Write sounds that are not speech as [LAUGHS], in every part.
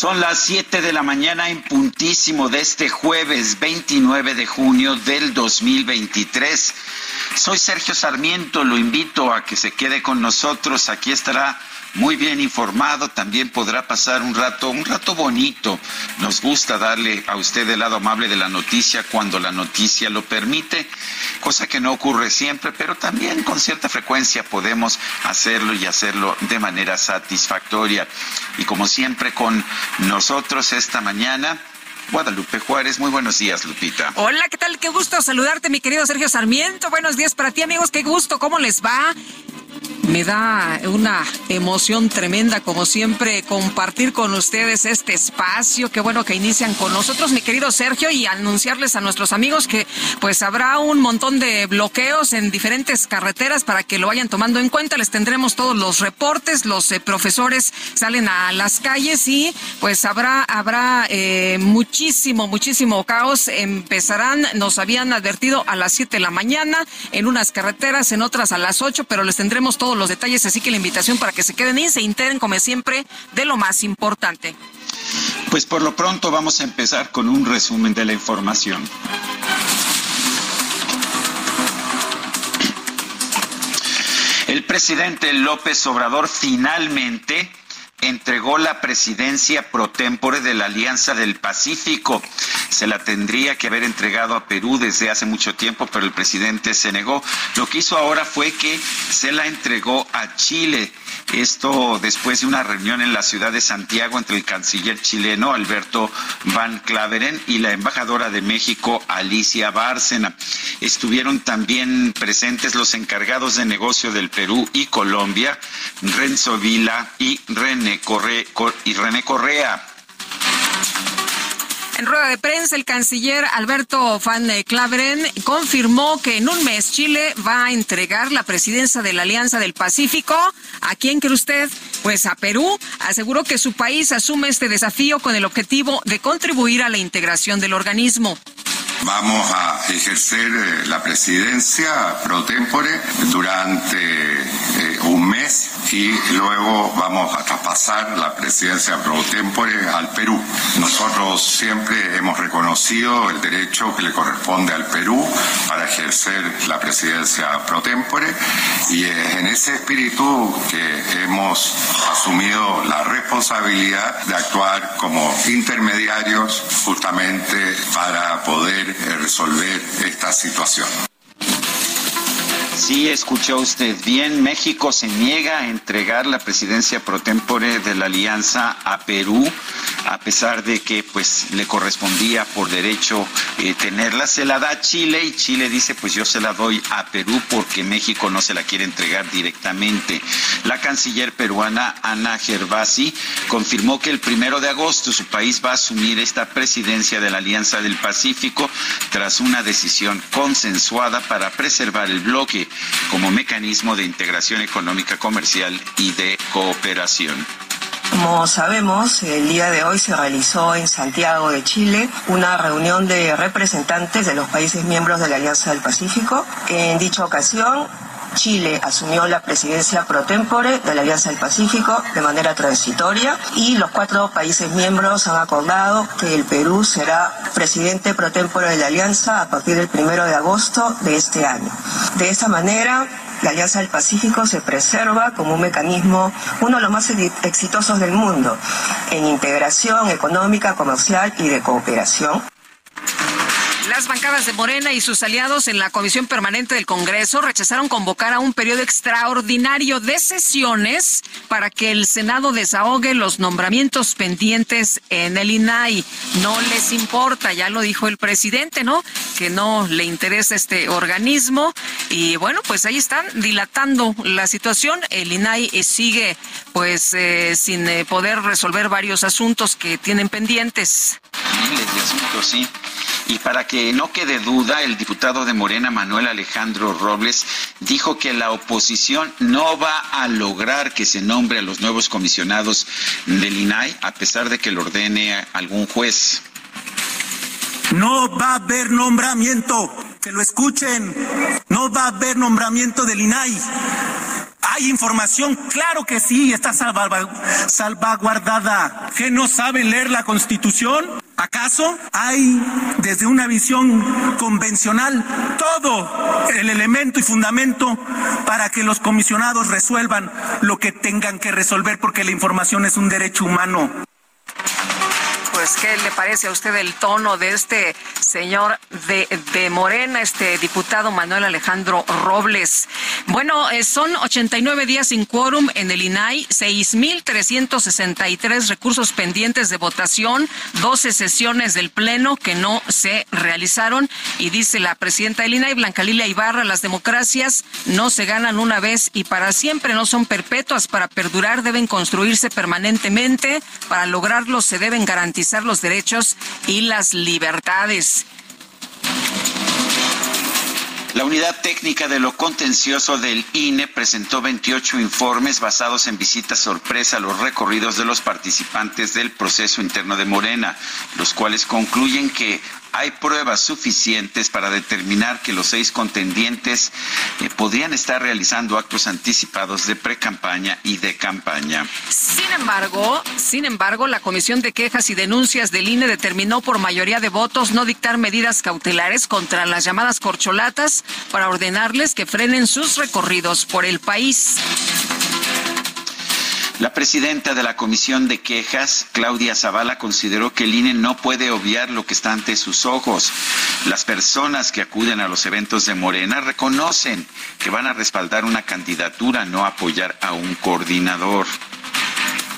Son las 7 de la mañana en puntísimo de este jueves 29 de junio del 2023. Soy Sergio Sarmiento, lo invito a que se quede con nosotros. Aquí estará muy bien informado, también podrá pasar un rato, un rato bonito. Nos gusta darle a usted el lado amable de la noticia cuando la noticia lo permite, cosa que no ocurre siempre, pero también con cierta frecuencia podemos hacerlo y hacerlo de manera satisfactoria. Y como siempre con nosotros esta mañana, Guadalupe Juárez. Muy buenos días, Lupita. Hola, ¿qué tal? Qué gusto saludarte, mi querido Sergio Sarmiento. Buenos días para ti, amigos. Qué gusto. ¿Cómo les va? Me da una emoción tremenda, como siempre, compartir con ustedes este espacio. Qué bueno que inician con nosotros, mi querido Sergio, y anunciarles a nuestros amigos que pues habrá un montón de bloqueos en diferentes carreteras para que lo vayan tomando en cuenta. Les tendremos todos los reportes, los eh, profesores salen a las calles y pues habrá, habrá eh, muchísimo, muchísimo caos. Empezarán, nos habían advertido a las 7 de la mañana en unas carreteras, en otras a las 8, pero les tendremos todos los detalles, así que la invitación para que se queden y se integren, como siempre, de lo más importante. Pues por lo pronto vamos a empezar con un resumen de la información. El presidente López Obrador finalmente entregó la presidencia pro tempore de la Alianza del Pacífico. Se la tendría que haber entregado a Perú desde hace mucho tiempo, pero el presidente se negó. Lo que hizo ahora fue que se la entregó a Chile. Esto después de una reunión en la ciudad de Santiago entre el canciller chileno Alberto Van Claveren y la embajadora de México Alicia Bárcena. Estuvieron también presentes los encargados de negocio del Perú y Colombia, Renzo Vila y René, y René Correa. En rueda de prensa, el canciller Alberto Van Claveren confirmó que en un mes Chile va a entregar la presidencia de la Alianza del Pacífico. ¿A quién cree usted? Pues a Perú. Aseguró que su país asume este desafío con el objetivo de contribuir a la integración del organismo. Vamos a ejercer eh, la presidencia pro tempore durante eh, un mes y luego vamos a traspasar la presidencia pro tempore al Perú. Nosotros siempre hemos reconocido el derecho que le corresponde al Perú para ejercer la presidencia pro tempore y es en ese espíritu que hemos asumido la responsabilidad de actuar como intermediarios justamente para poder resolver esta situación. Sí, escuchó usted bien. México se niega a entregar la presidencia pro tempore de la alianza a Perú, a pesar de que pues le correspondía por derecho eh, tenerla. Se la da Chile y Chile dice pues yo se la doy a Perú porque México no se la quiere entregar directamente. La canciller peruana Ana Gervasi confirmó que el primero de agosto su país va a asumir esta presidencia de la Alianza del Pacífico tras una decisión consensuada para preservar el bloque como mecanismo de integración económica, comercial y de cooperación. Como sabemos, el día de hoy se realizó en Santiago de Chile una reunión de representantes de los países miembros de la Alianza del Pacífico. En dicha ocasión, Chile asumió la presidencia pro tempore de la Alianza del Pacífico de manera transitoria y los cuatro países miembros han acordado que el Perú será presidente pro tempore de la Alianza a partir del primero de agosto de este año. De esta manera, la Alianza del Pacífico se preserva como un mecanismo, uno de los más exitosos del mundo, en integración económica, comercial y de cooperación. Las bancadas de Morena y sus aliados en la Comisión Permanente del Congreso rechazaron convocar a un periodo extraordinario de sesiones para que el Senado desahogue los nombramientos pendientes en el INAI. No les importa, ya lo dijo el presidente, ¿no? Que no le interesa este organismo. Y bueno, pues ahí están dilatando la situación. El INAI sigue pues eh, sin eh, poder resolver varios asuntos que tienen pendientes. Miles de asuntos, sí. Y para que no quede duda, el diputado de Morena, Manuel Alejandro Robles, dijo que la oposición no va a lograr que se nombre a los nuevos comisionados del INAI, a pesar de que lo ordene algún juez. No va a haber nombramiento, que lo escuchen, no va a haber nombramiento del INAI. ¿Hay información? Claro que sí, está salvaguardada. ¿Que no saben leer la Constitución? ¿Acaso hay desde una visión convencional todo el elemento y fundamento para que los comisionados resuelvan lo que tengan que resolver porque la información es un derecho humano? Pues, ¿qué le parece a usted el tono de este señor de, de Morena, este diputado Manuel Alejandro Robles? Bueno, eh, son 89 días sin quórum en el INAI, 6.363 recursos pendientes de votación, 12 sesiones del Pleno que no se realizaron. Y dice la presidenta del INAI, Blanca Lilia Ibarra, las democracias no se ganan una vez y para siempre, no son perpetuas, para perdurar deben construirse permanentemente, para lograrlo se deben garantizar los derechos y las libertades. La unidad técnica de lo contencioso del INE presentó 28 informes basados en visitas sorpresa a los recorridos de los participantes del proceso interno de Morena, los cuales concluyen que hay pruebas suficientes para determinar que los seis contendientes eh, podrían estar realizando actos anticipados de precampaña y de campaña. Sin embargo, sin embargo, la Comisión de Quejas y Denuncias del INE determinó por mayoría de votos no dictar medidas cautelares contra las llamadas corcholatas para ordenarles que frenen sus recorridos por el país. La presidenta de la Comisión de Quejas, Claudia Zavala, consideró que el INE no puede obviar lo que está ante sus ojos. Las personas que acuden a los eventos de Morena reconocen que van a respaldar una candidatura, no apoyar a un coordinador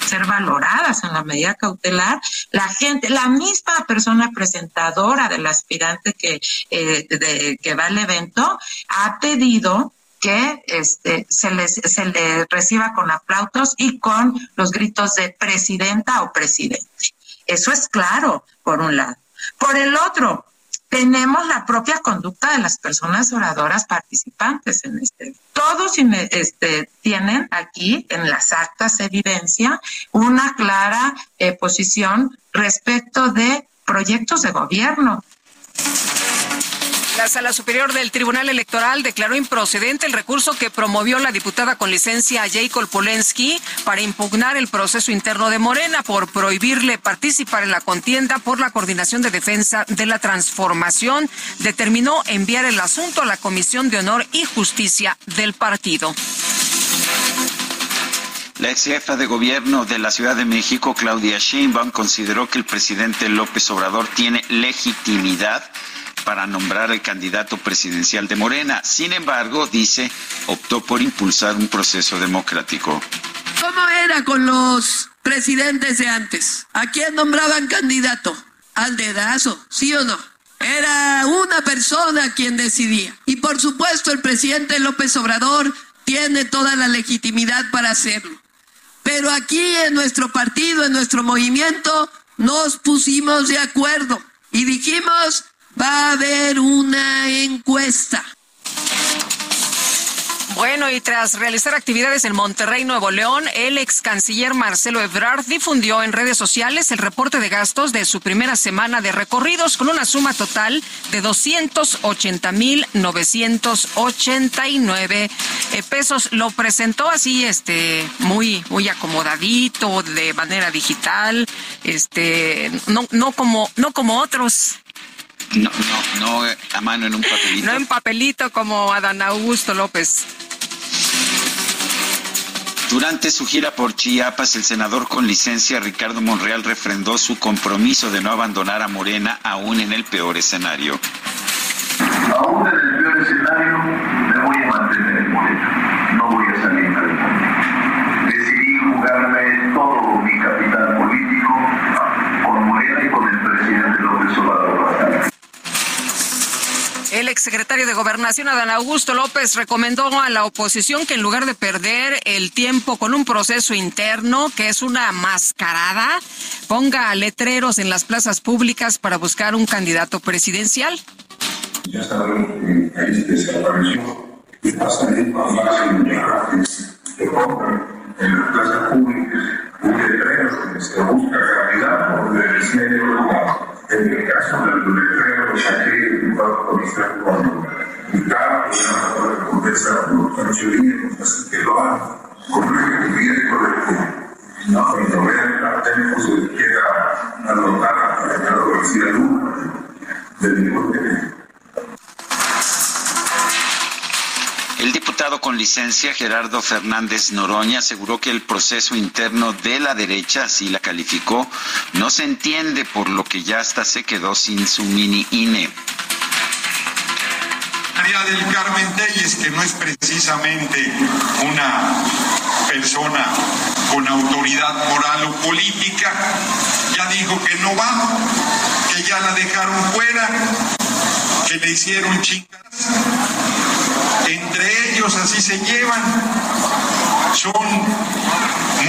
ser valoradas en la medida cautelar. La gente, la misma persona presentadora del aspirante que, eh, que va al evento ha pedido que este, se, les, se le reciba con aplausos y con los gritos de presidenta o presidente. Eso es claro, por un lado. Por el otro, tenemos la propia conducta de las personas oradoras participantes en este. Todos este, tienen aquí en las actas evidencia una clara eh, posición respecto de proyectos de gobierno. La Sala Superior del Tribunal Electoral declaró improcedente el recurso que promovió la diputada con licencia Jacob Polensky para impugnar el proceso interno de Morena por prohibirle participar en la contienda por la Coordinación de Defensa de la Transformación. Determinó enviar el asunto a la Comisión de Honor y Justicia del partido. La ex jefa de gobierno de la Ciudad de México, Claudia Sheinbaum, consideró que el presidente López Obrador tiene legitimidad para nombrar al candidato presidencial de Morena. Sin embargo, dice, optó por impulsar un proceso democrático. ¿Cómo era con los presidentes de antes? ¿A quién nombraban candidato? Al dedazo, ¿sí o no? Era una persona quien decidía. Y por supuesto el presidente López Obrador tiene toda la legitimidad para hacerlo. Pero aquí en nuestro partido, en nuestro movimiento, nos pusimos de acuerdo y dijimos, va a haber una encuesta. Bueno, y tras realizar actividades en Monterrey, Nuevo León, el ex canciller Marcelo Ebrard difundió en redes sociales el reporte de gastos de su primera semana de recorridos con una suma total de 280 mil 989 eh, pesos. Lo presentó así, este, muy, muy acomodadito, de manera digital, este, no, no como, no como otros. No, no, no a mano en un papelito. No en papelito como Adán Augusto López. Durante su gira por Chiapas, el senador con licencia Ricardo Monreal refrendó su compromiso de no abandonar a Morena aún en el peor escenario. Aún en el exsecretario de Gobernación, Adán Augusto López, recomendó a la oposición que en lugar de perder el tiempo con un proceso interno, que es una mascarada, ponga letreros en las plazas públicas para buscar un candidato presidencial. Ya que en las plazas públicas un letrero que se busca candidato del medio lugar. En el caso del letrero, saqué el comité cuando cada persona puede recompensar los sancionistas, así que lo hagan con el bien correcto. Cuando vean el cartel, pues queda anotar a la García Luna del diputado con licencia Gerardo Fernández Noroña aseguró que el proceso interno de la derecha, así la calificó, no se entiende por lo que ya hasta se quedó sin su mini INE. María del Carmen Telles, que no es precisamente una persona con autoridad moral o política, ya dijo que no va, que ya la dejaron fuera, que le hicieron chicas entre ellos así se llevan, son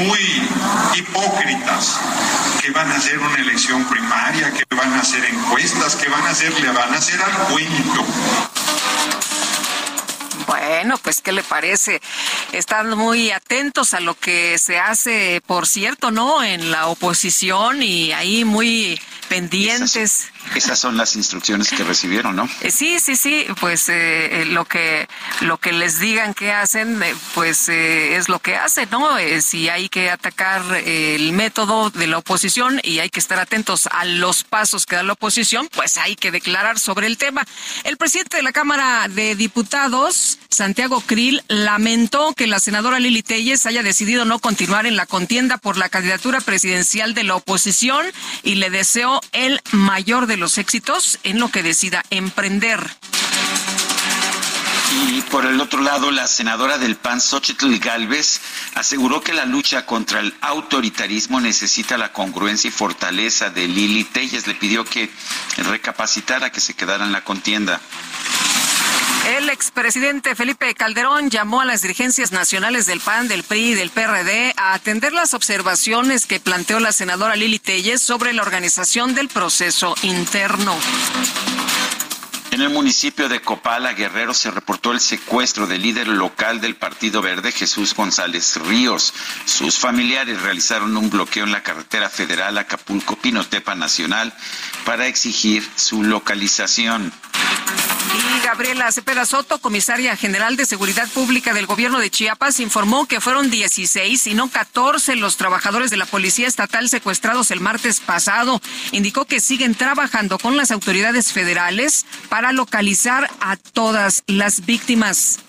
muy hipócritas, que van a hacer una elección primaria, que van a hacer encuestas, que van a hacer, le van a hacer al cuento. Bueno, pues, ¿qué le parece? Están muy atentos a lo que se hace, por cierto, ¿no? En la oposición y ahí muy pendientes. Esas, son las instrucciones que recibieron, ¿no? Eh, sí, sí, sí, pues eh, eh, lo que lo que les digan que hacen, pues es lo que hacen, ¿no? si hay que atacar el método de la oposición y hay que estar atentos a los pasos que da la oposición, pues hay que declarar sobre el tema. El presidente de la Cámara de Diputados, Santiago Krill, lamentó que la senadora Lili Telles haya decidido no continuar en la contienda por la candidatura presidencial de la oposición y le deseó el mayor de los éxitos en lo que decida emprender. Y por el otro lado, la senadora del PAN, Xochitl Galvez, aseguró que la lucha contra el autoritarismo necesita la congruencia y fortaleza de Lili Telles. Le pidió que recapacitara que se quedara en la contienda. El expresidente Felipe Calderón llamó a las dirigencias nacionales del PAN, del PRI y del PRD a atender las observaciones que planteó la senadora Lili Telles sobre la organización del proceso interno. En el municipio de Copala, Guerrero, se reportó el secuestro del líder local del Partido Verde, Jesús González Ríos. Sus familiares realizaron un bloqueo en la carretera federal Acapulco-Pinotepa Nacional para exigir su localización. Gabriela Cepeda Soto, comisaria general de Seguridad Pública del Gobierno de Chiapas, informó que fueron 16 y no 14 los trabajadores de la Policía Estatal secuestrados el martes pasado. Indicó que siguen trabajando con las autoridades federales para localizar a todas las víctimas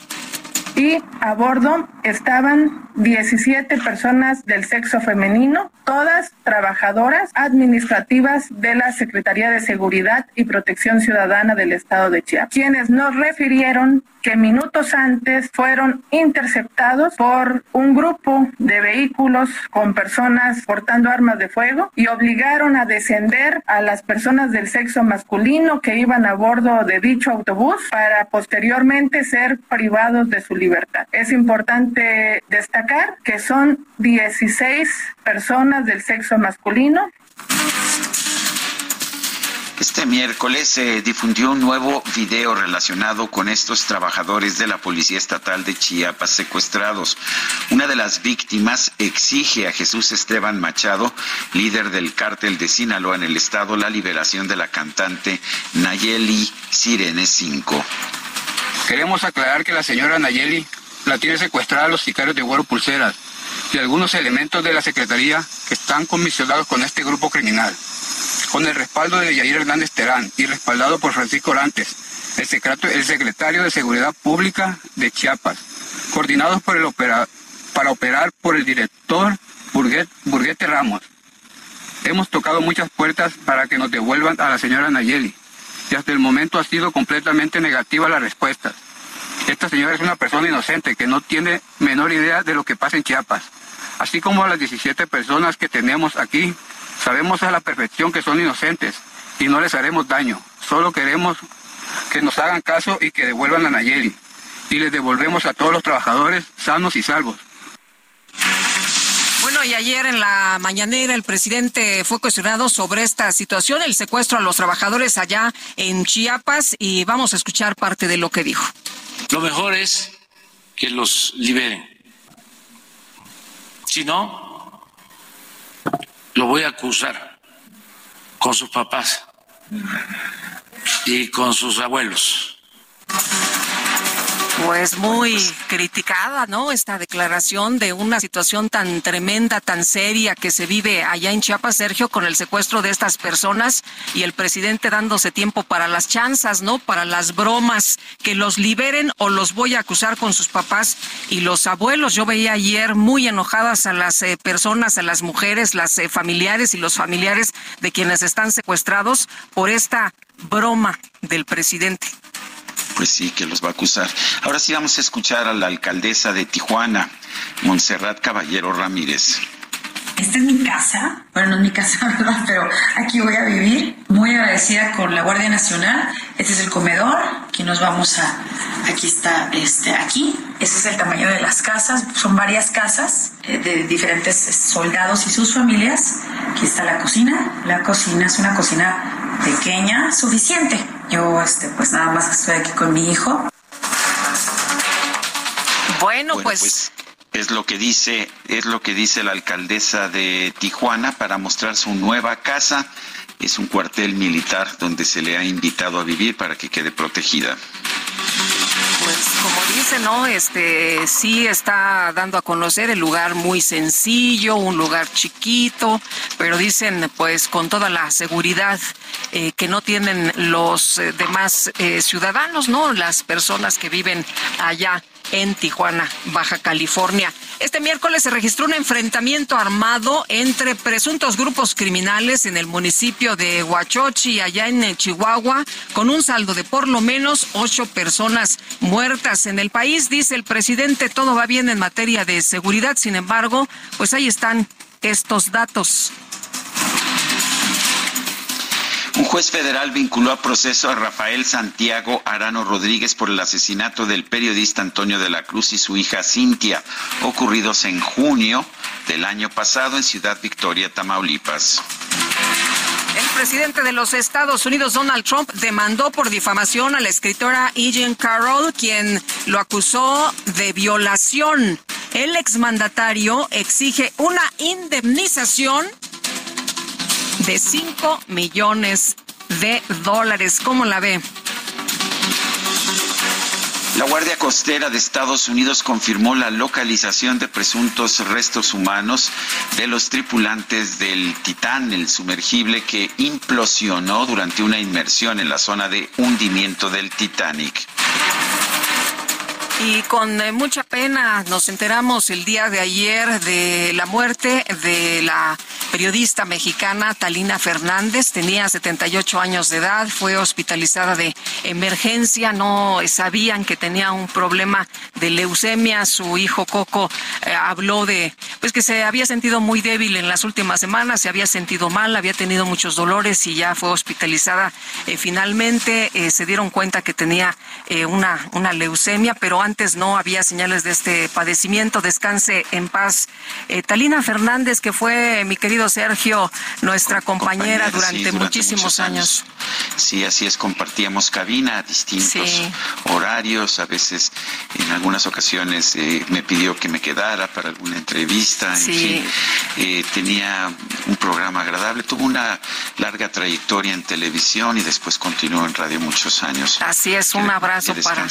y a bordo estaban 17 personas del sexo femenino, todas trabajadoras administrativas de la Secretaría de Seguridad y Protección Ciudadana del Estado de Chiapas, quienes nos refirieron que minutos antes fueron interceptados por un grupo de vehículos con personas portando armas de fuego y obligaron a descender a las personas del sexo masculino que iban a bordo de dicho autobús para posteriormente ser privados de su libertad. Es importante destacar que son 16 personas del sexo masculino Este miércoles se difundió un nuevo video relacionado con estos trabajadores de la Policía Estatal de Chiapas secuestrados. Una de las víctimas exige a Jesús Esteban Machado, líder del cártel de Sinaloa en el estado, la liberación de la cantante Nayeli Sirene 5. Queremos aclarar que la señora Nayeli la tiene secuestrada a los sicarios de Güero Pulseras y algunos elementos de la Secretaría que están comisionados con este grupo criminal con el respaldo de Yair Hernández Terán y respaldado por Francisco Orantes, el, secretario de Seguridad Pública de Chiapas, coordinados por el para operar por el director Burguete Ramos. Hemos tocado muchas puertas para que nos devuelvan a la señora Nayeli y hasta el momento ha sido completamente negativa la respuesta. Esta señora es una persona inocente que no tiene menor idea de lo que pasa en Chiapas, así como a las 17 personas que tenemos aquí Sabemos a la perfección que son inocentes y no les haremos daño. Solo queremos que nos hagan caso y que devuelvan a Nayeli. Y les devolvemos a todos los trabajadores sanos y salvos. Bueno, y ayer en la mañanera el presidente fue cuestionado sobre esta situación, el secuestro a los trabajadores allá en Chiapas, y vamos a escuchar parte de lo que dijo. Lo mejor es que los liberen. Si no, lo voy a acusar con sus papás y con sus abuelos. Pues muy criticada, ¿no? Esta declaración de una situación tan tremenda, tan seria que se vive allá en Chiapas, Sergio, con el secuestro de estas personas y el presidente dándose tiempo para las chanzas, ¿no? Para las bromas, que los liberen o los voy a acusar con sus papás y los abuelos. Yo veía ayer muy enojadas a las eh, personas, a las mujeres, las eh, familiares y los familiares de quienes están secuestrados por esta broma del presidente pues sí, que los va a acusar. Ahora sí vamos a escuchar a la alcaldesa de Tijuana, Montserrat Caballero Ramírez. Esta es mi casa, bueno, no es mi casa, [LAUGHS] ¿verdad? Pero aquí voy a vivir, muy agradecida con la Guardia Nacional. Este es el comedor, aquí nos vamos a, aquí está, este, aquí. Ese es el tamaño de las casas, son varias casas eh, de diferentes soldados y sus familias. Aquí está la cocina, la cocina es una cocina pequeña, suficiente yo, este, pues nada más estoy aquí con mi hijo. Bueno, pues, pues es lo que dice es lo que dice la alcaldesa de Tijuana para mostrar su nueva casa. Es un cuartel militar donde se le ha invitado a vivir para que quede protegida. Pues como dice, ¿no? Este sí está dando a conocer el lugar muy sencillo, un lugar chiquito, pero dicen pues con toda la seguridad eh, que no tienen los eh, demás eh, ciudadanos, ¿no? Las personas que viven allá en Tijuana, Baja California. Este miércoles se registró un enfrentamiento armado entre presuntos grupos criminales en el municipio de Huachochi, allá en Chihuahua, con un saldo de por lo menos ocho personas muertas en el país. Dice el presidente, todo va bien en materia de seguridad. Sin embargo, pues ahí están estos datos. Un juez federal vinculó a proceso a Rafael Santiago Arano Rodríguez por el asesinato del periodista Antonio de la Cruz y su hija Cintia, ocurridos en junio del año pasado en Ciudad Victoria, Tamaulipas. Presidente de los Estados Unidos, Donald Trump, demandó por difamación a la escritora E. Jean Carroll, quien lo acusó de violación. El exmandatario exige una indemnización de 5 millones de dólares. ¿Cómo la ve? La Guardia Costera de Estados Unidos confirmó la localización de presuntos restos humanos de los tripulantes del Titán, el sumergible que implosionó durante una inmersión en la zona de hundimiento del Titanic. Y con eh, mucha pena nos enteramos el día de ayer de la muerte de la periodista mexicana Talina Fernández, tenía 78 años de edad, fue hospitalizada de emergencia, no sabían que tenía un problema de leucemia, su hijo Coco eh, habló de pues que se había sentido muy débil en las últimas semanas, se había sentido mal, había tenido muchos dolores y ya fue hospitalizada. Eh, finalmente eh, se dieron cuenta que tenía una, una leucemia, pero antes no había señales de este padecimiento. Descanse en paz. Talina Fernández, que fue mi querido Sergio, nuestra compañera, durante, muchísimos años. Sí, así es, compartíamos cabina a distintos horarios, a veces en algunas ocasiones eh, me pidió que me quedara para alguna entrevista, sí. Eh, tenía un programa agradable, tuvo una larga trayectoria en televisión y después continuó en radio muchos años. Así es, un abrazo para,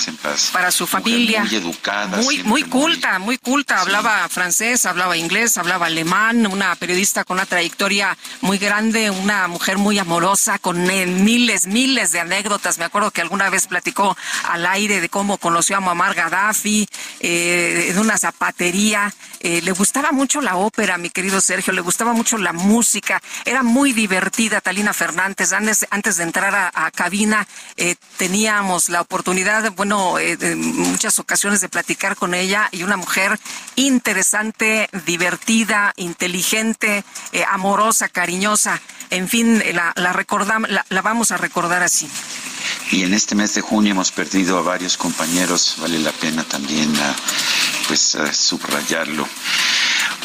para su familia. muy educada. Muy, muy culta, muy, culta, hablaba francés, hablaba inglés, hablaba alemán, una periodista con una trayectoria muy grande, una mujer muy amorosa, con miles, miles de anécdotas. Me acuerdo que alguna vez platicó al aire de cómo conoció a Muammar Gaddafi, eh, en una zapatería. Eh, le gustaba mucho la ópera, mi querido Sergio, le gustaba mucho la música. Era muy divertida, Talina Fernández. Antes, antes de entrar a, cabina, eh, teníamos la oportunidad, bueno, en muchas ocasiones de platicar con ella y una mujer interesante, divertida, inteligente, amorosa, cariñosa. En fin, la, la recordamos, la vamos a recordar así. Y en este mes de junio hemos perdido a varios compañeros, vale la pena también ah, pues ah, subrayarlo.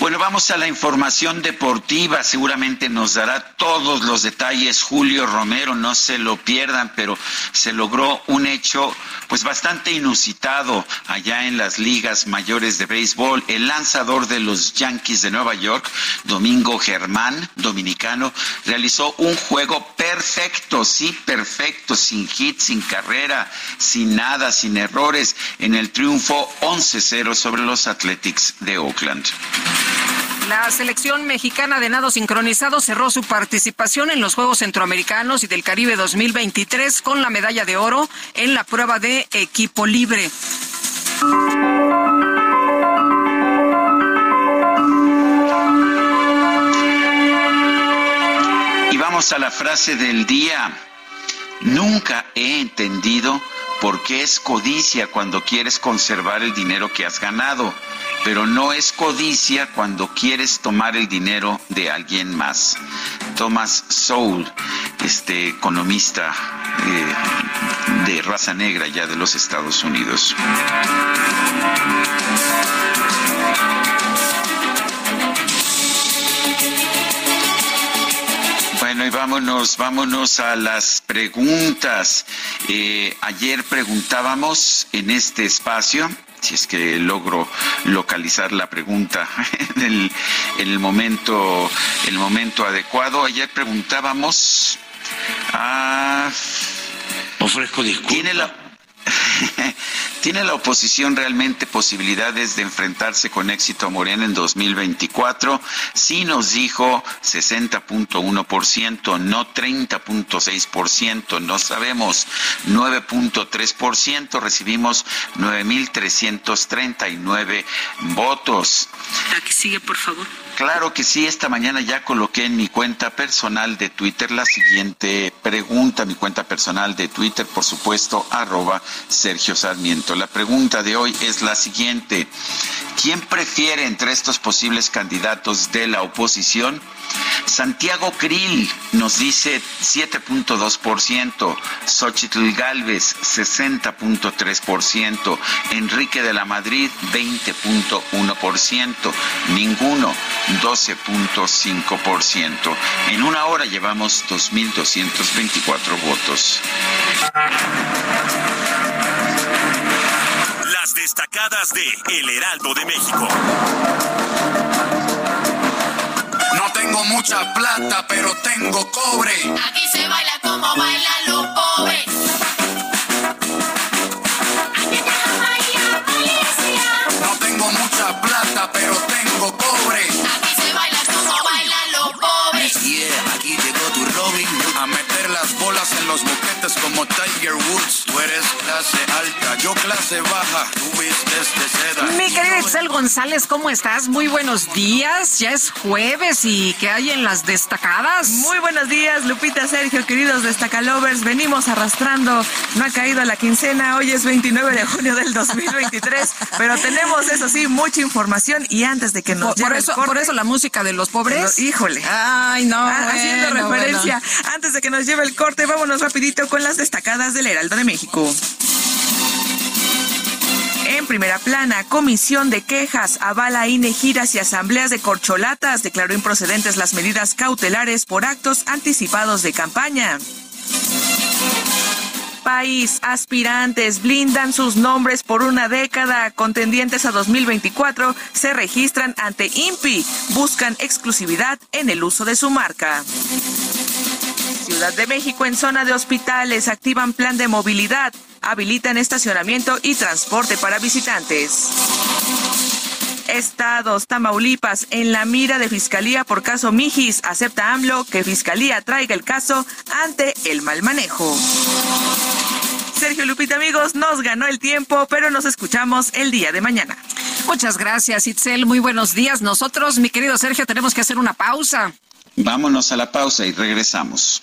Bueno, vamos a la información deportiva. Seguramente nos dará todos los detalles Julio Romero, no se lo pierdan, pero se logró un hecho pues bastante inusitado allá en las ligas mayores de béisbol. El lanzador de los Yankees de Nueva York, Domingo Germán, dominicano, realizó un juego perfecto, sí, perfecto, sin hit, sin carrera, sin nada, sin errores, en el triunfo 11-0 sobre los Athletics de Oakland. La selección mexicana de nado sincronizado cerró su participación en los Juegos Centroamericanos y del Caribe 2023 con la medalla de oro en la prueba de equipo libre. Y vamos a la frase del día. Nunca he entendido por qué es codicia cuando quieres conservar el dinero que has ganado pero no es codicia cuando quieres tomar el dinero de alguien más. Thomas Sowell, este economista eh, de raza negra ya de los Estados Unidos. Bueno, y vámonos, vámonos a las preguntas. Eh, ayer preguntábamos en este espacio si es que logro localizar la pregunta [LAUGHS] en el, en el momento el momento adecuado. Ayer preguntábamos a ofrezco disculpas. ¿Tiene la [LAUGHS] ¿Tiene la oposición realmente posibilidades de enfrentarse con éxito a Morena en 2024? Sí nos dijo 60.1%, no 30.6%, no sabemos 9.3%, recibimos 9.339 votos. Aquí sigue, por favor. Claro que sí, esta mañana ya coloqué en mi cuenta personal de Twitter la siguiente pregunta, mi cuenta personal de Twitter, por supuesto, arroba Sergio Sarmiento. La pregunta de hoy es la siguiente. ¿Quién prefiere entre estos posibles candidatos de la oposición? Santiago Krill nos dice 7.2%, Xochitl Galvez 60.3%, Enrique de la Madrid 20.1%, ninguno 12.5%. En una hora llevamos 2.224 votos. Las destacadas de El Heraldo de México. No tengo mucha plata, pero tengo cobre. Aquí se baila como bailan los pobres. Yo clase baja. Tú vistes de seda. Mi querida Excel González, ¿cómo estás? Muy buenos días. Ya es jueves y ¿qué hay en las destacadas? Muy buenos días, Lupita, Sergio, queridos destacalovers. Venimos arrastrando. No ha caído la quincena. Hoy es 29 de junio del 2023, [LAUGHS] pero tenemos, eso sí, mucha información. Y antes de que nos por, por lleve eso, el corte, por eso la música de los pobres. Pero, híjole. Ay, no. Ah, haciendo referencia. bueno. Antes de que nos lleve el corte, vámonos rapidito con las destacadas del Heraldo de México. En primera plana, Comisión de Quejas avala INE giras y asambleas de corcholatas, declaró improcedentes las medidas cautelares por actos anticipados de campaña país. Aspirantes blindan sus nombres por una década. Contendientes a 2024 se registran ante INPI. Buscan exclusividad en el uso de su marca. Ciudad de México en zona de hospitales activan plan de movilidad. Habilitan estacionamiento y transporte para visitantes. Estados, Tamaulipas, en la mira de Fiscalía por caso Mijis. Acepta AMLO que Fiscalía traiga el caso ante el mal manejo. Sergio Lupita, amigos, nos ganó el tiempo, pero nos escuchamos el día de mañana. Muchas gracias, Itzel. Muy buenos días. Nosotros, mi querido Sergio, tenemos que hacer una pausa. Vámonos a la pausa y regresamos.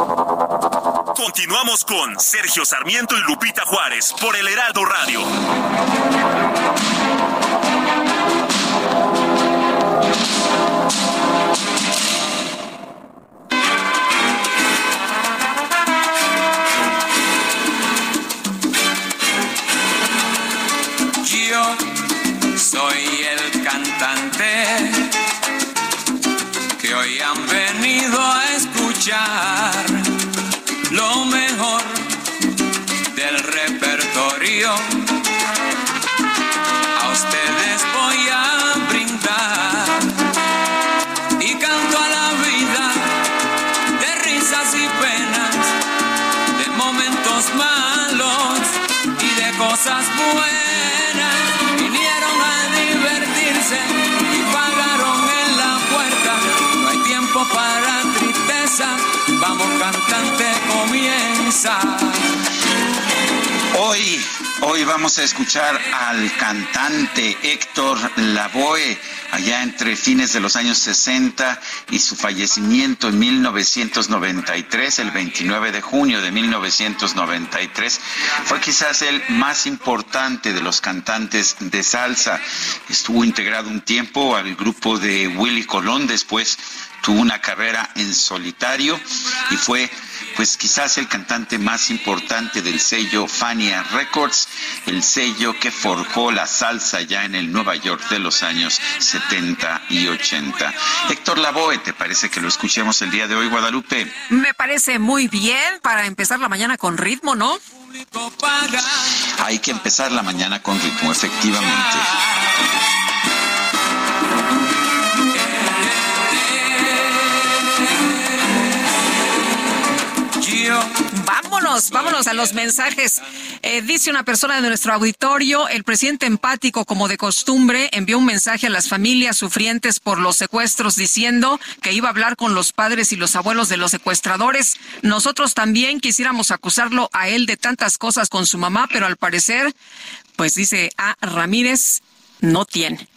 Continuamos con Sergio Sarmiento y Lupita Juárez por el Heraldo Radio. Yo soy el cantante que hoy han venido a escuchar Hoy, hoy vamos a escuchar al cantante Héctor Lavoe, allá entre fines de los años 60 y su fallecimiento en 1993, el 29 de junio de 1993. Fue quizás el más importante de los cantantes de salsa. Estuvo integrado un tiempo al grupo de Willy Colón, después tuvo una carrera en solitario y fue pues quizás el cantante más importante del sello Fania Records, el sello que forjó la salsa ya en el Nueva York de los años 70 y 80. Héctor Lavoe, ¿te parece que lo escuchemos el día de hoy, Guadalupe? Me parece muy bien para empezar la mañana con ritmo, ¿no? Hay que empezar la mañana con ritmo, efectivamente. Vámonos, vámonos a los mensajes. Eh, dice una persona de nuestro auditorio, el presidente empático, como de costumbre, envió un mensaje a las familias sufrientes por los secuestros diciendo que iba a hablar con los padres y los abuelos de los secuestradores. Nosotros también quisiéramos acusarlo a él de tantas cosas con su mamá, pero al parecer, pues dice a Ramírez, no tiene.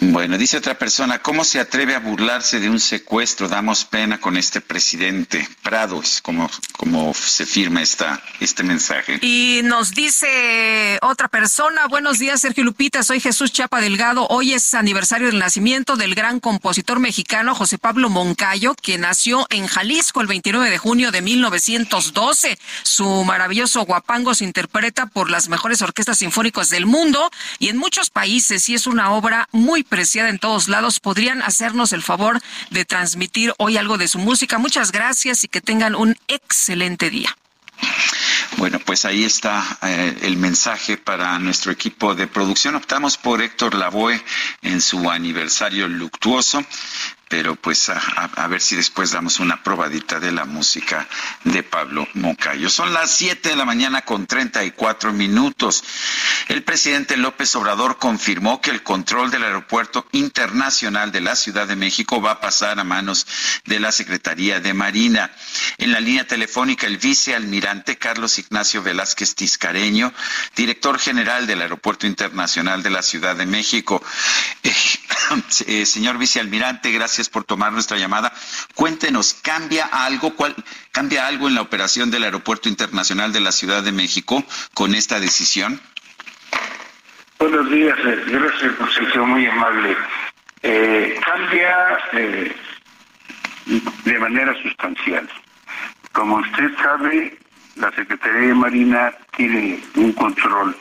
Bueno, dice otra persona, ¿cómo se atreve a burlarse de un secuestro? Damos pena con este presidente. Prado es como, como se firma esta, este mensaje. Y nos dice otra persona, buenos días Sergio Lupita, soy Jesús Chapa Delgado. Hoy es aniversario del nacimiento del gran compositor mexicano José Pablo Moncayo, que nació en Jalisco el 29 de junio de 1912. Su maravilloso guapango se interpreta por las mejores orquestas sinfónicas del mundo y en muchos países y es una obra muy preciada en todos lados. ¿Podrían hacernos el favor de transmitir hoy algo de su música? Muchas gracias y que tengan un excelente día. Bueno, pues ahí está eh, el mensaje para nuestro equipo de producción. Optamos por Héctor Lavoe en su aniversario luctuoso. Pero pues a, ver si después damos una probadita de la música de Pablo Moncayo. Son las 7 de la mañana con 34 minutos. El presidente López Obrador confirmó que el control del aeropuerto internacional de la Ciudad de México va a pasar a manos de la Secretaría de Marina. En la línea telefónica, el vicealmirante Carlos Ignacio Velázquez Tiscareño, director general del Aeropuerto Internacional de la Ciudad de México. [COUGHS] Eh, [COUGHS] eh, señor vicealmirante, gracias por tomar nuestra llamada. Cuéntenos, ¿cambia algo, cuál, cambia algo en la operación del Aeropuerto Internacional de la Ciudad de México con esta decisión? Buenos días, eh, gracias por ser muy amable. Eh, cambia eh, de manera sustancial. Como usted sabe, la Secretaría de Marina tiene un control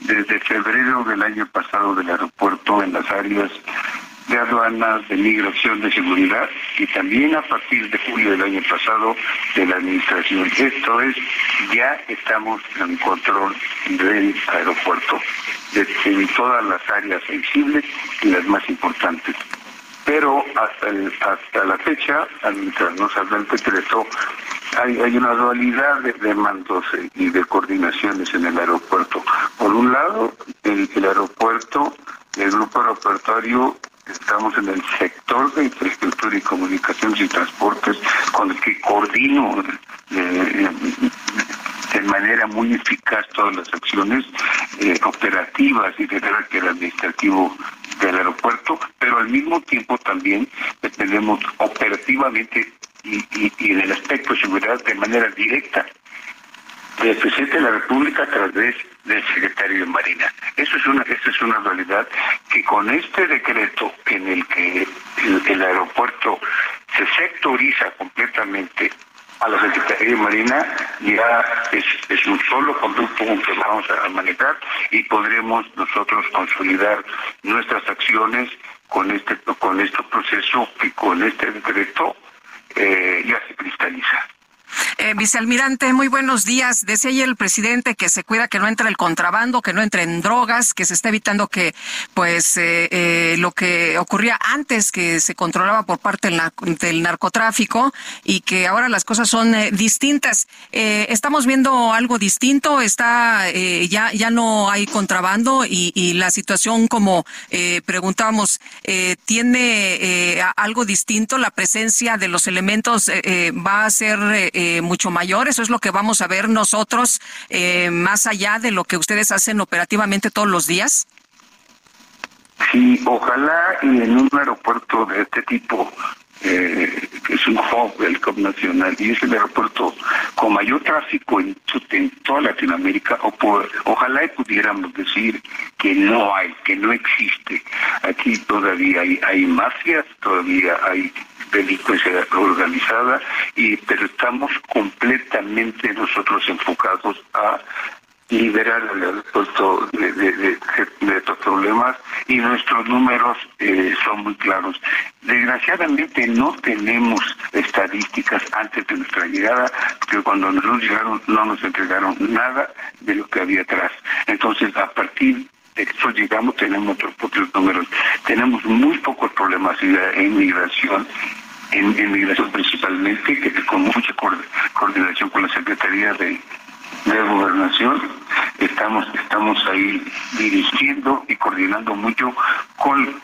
desde febrero del año pasado del aeropuerto en las áreas de aduanas, de migración, de seguridad y también a partir de julio del año pasado de la administración. Esto es, ya estamos en control del aeropuerto, en todas las áreas sensibles y las más importantes. Pero hasta, hasta la fecha, mientras no salga el decreto, hay, hay una dualidad de, mandos y de coordinaciones en el aeropuerto. Por un lado, el, el aeropuerto, el grupo aeroportuario estamos en el sector de infraestructura y comunicaciones y transportes con el que coordino eh, de manera muy eficaz todas las acciones eh, operativas y de carácter administrativo del aeropuerto, pero al mismo tiempo también dependemos operativamente y, y en el aspecto de seguridad de manera directa. Del presidente de la República a través del secretario de Marina. Eso es una, esa es una realidad que con este decreto en el que el, aeropuerto se sectoriza completamente a la Secretaría de Marina ya es, un solo conducto que vamos a manejar y podremos nosotros consolidar nuestras acciones con este con este proceso y con este decreto eh, ya se cristaliza. Eh, vicealmirante, muy buenos días. Decía el presidente que se cuida que no entre el contrabando, que no entren drogas, que se está evitando que, pues, eh, eh, lo que ocurría antes, que se controlaba por parte del, narcotráfico y que ahora las cosas son eh, distintas. estamos viendo algo distinto. Está ya ya no hay contrabando y, y la situación, como preguntábamos, tiene algo distinto. La presencia de los elementos va a ser eh, mucho mayor. Eso es lo que vamos a ver nosotros, eh, más allá de lo que ustedes hacen operativamente todos los días. Sí, ojalá y en un aeropuerto de este tipo, eh, que es un hub del COP nacional y es el aeropuerto con mayor tráfico en, en toda Latinoamérica, o ojalá y pudiéramos decir que no hay, que no existe. Aquí todavía hay, hay mafias, todavía hay delincuencia organizada, y pero estamos completamente nosotros enfocados a liberar el aeropuerto de, estos problemas y nuestros números eh, son muy claros. Desgraciadamente no tenemos estadísticas antes de nuestra llegada, porque cuando nos llegaron no nos entregaron nada de lo que había atrás. Entonces, a partir que llegamos tenemos otros propios números. Tenemos muy pocos problemas en migración en, migración principalmente, que con mucha coordinación con la Secretaría de, de Gobernación, estamos, estamos ahí dirigiendo y coordinando mucho con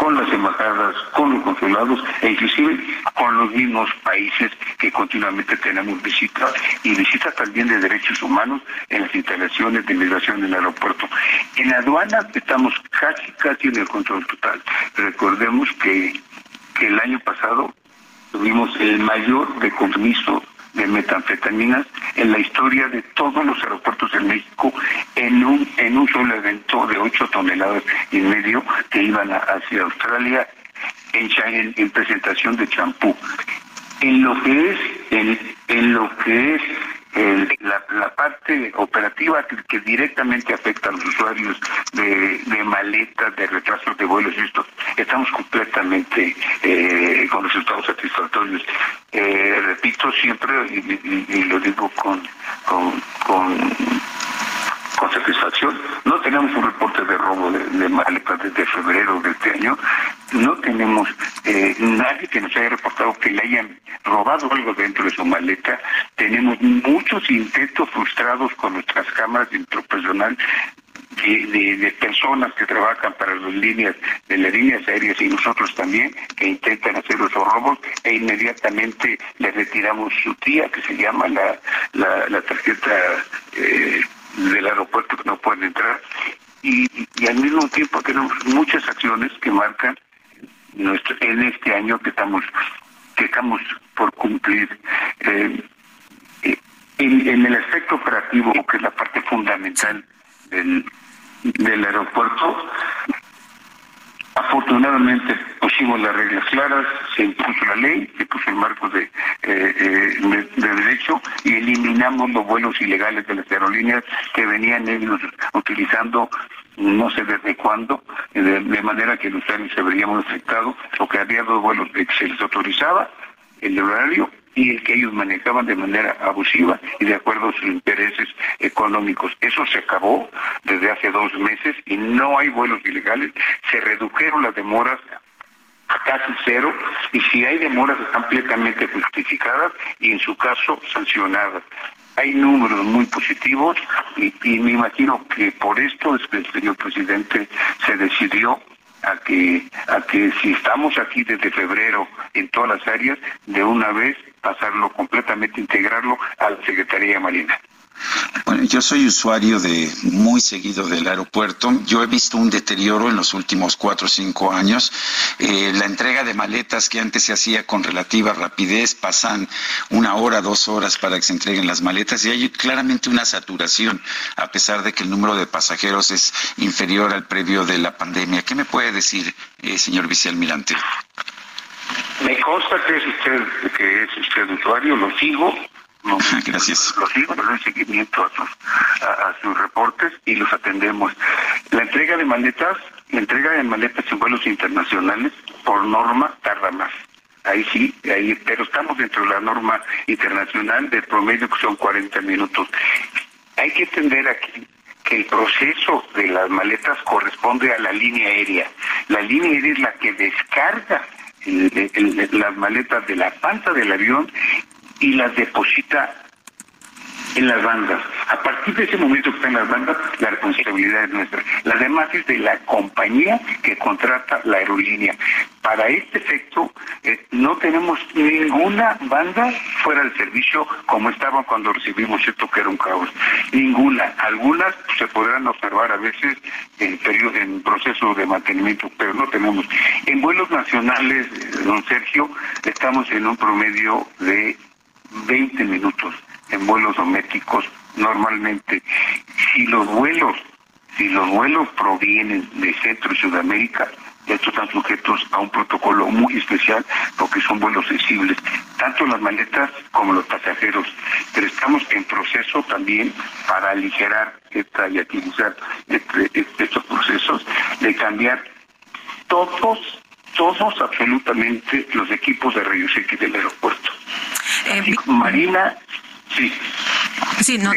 con las embajadas, con los consulados e inclusive con los mismos países que continuamente tenemos visitas y visitas también de derechos humanos en las instalaciones de migración del aeropuerto. En aduanas estamos casi, casi en el control total. Recordemos que que el año pasado tuvimos el mayor decomiso de metanfetaminas en la historia de todos los aeropuertos de México en un en un solo evento de 8 toneladas y medio que iban hacia Australia en, en presentación de champú. En lo que es en, en lo que es la, parte operativa que, directamente afecta a los usuarios de, maletas, de retrasos de vuelos y esto, estamos completamente eh, con resultados satisfactorios. Eh, repito siempre, y, lo digo con, con, con con satisfacción. No tenemos un reporte de robo de, maletas desde febrero de este año. No tenemos eh, que nos haya reportado que le hayan robado algo dentro de su maleta. Tenemos muchos intentos frustrados con nuestras cámaras de personal de, de, personas que trabajan para las líneas de las líneas aéreas y nosotros también que intentan hacer esos robos e inmediatamente le retiramos su tía que se llama la, la, tarjeta eh, del aeropuerto que no pueden entrar y, al mismo tiempo tenemos muchas acciones que marcan nuestro, en este año que estamos que estamos por cumplir eh, eh, en el aspecto operativo que es la parte fundamental del, del aeropuerto. Afortunadamente pusimos las reglas claras, se impuso la ley, se puso el marco de, eh, eh, de, derecho y eliminamos los vuelos ilegales de las aerolíneas que venían ellos utilizando no sé desde cuándo, de, manera que los años se veríamos afectados, o que había dos vuelos que se les autorizaba el horario y el que ellos manejaban de manera abusiva y de acuerdo a sus intereses económicos. Eso se acabó desde hace dos meses y no hay vuelos ilegales. Se redujeron las demoras a casi cero y si hay demoras están completamente justificadas y en su caso sancionadas. Hay números muy positivos y me imagino que por esto es que el señor presidente se decidió a que a que si estamos aquí desde febrero en todas las áreas de una vez pasarlo completamente integrarlo a la Secretaría Marina. Bueno, yo soy usuario de muy seguido del aeropuerto. Yo he visto un deterioro en los últimos cuatro o cinco años. Eh, la entrega de maletas que antes se hacía con relativa rapidez, pasan una hora, dos horas para que se entreguen las maletas y hay claramente una saturación, a pesar de que el número de pasajeros es inferior al previo de la pandemia. ¿Qué me puede decir, eh, señor vicealmirante? Me consta que es usted, que es usted usuario, lo sigo, Gracias. Los sigo, le doy seguimiento a sus, a, sus reportes y los atendemos. La entrega de maletas, la entrega de maletas en vuelos internacionales, por norma, tarda más. Ahí sí, ahí, pero estamos dentro de la norma internacional de promedio que son 40 minutos. Hay que entender aquí que el proceso de las maletas corresponde a la línea aérea. La línea aérea es la que descarga las maletas de la panza del avión y las deposita en las bandas. A partir de ese momento que están las bandas, la responsabilidad es nuestra. La demás es de la compañía que contrata la aerolínea. Para este efecto, eh, no tenemos ninguna banda fuera del servicio como estaba cuando recibimos esto que era un caos. Ninguna. Algunas se podrán observar a veces en periodo, en proceso de mantenimiento, pero no tenemos. En vuelos nacionales, eh, don Sergio, estamos en un promedio de 20 minutos en vuelos domésticos normalmente. Si los vuelos, si los vuelos provienen de Centro y Sudamérica, estos están sujetos a un protocolo muy especial porque son vuelos sensibles, tanto las maletas como los pasajeros. Pero estamos en proceso también para aligerar esta y agilizar este, este, estos procesos de cambiar todos, todos absolutamente los equipos de X del aeropuerto. Eh, Marina, sí. Sí, no,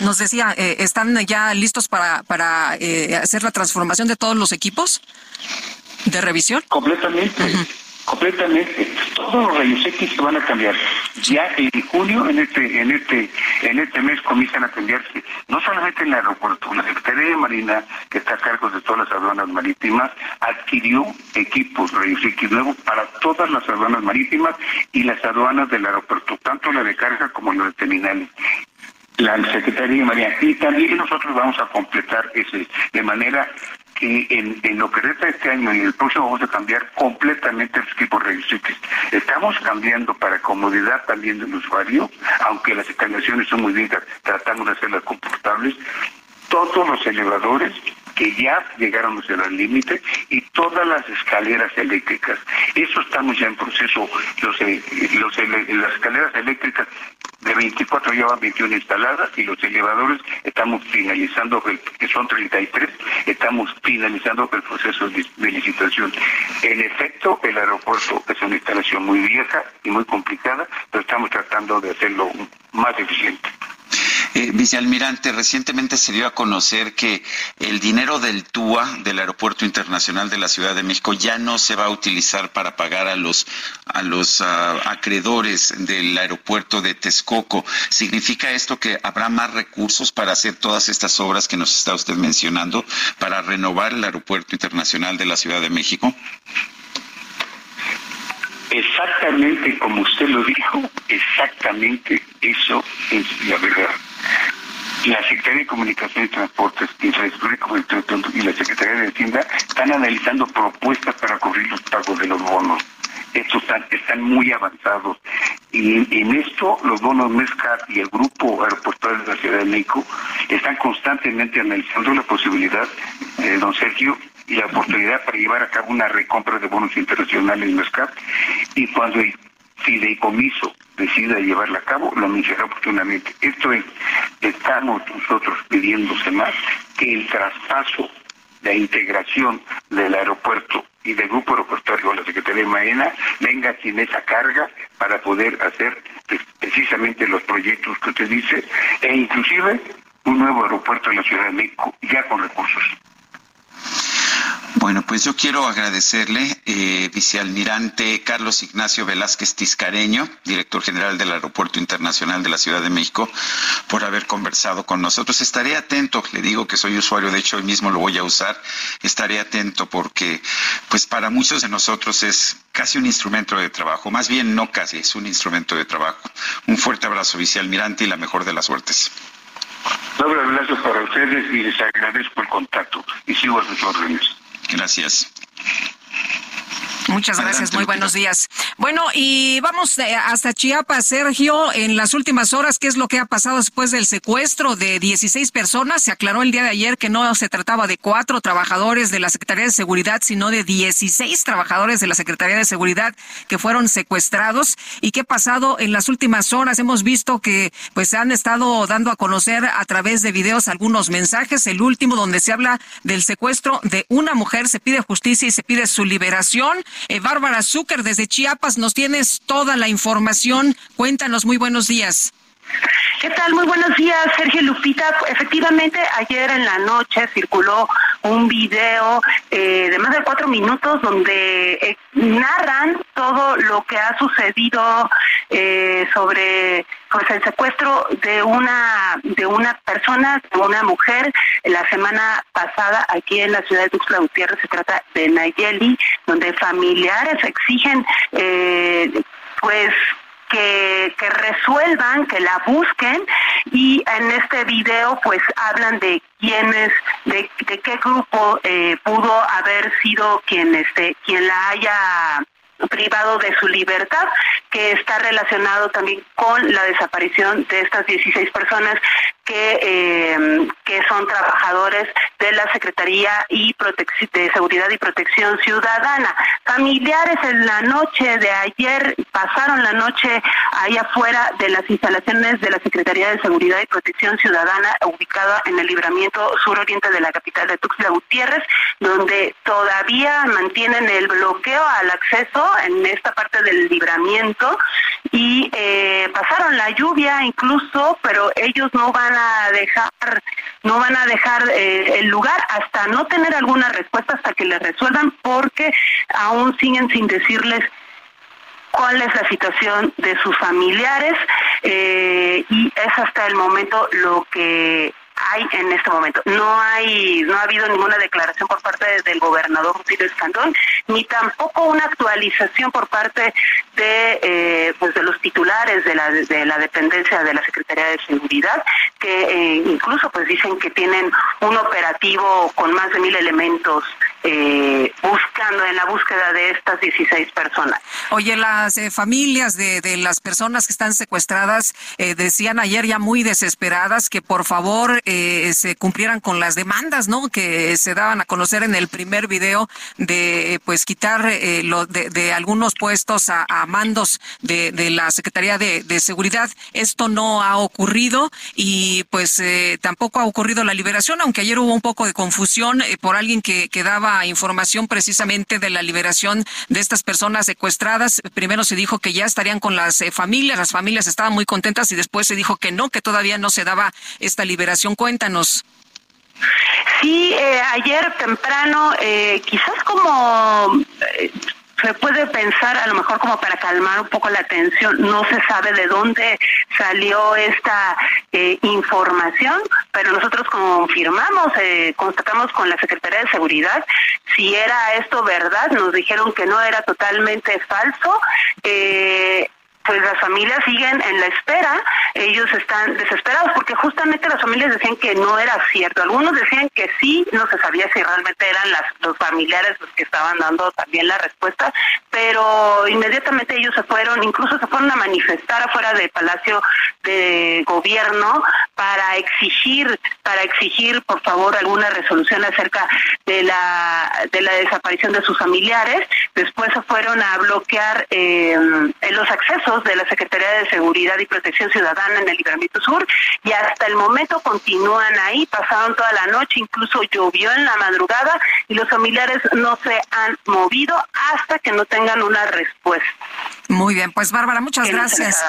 nos decía, eh, ¿están ya listos para, para eh, hacer la transformación de todos los equipos de revisión? Completamente. Completamente. Todos los rayos X se van a cambiar. Ya en junio, en este, en este, en este mes comienzan a cambiarse, no solamente en el aeropuerto, la Secretaría de Marina, que está a cargo de todas las aduanas marítimas, adquirió equipos rayos X nuevos para todas las aduanas marítimas y las aduanas del aeropuerto, tanto la de carga como la de terminales la Secretaría de Marina. Y también nosotros vamos a completar ese, de manera que en, lo que resta este año y el próximo vamos a cambiar completamente los equipos X. Estamos cambiando para comodidad también del usuario, aunque las instalaciones son muy bien, tratamos de hacerlas confortables. Todos los elevadores que ya llegaron al límite y todas las escaleras eléctricas. Eso estamos ya en proceso. Los, eh, los, las escaleras eléctricas de 24 ya van 21 instaladas y los elevadores estamos finalizando, que son 33, estamos finalizando el proceso de, licitación. En efecto, el aeropuerto es una instalación muy vieja y muy complicada, pero estamos tratando de hacerlo más eficiente. Eh, vicealmirante, recientemente se dio a conocer que el dinero del TUA, del Aeropuerto Internacional de la Ciudad de México, ya no se va a utilizar para pagar a los, ah, acreedores del aeropuerto de Texcoco. ¿Significa esto que habrá más recursos para hacer todas estas obras que nos está usted mencionando, para renovar el Aeropuerto Internacional de la Ciudad de México? Exactamente como usted lo dijo, exactamente eso es la verdad. La Secretaría de Comunicaciones y Transportes, Infraestructura y la Secretaría de Hacienda están analizando propuestas para cubrir los pagos de los bonos. Estos están, están muy avanzados. Y en esto, los bonos MESCAT y el Grupo Aeroportuario de la Ciudad de México están constantemente analizando la posibilidad, eh, don Sergio, y la oportunidad para llevar a cabo una recompra de bonos internacionales MESCAT. Y cuando fideicomiso decida llevarla a cabo, lo anunciará oportunamente. Esto es, estamos nosotros pidiéndose más que el traspaso de integración del aeropuerto y del grupo aeroportuario a la Secretaría de Maena venga sin esa carga para poder hacer pues, precisamente los proyectos que usted dice e inclusive un nuevo aeropuerto en la Ciudad de México ya con recursos. Bueno, pues yo quiero agradecerle, eh, vicealmirante Carlos Ignacio Velázquez Tiscareño, director general del Aeropuerto Internacional de la Ciudad de México, por haber conversado con nosotros. Estaré atento, le digo que soy usuario, de hecho hoy mismo lo voy a usar, estaré atento porque pues para muchos de nosotros es casi un instrumento de trabajo, más bien no casi, es un instrumento de trabajo. Un fuerte abrazo, vicealmirante, y la mejor de las suertes. Un abrazo para ustedes y les agradezco el contacto y sigo a sus órdenes. Gracias. Muchas gracias, muy buenos días. Bueno, y vamos eh, hasta Chiapas, Sergio. En las últimas horas, ¿qué es lo que ha pasado después del secuestro de 16 personas? Se aclaró el día de ayer que no se trataba de cuatro trabajadores de la Secretaría de Seguridad, sino de 16 trabajadores de la Secretaría de Seguridad que fueron secuestrados. ¿Y qué ha pasado en las últimas horas? Hemos visto que pues se han estado dando a conocer a través de videos algunos mensajes. El último donde se habla del secuestro de una mujer, se pide justicia y se pide su liberación. Eh, Bárbara Zucker, desde Chiapas, nos tienes toda la información. Cuéntanos, muy buenos días. ¿Qué tal? Muy buenos días, Sergio Lupita. Efectivamente, ayer en la noche circuló un video eh, de más de cuatro minutos donde eh, narran todo lo que ha sucedido eh, sobre pues, el secuestro de una de una persona, de una mujer, la semana pasada aquí en la ciudad de Tuxtla Gutiérrez se trata de Nayeli, donde familiares exigen pues que, que resuelvan, que la busquen y en este video pues hablan de quiénes, de, de qué grupo eh, pudo haber sido quien este, quien la haya privado de su libertad, que está relacionado también con la desaparición de estas 16 personas que, eh, que son trabajadores de la Secretaría y de Seguridad y Protección Ciudadana. Familiares en la noche de ayer pasaron la noche ahí afuera de las instalaciones de la Secretaría de Seguridad y Protección Ciudadana ubicada en el libramiento suroriente de la capital de Tuxtla Gutiérrez, donde todavía mantienen el bloqueo al acceso en esta parte del libramiento y eh, pasaron la lluvia incluso, pero ellos no van a dejar, no van a dejar eh, el lugar hasta no tener alguna respuesta hasta que les resuelvan, porque aún siguen sin decirles cuál es la situación de sus familiares eh, y es hasta el momento lo que hay en este momento. No hay, no ha habido ninguna declaración por parte del gobernador Rutilio Escandón, ni tampoco una actualización por parte de, eh, pues de los titulares de la, de la dependencia de la Secretaría de Seguridad, que eh, incluso pues dicen que tienen un operativo con más de mil elementos eh, buscando en la búsqueda de estas 16 personas. Oye, las eh, familias de, de, las personas que están secuestradas eh, decían ayer ya muy desesperadas que por favor eh, se cumplieran con las demandas, ¿no? Que se daban a conocer en el primer video de pues quitar eh, lo de, algunos puestos a, mandos de, de, la Secretaría de, Seguridad. Esto no ha ocurrido y pues tampoco ha ocurrido la liberación, aunque ayer hubo un poco de confusión por alguien que, que daba información precisamente de la liberación de estas personas secuestradas. Primero se dijo que ya estarían con las eh, familias, las familias estaban muy contentas y después se dijo que no, que todavía no se daba esta liberación. Cuéntanos. Sí, eh, ayer temprano, eh, quizás como eh, se puede pensar a lo mejor como para calmar un poco la tensión, no se sabe de dónde salió esta eh, información, pero nosotros confirmamos, eh, constatamos con la Secretaría de Seguridad si era esto verdad, nos dijeron que no era totalmente falso. Eh, pues las familias siguen en la espera, ellos están desesperados porque justamente las familias decían que no era cierto, algunos decían que sí, no se sabía si realmente eran las, los familiares los que estaban dando también la respuesta, pero inmediatamente ellos se fueron, incluso se fueron a manifestar afuera del Palacio de Gobierno para exigir, para exigir por favor alguna resolución acerca de la de la desaparición de sus familiares, después se fueron a bloquear eh, los accesos de la Secretaría de Seguridad y Protección Ciudadana en el Libramiento Sur y hasta el momento continúan ahí, pasaron toda la noche, incluso llovió en la madrugada y los familiares no se han movido hasta que no tengan una respuesta. Muy bien, pues Bárbara, muchas gracias.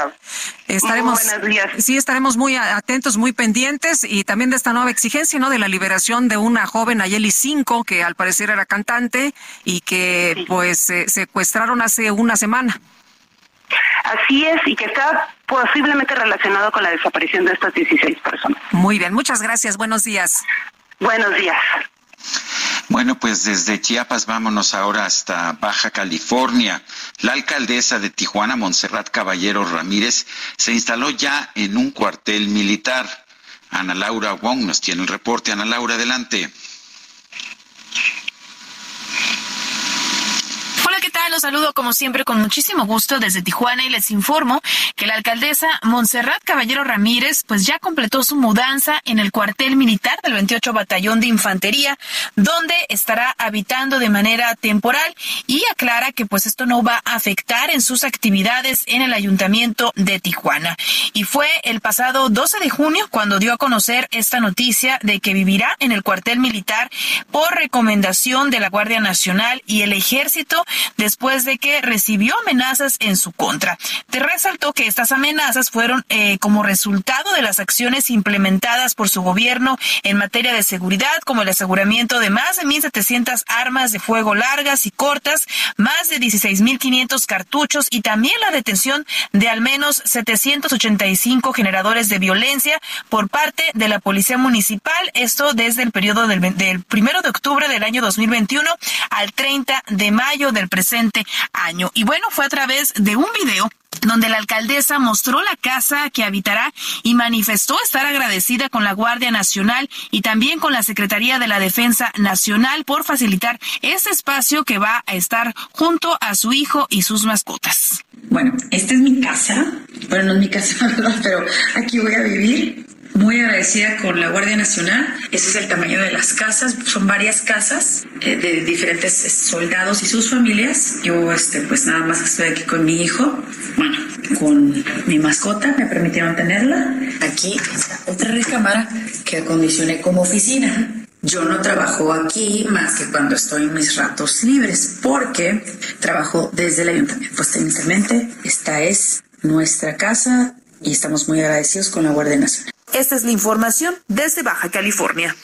Estaremos, sí, estaremos muy atentos, muy pendientes y también de esta nueva exigencia, ¿no? De la liberación de una joven Ayeli 5 que al parecer era cantante y que pues se secuestraron hace una semana. Así es, y que está posiblemente relacionado con la desaparición de estas 16 personas. Muy bien, muchas gracias. Buenos días. Buenos días. Bueno, pues desde Chiapas vámonos ahora hasta Baja California. La alcaldesa de Tijuana, Montserrat Caballero Ramírez, se instaló ya en un cuartel militar. Ana Laura Wong nos tiene el reporte. Ana Laura, adelante. Los saludo como siempre con muchísimo gusto desde Tijuana y les informo que la alcaldesa Montserrat Caballero Ramírez pues ya completó su mudanza en el cuartel militar del 28 Batallón de Infantería, donde estará habitando de manera temporal y aclara que pues esto no va a afectar en sus actividades en el ayuntamiento de Tijuana. Y fue el pasado 12 de junio cuando dio a conocer esta noticia de que vivirá en el cuartel militar por recomendación de la Guardia Nacional y el Ejército después de que recibió amenazas en su contra. Te resaltó que estas amenazas fueron eh, como resultado de las acciones implementadas por su gobierno en materia de seguridad, como el aseguramiento de más de 1.700 armas de fuego largas y cortas, más de 16.500 cartuchos y también la detención de al menos 785 generadores de violencia por parte de la Policía Municipal. Esto desde el periodo del, del primero de octubre del año 2021 al 30 de mayo del presente año. Y bueno, fue a través de un video donde la alcaldesa mostró la casa que habitará y manifestó estar agradecida con la Guardia Nacional y también con la Secretaría de la Defensa Nacional por facilitar ese espacio que va a estar junto a su hijo y sus mascotas. Bueno, esta es mi casa. Bueno, no es mi casa. [LAUGHS] Pero aquí voy a vivir muy agradecida con la Guardia Nacional. Ese es el tamaño de las casas. Son varias casas eh, de diferentes soldados y sus familias. Yo, este, pues nada más estoy aquí con mi hijo, bueno, con mi mascota, me permitieron tenerla. Aquí otra recámara que acondicioné como oficina. Yo no trabajo aquí más que cuando estoy en mis ratos libres, porque trabajo desde el ayuntamiento. Pues técnicamente esta es nuestra casa y estamos muy agradecidos con la Guardia Nacional. Esta es la información desde Baja California.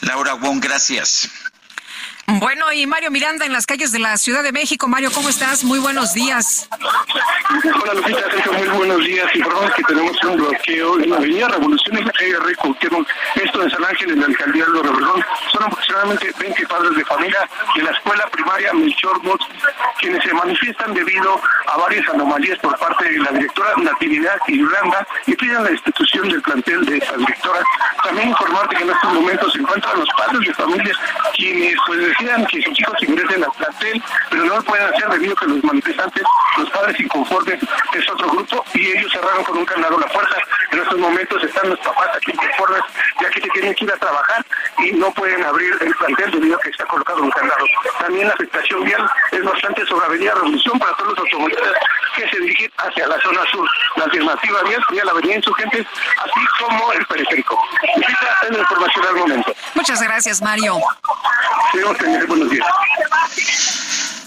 Laura Wong, gracias. Bueno, y Mario Miranda en las calles de la Ciudad de México. Mario, ¿cómo estás? Muy buenos días. Hola, Lupita, muy buenos días. Informamos que tenemos un bloqueo en la avenida Revolución calle Recuquieron, esto en San Ángel, en la alcaldía de Obregón. Son aproximadamente 20 padres de familia de la escuela primaria Melchor quienes se manifiestan debido a varias anomalías por parte de la directora Natividad Irlanda y piden la institución del plantel de esa directora. También informarte que en estos momentos se encuentran los padres de familias quienes pues que sus hijos ingresen al plantel, pero no lo pueden hacer debido a que los manifestantes, los padres inconformes, es otro grupo y ellos cerraron con un candado la puerta. En estos momentos están los papás aquí inconformes, ya que se tienen que ir a trabajar y no pueden abrir el plantel debido a que está colocado un candado. También la afectación vial es bastante sobre Avenida Revolución para todos los automovilistas que se dirigen hacia la zona sur. La alternativa vial sería la Avenida Insurgentes, así como el periférico. Esta es la información al momento. Muchas gracias, Mario. Buenos días.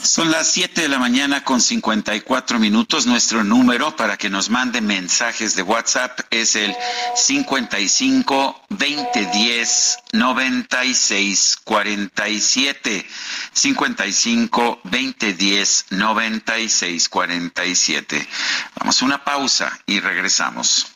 Son las 7 de la mañana con 54 minutos. Nuestro número para que nos mande mensajes de WhatsApp es el 55 2010 96 47. 55 2010 96 47. Vamos a una pausa y regresamos.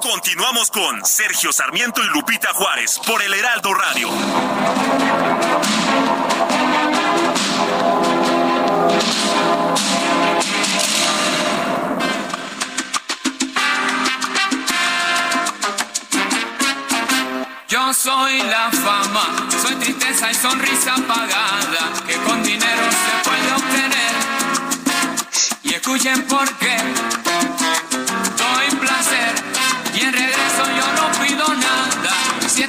Continuamos con Sergio Sarmiento y Lupita Juárez por el Heraldo Radio. Yo soy la fama, soy tristeza y sonrisa pagada que con dinero se puede obtener. Y escuchen por qué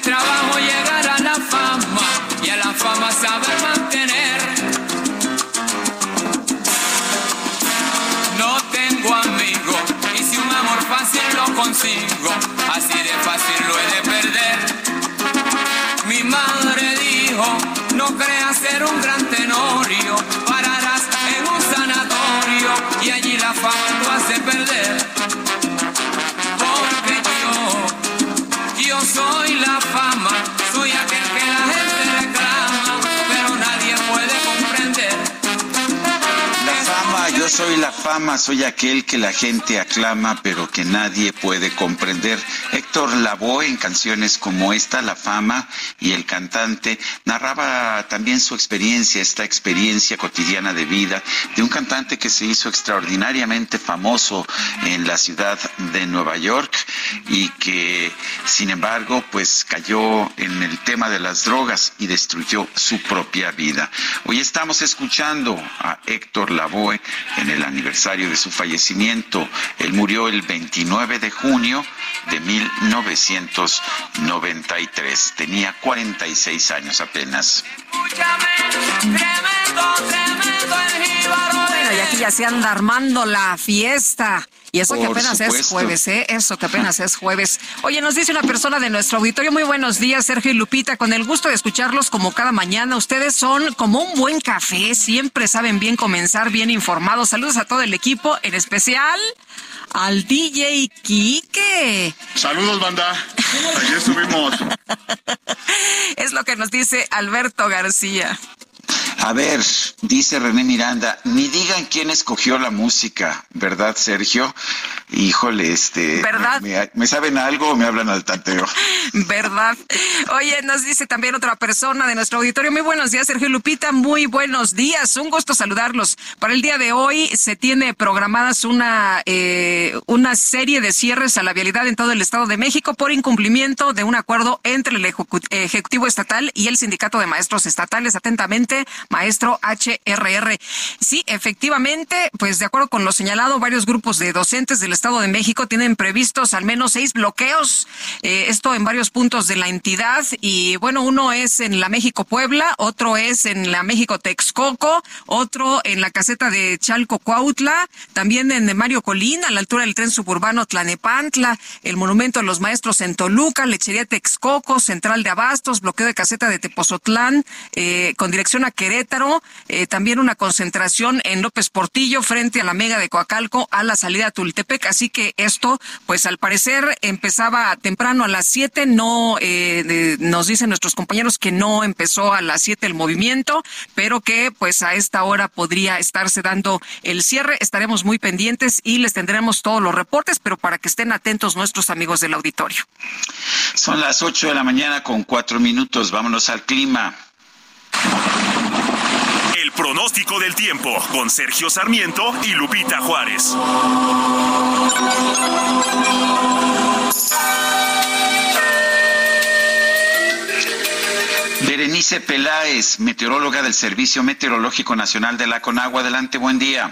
trabajo soy la fama, soy aquel que la gente aclama, pero que nadie puede comprender. Héctor Lavoe en canciones como esta, La fama, y el cantante narraba también su experiencia, esta experiencia cotidiana de vida de un cantante que se hizo extraordinariamente famoso en la ciudad de Nueva York y que, sin embargo, pues cayó en el tema de las drogas y destruyó su propia vida. Hoy estamos escuchando a Héctor Lavoe en el aniversario de su fallecimiento. Él murió el 29 de junio de 1993. Tenía 46 años apenas. Bueno, y aquí ya se anda armando la fiesta. Y eso que apenas es jueves, ¿eh? Eso que apenas es jueves. Oye, nos dice una persona de nuestro auditorio, muy buenos días, Sergio y Lupita, con el gusto de escucharlos como cada mañana. Ustedes son como un buen café, siempre saben bien comenzar, bien informados. Saludos a todo el equipo, en especial al DJ Quique. Saludos, banda. Allí estuvimos. [LAUGHS] Es lo que nos dice Alberto García. A ver, dice René Miranda, ni digan quién escogió la música, ¿verdad, Sergio? Híjole, este. ¿Verdad? ¿Me, me saben algo o me hablan al tanteo? [LAUGHS] ¿Verdad? Oye, nos dice también otra persona de nuestro auditorio. Muy buenos días, Sergio Lupita. Muy buenos días. Un gusto saludarlos. Para el día de hoy se tiene programadas una, eh, una serie de cierres a la vialidad en todo el Estado de México por incumplimiento de un acuerdo entre el Ejecu- Ejecutivo Estatal y el Sindicato de Maestros Estatales. Atentamente, maestro HRR. Sí, efectivamente, pues de acuerdo con lo señalado, varios grupos de docentes del Estado de México tienen previstos al menos seis bloqueos, eh, esto en varios puntos de la entidad. Y bueno, uno es en la México Puebla, otro es en la México Texcoco, otro en la caseta de Chalco Cuautla, también en Mario Colina, a la altura del tren suburbano Tlanepantla, el monumento a los maestros en Toluca, Lechería Texcoco, Central de Abastos, bloqueo de caseta de Tepozotlán, eh, con dirección a Querétaro. Querétaro, eh, también una concentración en López Portillo frente a la Mega de Coacalco a la salida a Tultepec. Así que esto, pues al parecer empezaba temprano a las 7, no eh, nos dicen nuestros compañeros que no empezó a las 7 el movimiento, pero que pues a esta hora podría estarse dando el cierre. Estaremos muy pendientes y les tendremos todos los reportes, pero para que estén atentos nuestros amigos del auditorio. Son las 8 de la mañana con cuatro minutos. Vámonos al clima. El pronóstico del tiempo con Sergio Sarmiento y Lupita Juárez. Berenice Peláez, meteoróloga del Servicio Meteorológico Nacional de la Conagua. Adelante, buen día.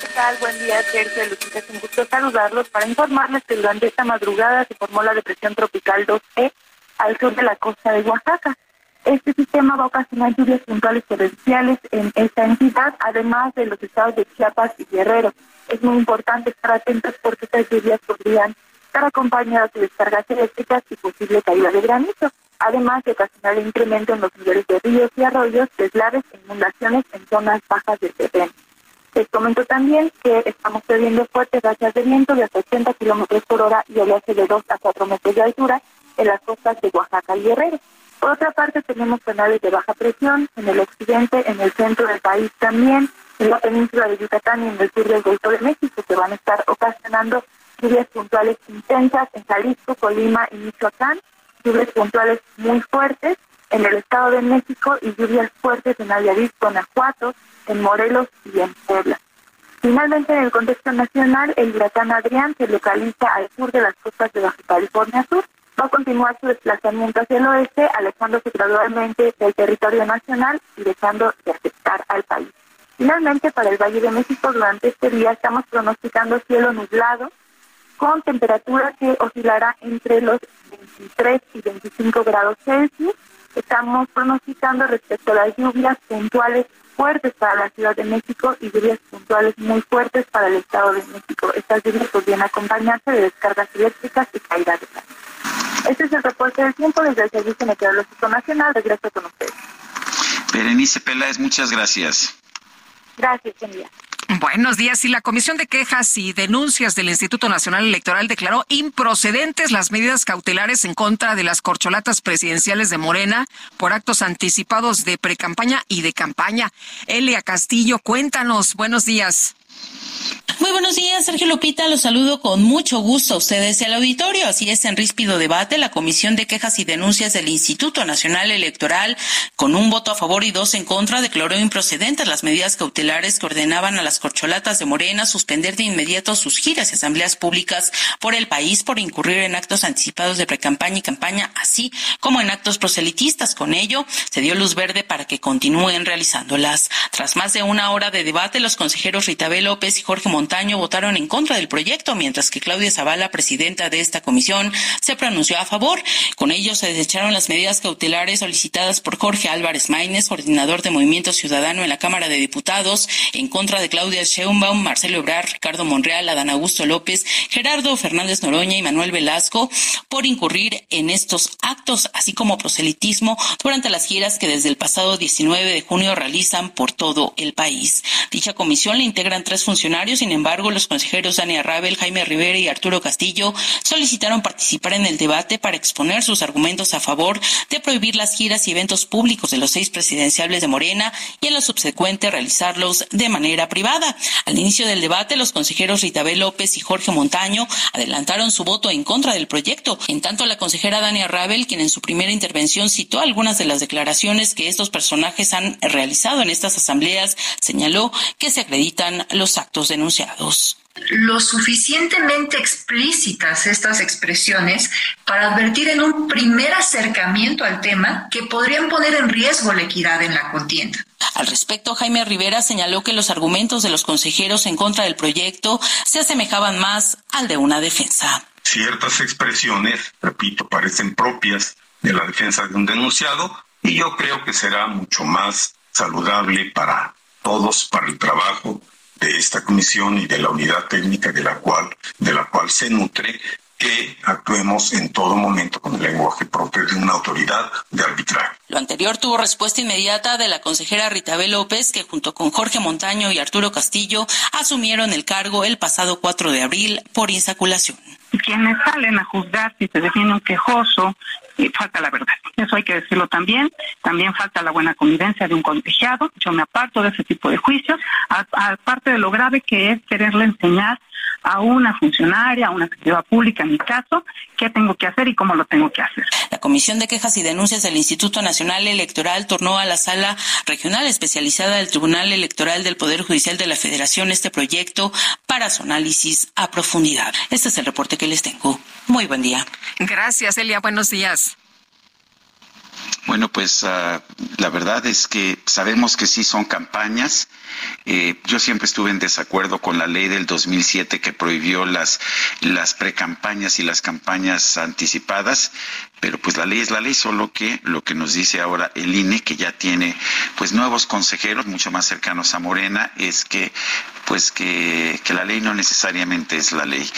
¿Qué tal? Buen día, Sergio. Lupita, es un gusto saludarlos para informarles que durante esta madrugada se formó la depresión tropical 2E al sur de la costa de Oaxaca. Este sistema va a ocasionar lluvias puntuales torrenciales en esta entidad, además de los estados de Chiapas y Guerrero. Es muy importante estar atentos porque estas lluvias podrían estar acompañadas de descargas eléctricas y posible caída de granizo, además de ocasionar incremento en los niveles de ríos y arroyos, deslaves e inundaciones en zonas bajas del terreno. Les comento también que estamos perdiendo fuertes rachas de viento de hasta 80 kilómetros por hora y oleaje de 2 a 4 metros de altura en las costas de Oaxaca y Guerrero. Por otra parte, tenemos canales de baja presión en el occidente, en el centro del país también, en la península de Yucatán y en el sur del Golfo de México, que van a estar ocasionando lluvias puntuales intensas en Jalisco, Colima y Michoacán, lluvias puntuales muy fuertes en el Estado de México y lluvias fuertes en Nayarit, Guanajuato, en Morelos y en Puebla. Finalmente, en el contexto nacional, el huracán Adrián se localiza al sur de las costas de Baja California Sur va a continuar su desplazamiento hacia el oeste, alejándose gradualmente del territorio nacional y dejando de afectar al país. Finalmente, para el Valle de México, durante este día estamos pronosticando cielo nublado, con temperatura que oscilará entre los 23 y 25 grados Celsius. Estamos pronosticando respecto a las lluvias puntuales fuertes para la Ciudad de México y lluvias puntuales muy fuertes para el Estado de México. Estas lluvias podrían acompañarse de descargas eléctricas y caídas de este es el reporte del tiempo desde el Servicio Meteorológico Nacional. Regreso con ustedes. Berenice Peláez, muchas gracias. Gracias, día. Buenos días. Y la Comisión de Quejas y Denuncias del Instituto Nacional Electoral declaró improcedentes las medidas cautelares en contra de las corcholatas presidenciales de Morena por actos anticipados de precampaña y de campaña. Elia Castillo, cuéntanos. Buenos días. Muy buenos días, Sergio Lupita. Los saludo con mucho gusto a ustedes y al auditorio. Así es, en ríspido debate, la Comisión de Quejas y Denuncias del Instituto Nacional Electoral, con un voto a favor y dos en contra, declaró improcedentes las medidas cautelares que ordenaban a las corcholatas de Morena suspender de inmediato sus giras y asambleas públicas por el país por incurrir en actos anticipados de precampaña y campaña, así como en actos proselitistas. Con ello, se dio luz verde para que continúen realizándolas. Tras más de una hora de debate, los consejeros Ritabel López y Jorge Montaño votaron en contra del proyecto, mientras que Claudia Zavala, presidenta de esta comisión, se pronunció a favor. Con ello se desecharon las medidas cautelares solicitadas por Jorge Álvarez Maínez, coordinador de Movimiento Ciudadano en la Cámara de Diputados, en contra de Claudia Sheinbaum, Marcelo Ebrard, Ricardo Monreal, Adán Augusto López, Gerardo Fernández Noroña y Manuel Velasco por incurrir en estos actos, así como proselitismo durante las giras que desde el pasado 19 de junio realizan por todo el país. Dicha comisión le integran tres funcionarios, sin embargo, los consejeros Dania Rabel, Jaime Rivera y Arturo Castillo solicitaron participar en el debate para exponer sus argumentos a favor de prohibir las giras y eventos públicos de los seis presidenciables de Morena y en lo subsecuente realizarlos de manera privada. Al inicio del debate, los consejeros Ritabel López y Jorge Montaño adelantaron su voto en contra del proyecto. En tanto, la consejera Dania Rabel, quien en su primera intervención citó algunas de las declaraciones que estos personajes han realizado en estas asambleas, señaló que se acreditan los actos denunciados lo suficientemente explícitas estas expresiones para advertir en un primer acercamiento al tema que podrían poner en riesgo la equidad en la contienda. Al respecto, Jaime Rivera señaló que los argumentos de los consejeros en contra del proyecto se asemejaban más al de una defensa. Ciertas expresiones, repito, parecen propias de la defensa de un denunciado y yo creo que será mucho más saludable para todos, para el trabajo de esta comisión y de la unidad técnica de la cual, de la cual se nutre, que actuemos en todo momento con el lenguaje propio de una autoridad de arbitraje. Lo anterior tuvo respuesta inmediata de la consejera Ritabel López, que junto con Jorge Montaño y Arturo Castillo asumieron el cargo el pasado 4 de abril por insaculación. Quienes salen a juzgar si se define un quejoso, falta la verdad. Eso hay que decirlo también. También falta la buena convivencia de un colegiado. Yo me aparto de ese tipo de juicios, aparte de lo grave que es quererle enseñar a una funcionaria, a una actividad pública, en mi caso, qué tengo que hacer y cómo lo tengo que hacer. La Comisión de Quejas y Denuncias del Instituto Nacional Electoral tornó a la sala regional especializada del Tribunal Electoral del Poder Judicial de la Federación este proyecto para su análisis a profundidad. Este es el reporte que les tengo. Muy buen día. Gracias, Elia. Buenos días. Bueno, pues uh, la verdad es que sabemos que sí son campañas. Eh, yo siempre estuve en desacuerdo con la ley del 2007 que prohibió las, las precampañas y las campañas anticipadas, pero pues la ley es la ley, solo que lo que nos dice ahora el INE, que ya tiene pues nuevos consejeros mucho más cercanos a Morena, es que pues que, la ley no necesariamente es la ley.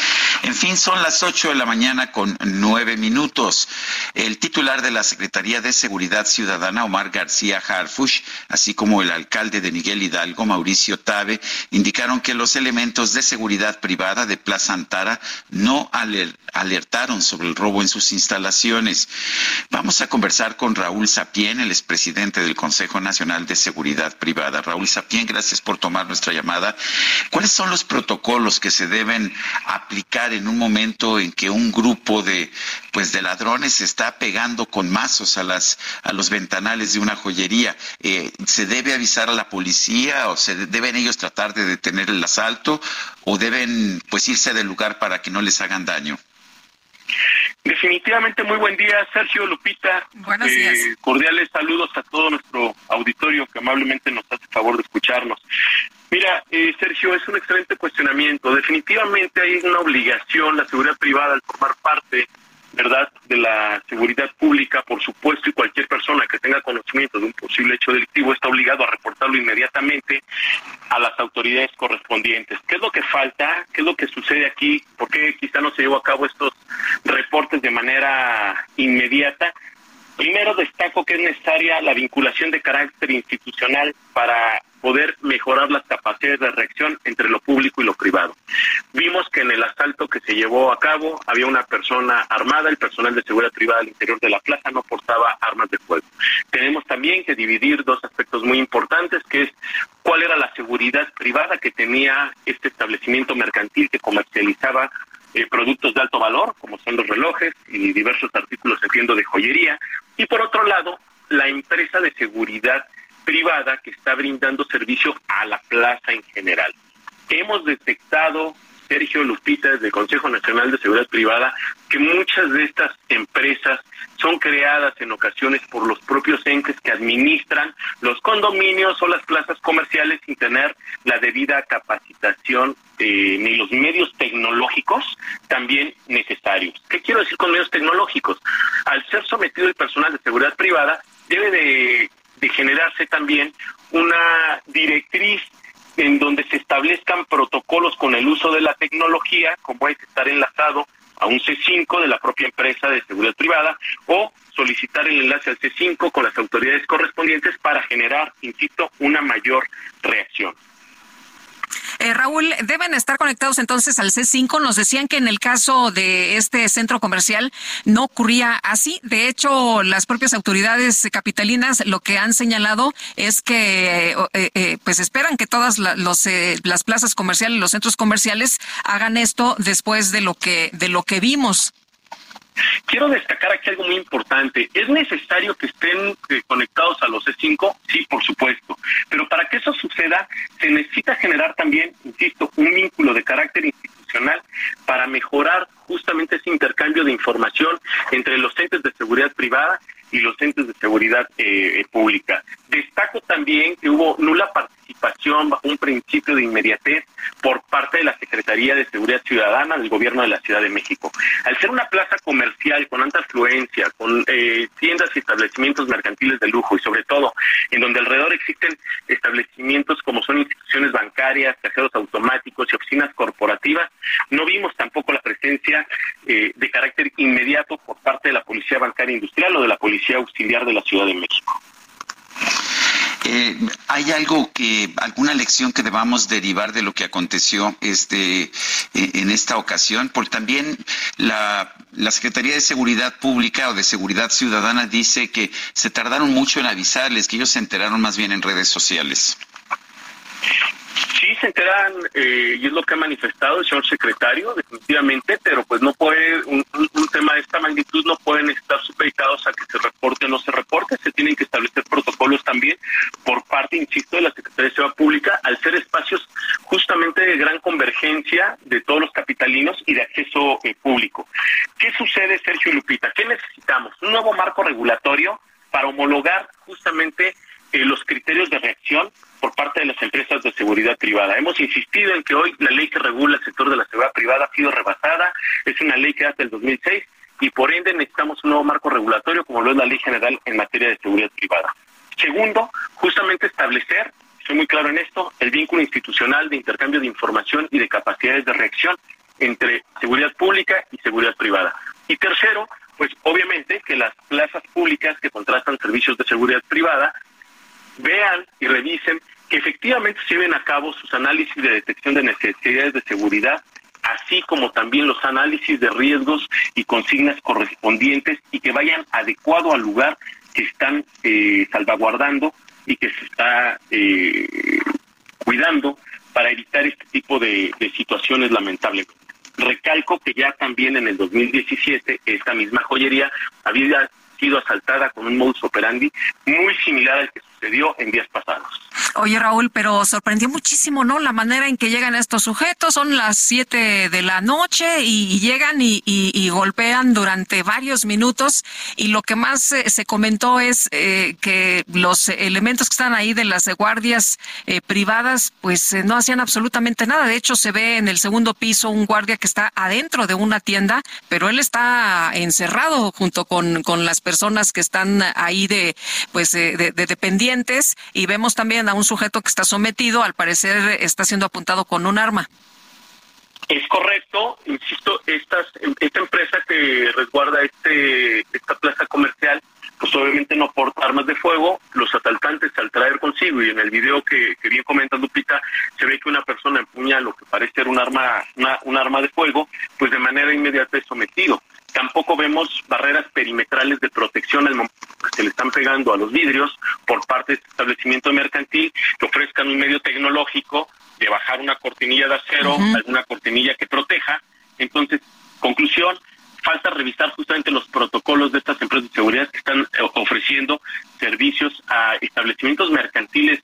En fin, son las ocho de la mañana con nueve minutos. El titular de la Secretaría de Seguridad Ciudadana, Omar García Harfush, así como el alcalde de Miguel Hidalgo, Mauricio Tabe, indicaron que los elementos de seguridad privada de Plaza Antara no alertaron sobre el robo en sus instalaciones. Vamos a conversar con Raúl Sapien, el expresidente del Consejo Nacional de Seguridad Privada. Raúl Sapien, gracias por tomar nuestra llamada. ¿Cuáles son los protocolos que se deben aplicar en un momento en que un grupo de pues de ladrones se está pegando con mazos a las a los ventanales de una joyería? Eh, ¿Se debe avisar a la policía o se deben ellos tratar de detener el asalto o deben pues irse del lugar para que no les hagan daño? Definitivamente muy buen día, Sergio Lupita. Buenos días. Eh, cordiales saludos a todo nuestro auditorio que amablemente nos hace favor de escucharnos. Mira, eh, Sergio, es un excelente cuestionamiento. Definitivamente hay una obligación, la seguridad privada, al formar parte ¿verdad?, de la seguridad pública, por supuesto, y cualquier persona que tenga conocimiento de un posible hecho delictivo está obligado a reportarlo inmediatamente a las autoridades correspondientes. ¿Qué es lo que falta? ¿Qué es lo que sucede aquí? ¿Por qué quizá no se llevó a cabo estos reportes de manera inmediata? Primero destaco que es necesaria la vinculación de carácter institucional para poder mejorar las capacidades de reacción entre lo público y lo privado. Vimos que en el asalto que se llevó a cabo había una persona armada, el personal de seguridad privada al interior de la plaza no portaba armas de fuego. Tenemos también que dividir dos aspectos muy importantes, que es cuál era la seguridad privada que tenía este establecimiento mercantil que comercializaba eh, productos de alto valor, como son los relojes y diversos artículos, entiendo, de joyería, y por otro lado, la empresa de seguridad privada que está brindando servicio a la plaza en general. Hemos detectado, Sergio Lupita, desde el Consejo Nacional de Seguridad Privada, que muchas de estas empresas son creadas en ocasiones por los propios entes que administran los condominios o las plazas comerciales sin tener la debida capacitación eh, ni los medios tecnológicos también necesarios. ¿Qué quiero decir con medios tecnológicos? Al ser sometido el personal de seguridad privada, debe de de generarse también una directriz en donde se establezcan protocolos con el uso de la tecnología, como es estar enlazado a un C5 de la propia empresa de seguridad privada o solicitar el enlace al C5 con las autoridades correspondientes para generar, insisto, una mayor reacción. Eh, Raúl, deben estar conectados entonces al C5. Nos decían que en el caso de este centro comercial no ocurría así. De hecho, las propias autoridades capitalinas lo que han señalado es que eh, eh, pues esperan que todas las plazas comerciales, los centros comerciales hagan esto después de lo que de lo que vimos. Quiero destacar aquí algo muy importante. ¿Es necesario que estén eh, conectados a los E5? Sí, por supuesto. Pero para que eso suceda, se necesita generar también, insisto, un vínculo de carácter institucional para mejorar justamente ese intercambio de información entre los entes de seguridad privada y los entes de seguridad eh, pública. Destaco también que hubo nula participación preocupación, bajo un principio de inmediatez por parte de la Secretaría de Seguridad Ciudadana del Gobierno de la Ciudad de México. Al ser una plaza comercial con alta afluencia, con eh, tiendas y establecimientos mercantiles de lujo y sobre todo en donde alrededor existen establecimientos como son instituciones bancarias, cajeros automáticos y oficinas corporativas, no vimos tampoco la presencia eh, de carácter inmediato por parte de la Policía Bancaria Industrial o de la Policía Auxiliar de la Ciudad de México. Eh, ¿Hay algo que, alguna lección que debamos derivar de lo que aconteció este, eh, en esta ocasión? Porque también la, la Secretaría de Seguridad Pública o de Seguridad Ciudadana dice que se tardaron mucho en avisarles, que ellos se enteraron más bien en redes sociales. Sí, se enteran, eh, y es lo que ha manifestado el señor secretario, definitivamente, pero pues no puede, un, tema de esta magnitud no pueden estar supeditados a que se reporte o no se reporte, se tienen que establecer protocolos también por parte, insisto, de la Secretaría de Seguridad Pública, al ser espacios justamente de gran convergencia de todos los capitalinos y de acceso eh, público. ¿Qué sucede, Sergio Lupita? ¿Qué necesitamos? Un nuevo marco regulatorio para homologar justamente eh, los criterios de reacción por parte de las empresas de seguridad privada. Hemos insistido en que hoy la ley que regula el sector de la seguridad privada ha sido rebasada, es una ley que data del 2006 y por ende necesitamos un nuevo marco regulatorio como lo es la Ley General en materia de seguridad privada. Segundo, justamente establecer, soy muy claro en esto, el vínculo institucional de intercambio de información y de capacidades de reacción entre seguridad pública y seguridad privada. Y tercero, pues obviamente que las plazas públicas que contratan servicios de seguridad privada vean y revisen que efectivamente se lleven a cabo sus análisis de detección de necesidades de seguridad, así como también los análisis de riesgos y consignas correspondientes y que vayan adecuado al lugar que están eh, salvaguardando y que se está eh, cuidando para evitar este tipo de, de situaciones lamentables. Recalco que ya también en el 2017 esta misma joyería había sido asaltada con un modus operandi muy similar al que sucedió en días pasados. Oye, Raúl, pero sorprendió muchísimo, ¿no? La manera en que llegan estos sujetos, son las 7 de la noche y, llegan y, golpean durante varios minutos y lo que más se comentó es eh, que los elementos que están ahí de las guardias eh, privadas, pues eh, no hacían absolutamente nada. De hecho, se ve en el segundo piso un guardia que está adentro de una tienda, pero él está encerrado junto con, con las personas que están ahí de, pues, de dependientes y vemos también a un sujeto que está sometido, al parecer está siendo apuntado con un arma. Es correcto, insisto, esta empresa que resguarda este esta plaza comercial, pues obviamente no porta armas de fuego. Los asaltantes al traer consigo y en el video que, bien comenta Lupita, se ve que una persona empuña lo que parece ser un arma, una, un arma de fuego, pues de manera inmediata es sometido. Tampoco vemos barreras perimetrales de protección al momento que se le están pegando a los vidrios por parte de este establecimiento mercantil que ofrezcan un medio tecnológico de bajar una cortinilla de acero, alguna cortinilla que proteja. Entonces, conclusión, falta revisar justamente los protocolos de estas empresas de seguridad que están eh, ofreciendo servicios a establecimientos mercantiles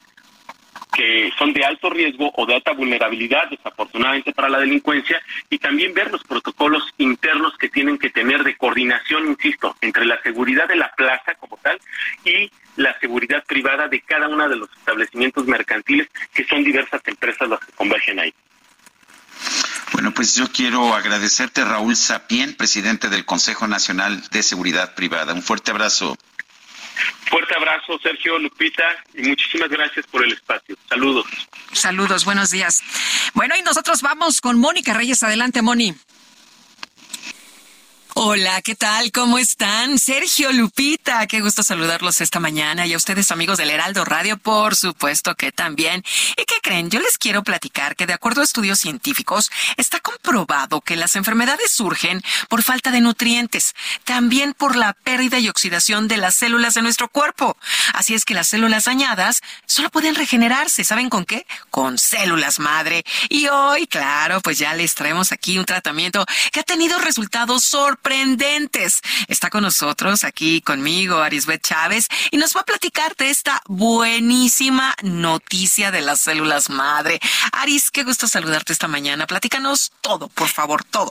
que son de alto riesgo o de alta vulnerabilidad, desafortunadamente para la delincuencia, y también ver los protocolos internos que tienen que tener de coordinación, insisto, entre la seguridad de la plaza como tal y la seguridad privada de cada uno de los establecimientos mercantiles, que son diversas empresas las que convergen ahí. Bueno, pues yo quiero agradecerte, Raúl Sapien, presidente del Consejo Nacional de Seguridad Privada. Un fuerte abrazo. Fuerte abrazo, Sergio Lupita, y muchísimas gracias por el espacio. Saludos. Saludos, buenos días. Bueno, y nosotros vamos con Mónica Reyes. Adelante, Moni. Hola, ¿qué tal? ¿Cómo están? Sergio Lupita, qué gusto saludarlos esta mañana y a ustedes amigos del Heraldo Radio, por supuesto que también. ¿Y qué creen? Yo les quiero platicar que de acuerdo a estudios científicos está comprobado que las enfermedades surgen por falta de nutrientes, también por la pérdida y oxidación de las células de nuestro cuerpo. Así es que las células dañadas solo pueden regenerarse, ¿saben con qué? Con células madre. Y hoy, claro, pues ya les traemos aquí un tratamiento que ha tenido resultados sorprendentes. Está con nosotros aquí conmigo Arisbet Chávez y nos va a platicar de esta buenísima noticia de las células madre. Aris, qué gusto saludarte esta mañana. Platícanos todo, por favor, todo.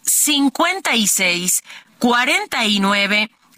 56 49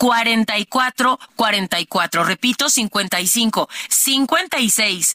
44 44. Repito, 55 56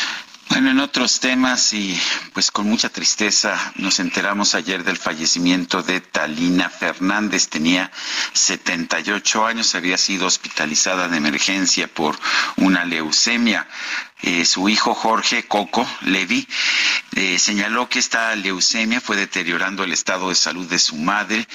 Bueno, en otros temas y pues con mucha tristeza nos enteramos ayer del fallecimiento de Talina Fernández. Tenía 78 años, había sido hospitalizada de emergencia por una leucemia. Eh, su hijo Jorge Coco Levi eh, señaló que esta leucemia fue deteriorando el estado de salud de su madre,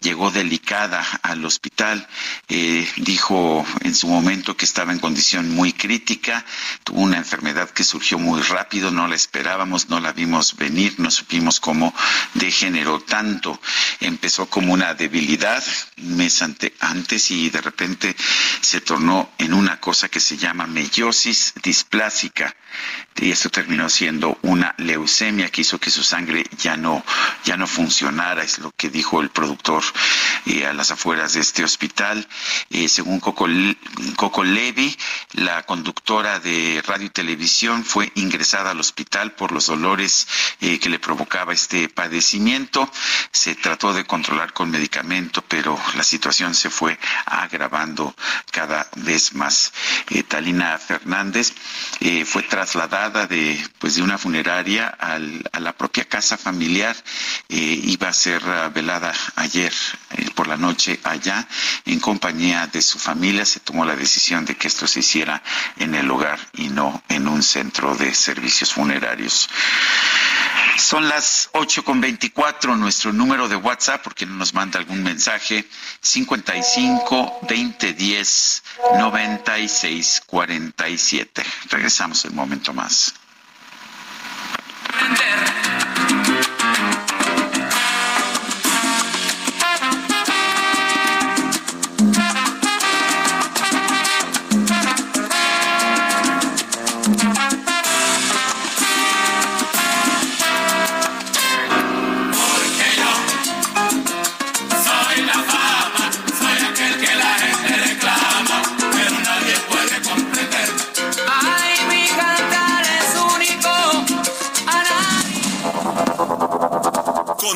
llegó delicada al hospital, eh, dijo en su momento que estaba en condición muy crítica, tuvo una enfermedad que surgió muy rápido, no la esperábamos, no la vimos venir, no supimos cómo degeneró tanto, empezó como una debilidad un mes antes y de repente se tornó en una cosa que se llama meiosis displásica y esto terminó siendo una leucemia que hizo que su sangre ya no ya no funcionara es lo que dijo el productor eh, a las afueras de este hospital. Eh, según Coco, Coco Levi la conductora de radio y televisión fue ingresada al hospital por los dolores eh, que le provocaba este padecimiento. Se trató de controlar con medicamento pero la situación se fue agravando cada vez más. Talina Fernández fue trasladada de, pues, de una funeraria al, a la propia casa familiar. Eh, iba a ser ah, velada ayer eh, por la noche allá en compañía de su familia. Se tomó la decisión de que esto se hiciera en el hogar y no en un centro de servicios funerarios. Son las ocho con veinticuatro. Nuestro número de WhatsApp, porque no nos manda algún mensaje, 55 20 10 96 47. Regresamos un momento más.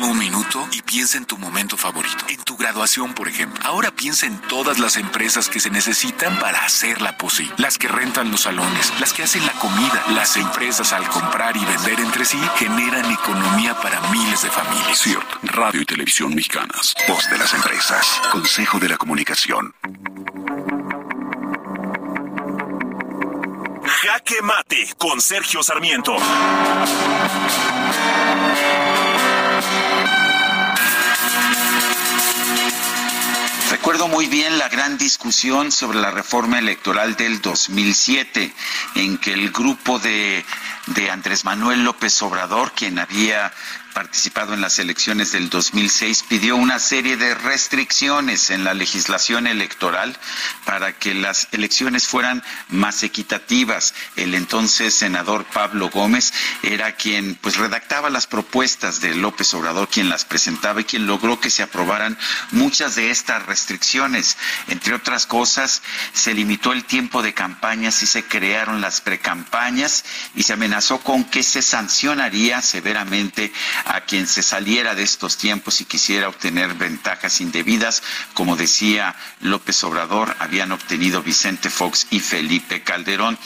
Toma un minuto y piensa en tu momento favorito, en tu graduación, por ejemplo. Ahora piensa en todas las empresas que se necesitan para hacerla posible. Las que rentan los salones, las que hacen la comida, las empresas al comprar y vender entre sí generan economía para miles de familias. Cierto. Radio y Televisión Mexicanas. Voz de las empresas. Consejo de la Comunicación. Jaque Mate con Sergio Sarmiento. Recuerdo muy bien la gran discusión sobre la reforma electoral del 2007, en que el grupo de, de Andrés Manuel López Obrador, quien había participado en las elecciones del 2006 pidió una serie de restricciones en la legislación electoral para que las elecciones fueran más equitativas. El entonces senador Pablo Gómez era quien pues redactaba las propuestas de López Obrador, quien las presentaba y quien logró que se aprobaran muchas de estas restricciones. Entre otras cosas, se limitó el tiempo de campañas y se crearon las precampañas y se amenazó con que se sancionaría severamente a quien se saliera de estos tiempos y quisiera obtener ventajas indebidas, como decía López Obrador, habían obtenido Vicente Fox y Felipe Calderón.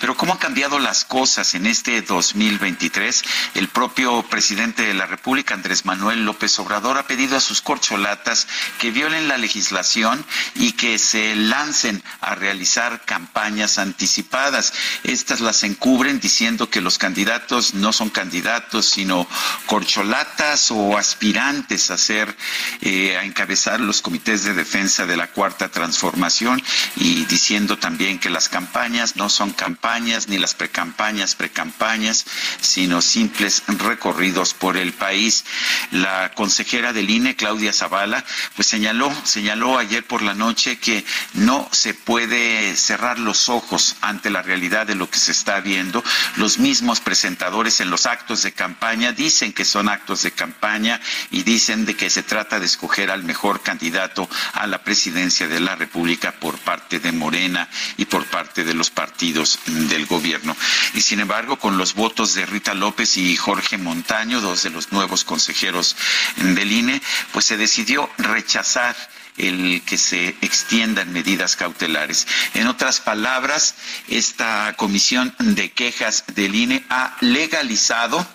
Pero ¿cómo han cambiado las cosas en este 2023? El propio presidente de la República, Andrés Manuel López Obrador, ha pedido a sus corcholatas que violen la legislación y que se lancen a realizar campañas anticipadas. Estas las encubren diciendo que los candidatos no son candidatos, sino corcholatas o aspirantes a ser, eh, a encabezar los comités de defensa de la cuarta transformación y diciendo también que las campañas no son campañas ni las precampañas precampañas, sino simples recorridos por el país. La consejera del INE, Claudia Zavala, pues señaló, señaló ayer por la noche que no se puede cerrar los ojos ante la realidad de lo que se está viendo. Los mismos presentadores en los actos de campaña dicen que que son actos de campaña y dicen de que se trata de escoger al mejor candidato a la presidencia de la República por parte de Morena y por parte de los partidos del gobierno. Y sin embargo, con los votos de Rita López y Jorge Montaño, dos de los nuevos consejeros del INE, pues se decidió rechazar el que se extiendan medidas cautelares. En otras palabras, esta comisión de quejas del INE ha legalizado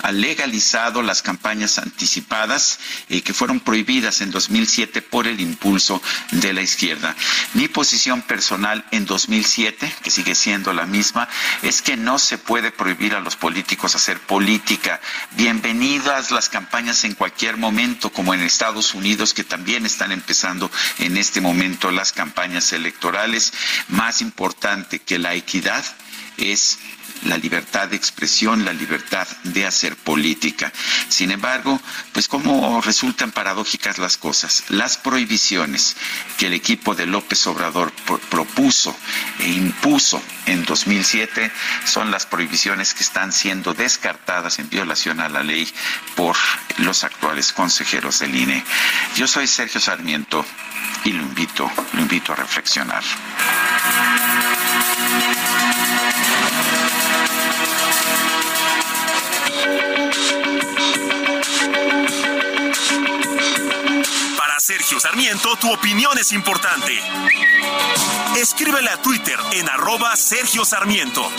ha legalizado las campañas anticipadas eh, que fueron prohibidas en 2007 por el impulso de la izquierda. Mi posición personal en 2007, que sigue siendo la misma, es que no se puede prohibir a los políticos hacer política. Bienvenidas las campañas en cualquier momento, como en Estados Unidos, que también están empezando en este momento las campañas electorales. Más importante que la equidad es la libertad de expresión, la libertad de hacer política. Sin embargo, pues cómo resultan paradójicas las cosas. Las prohibiciones que el equipo de López Obrador propuso e impuso en 2007 son las prohibiciones que están siendo descartadas en violación a la ley por los actuales consejeros del INE. Yo soy Sergio Sarmiento y lo invito, lo invito a reflexionar. Sergio Sarmiento, tu opinión es importante. Escríbele a Twitter en arroba Sergio Sarmiento.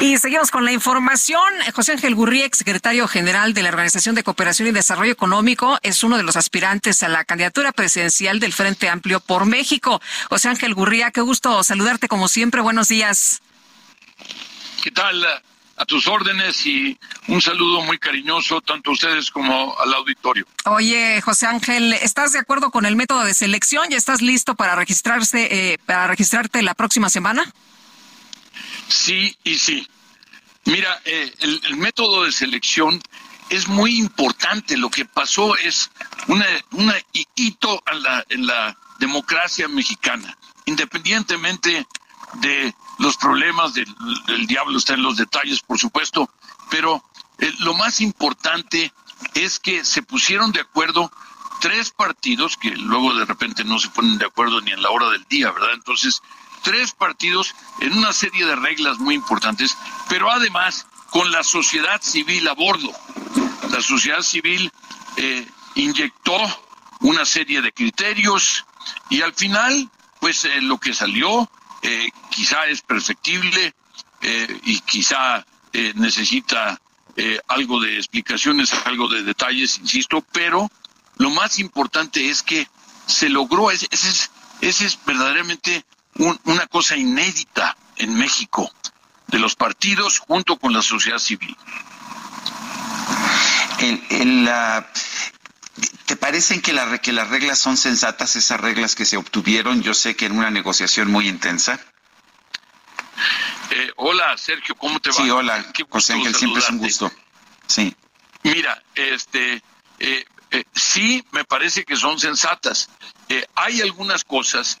Y seguimos con la información. José Ángel Gurría, secretario general de la Organización de Cooperación y Desarrollo Económico, es uno de los aspirantes a la candidatura presidencial del Frente Amplio por México. José Ángel Gurría, qué gusto saludarte como siempre. Buenos días. ¿Qué tal? A tus órdenes y un saludo muy cariñoso tanto a ustedes como al auditorio. Oye, José Ángel, ¿estás de acuerdo con el método de selección? ¿Ya estás listo para registrarse, eh, para registrarte la próxima semana? Sí y sí. Mira, eh, el, método de selección es muy importante. Lo que pasó es un hito en la democracia mexicana, independientemente de los problemas del, diablo está en los detalles, por supuesto, pero eh, lo más importante es que se pusieron de acuerdo tres partidos que luego de repente no se ponen de acuerdo ni en la hora del día, ¿verdad? Entonces, tres partidos en una serie de reglas muy importantes, pero además con la sociedad civil a bordo. La sociedad civil eh, inyectó una serie de criterios y al final, pues eh, lo que salió eh, quizá es perfectible y quizá necesita algo de explicaciones, algo de detalles, insisto, pero lo más importante es que se logró, ese, es, ese es verdaderamente una cosa inédita en México, de los partidos junto con la sociedad civil. ¿Te parecen que, la, que las reglas son sensatas, esas reglas que se obtuvieron? Yo sé que en una negociación muy intensa. Eh, hola, Sergio, ¿cómo te va? Sí, hola, José Ángel, siempre es un gusto. Sí. Mira, este, eh, eh, sí, me parece que son sensatas. hay algunas cosas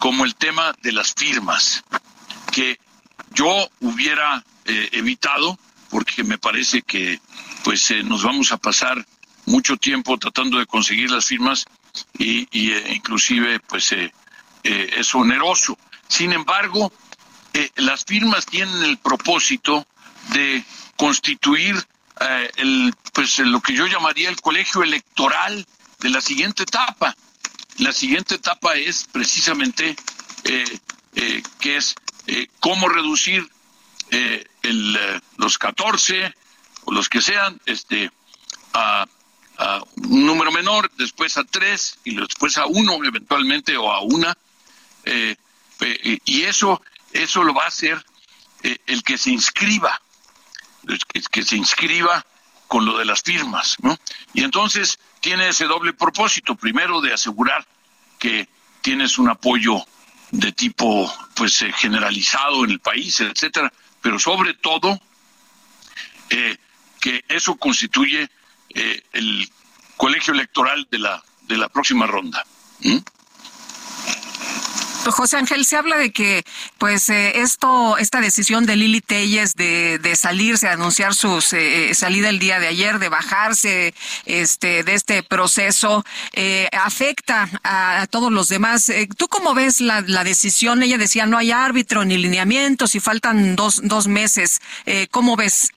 como el tema de las firmas, que yo hubiera eh, evitado, porque me parece que pues eh, nos vamos a pasar mucho tiempo tratando de conseguir las firmas y, eh, inclusive pues es oneroso. Sin embargo, las firmas tienen el propósito de constituir el, pues, lo que yo llamaría el colegio electoral de la siguiente etapa. La siguiente etapa es precisamente eh, eh, que es eh, cómo reducir el, los 14 o los que sean este, a, un número menor, después a tres y después a uno eventualmente o a una. Eh, eh, y eso, eso lo va a hacer eh, el que se inscriba, que, se inscriba con lo de las firmas, ¿no? Y entonces tiene ese doble propósito, primero de asegurar que tienes un apoyo de tipo pues generalizado en el país, etcétera, pero sobre todo que eso constituye eh, el colegio electoral de la, de la próxima ronda. José Ángel, se habla de que, pues, eh, esto, esta decisión de Lili Telles de, de salirse, de anunciar su eh, salida el día de ayer, de bajarse, este, de este proceso, afecta a, todos los demás. ¿Tú cómo ves la, decisión? Ella decía no hay árbitro ni lineamientos y faltan dos, dos meses. ¿Cómo ves?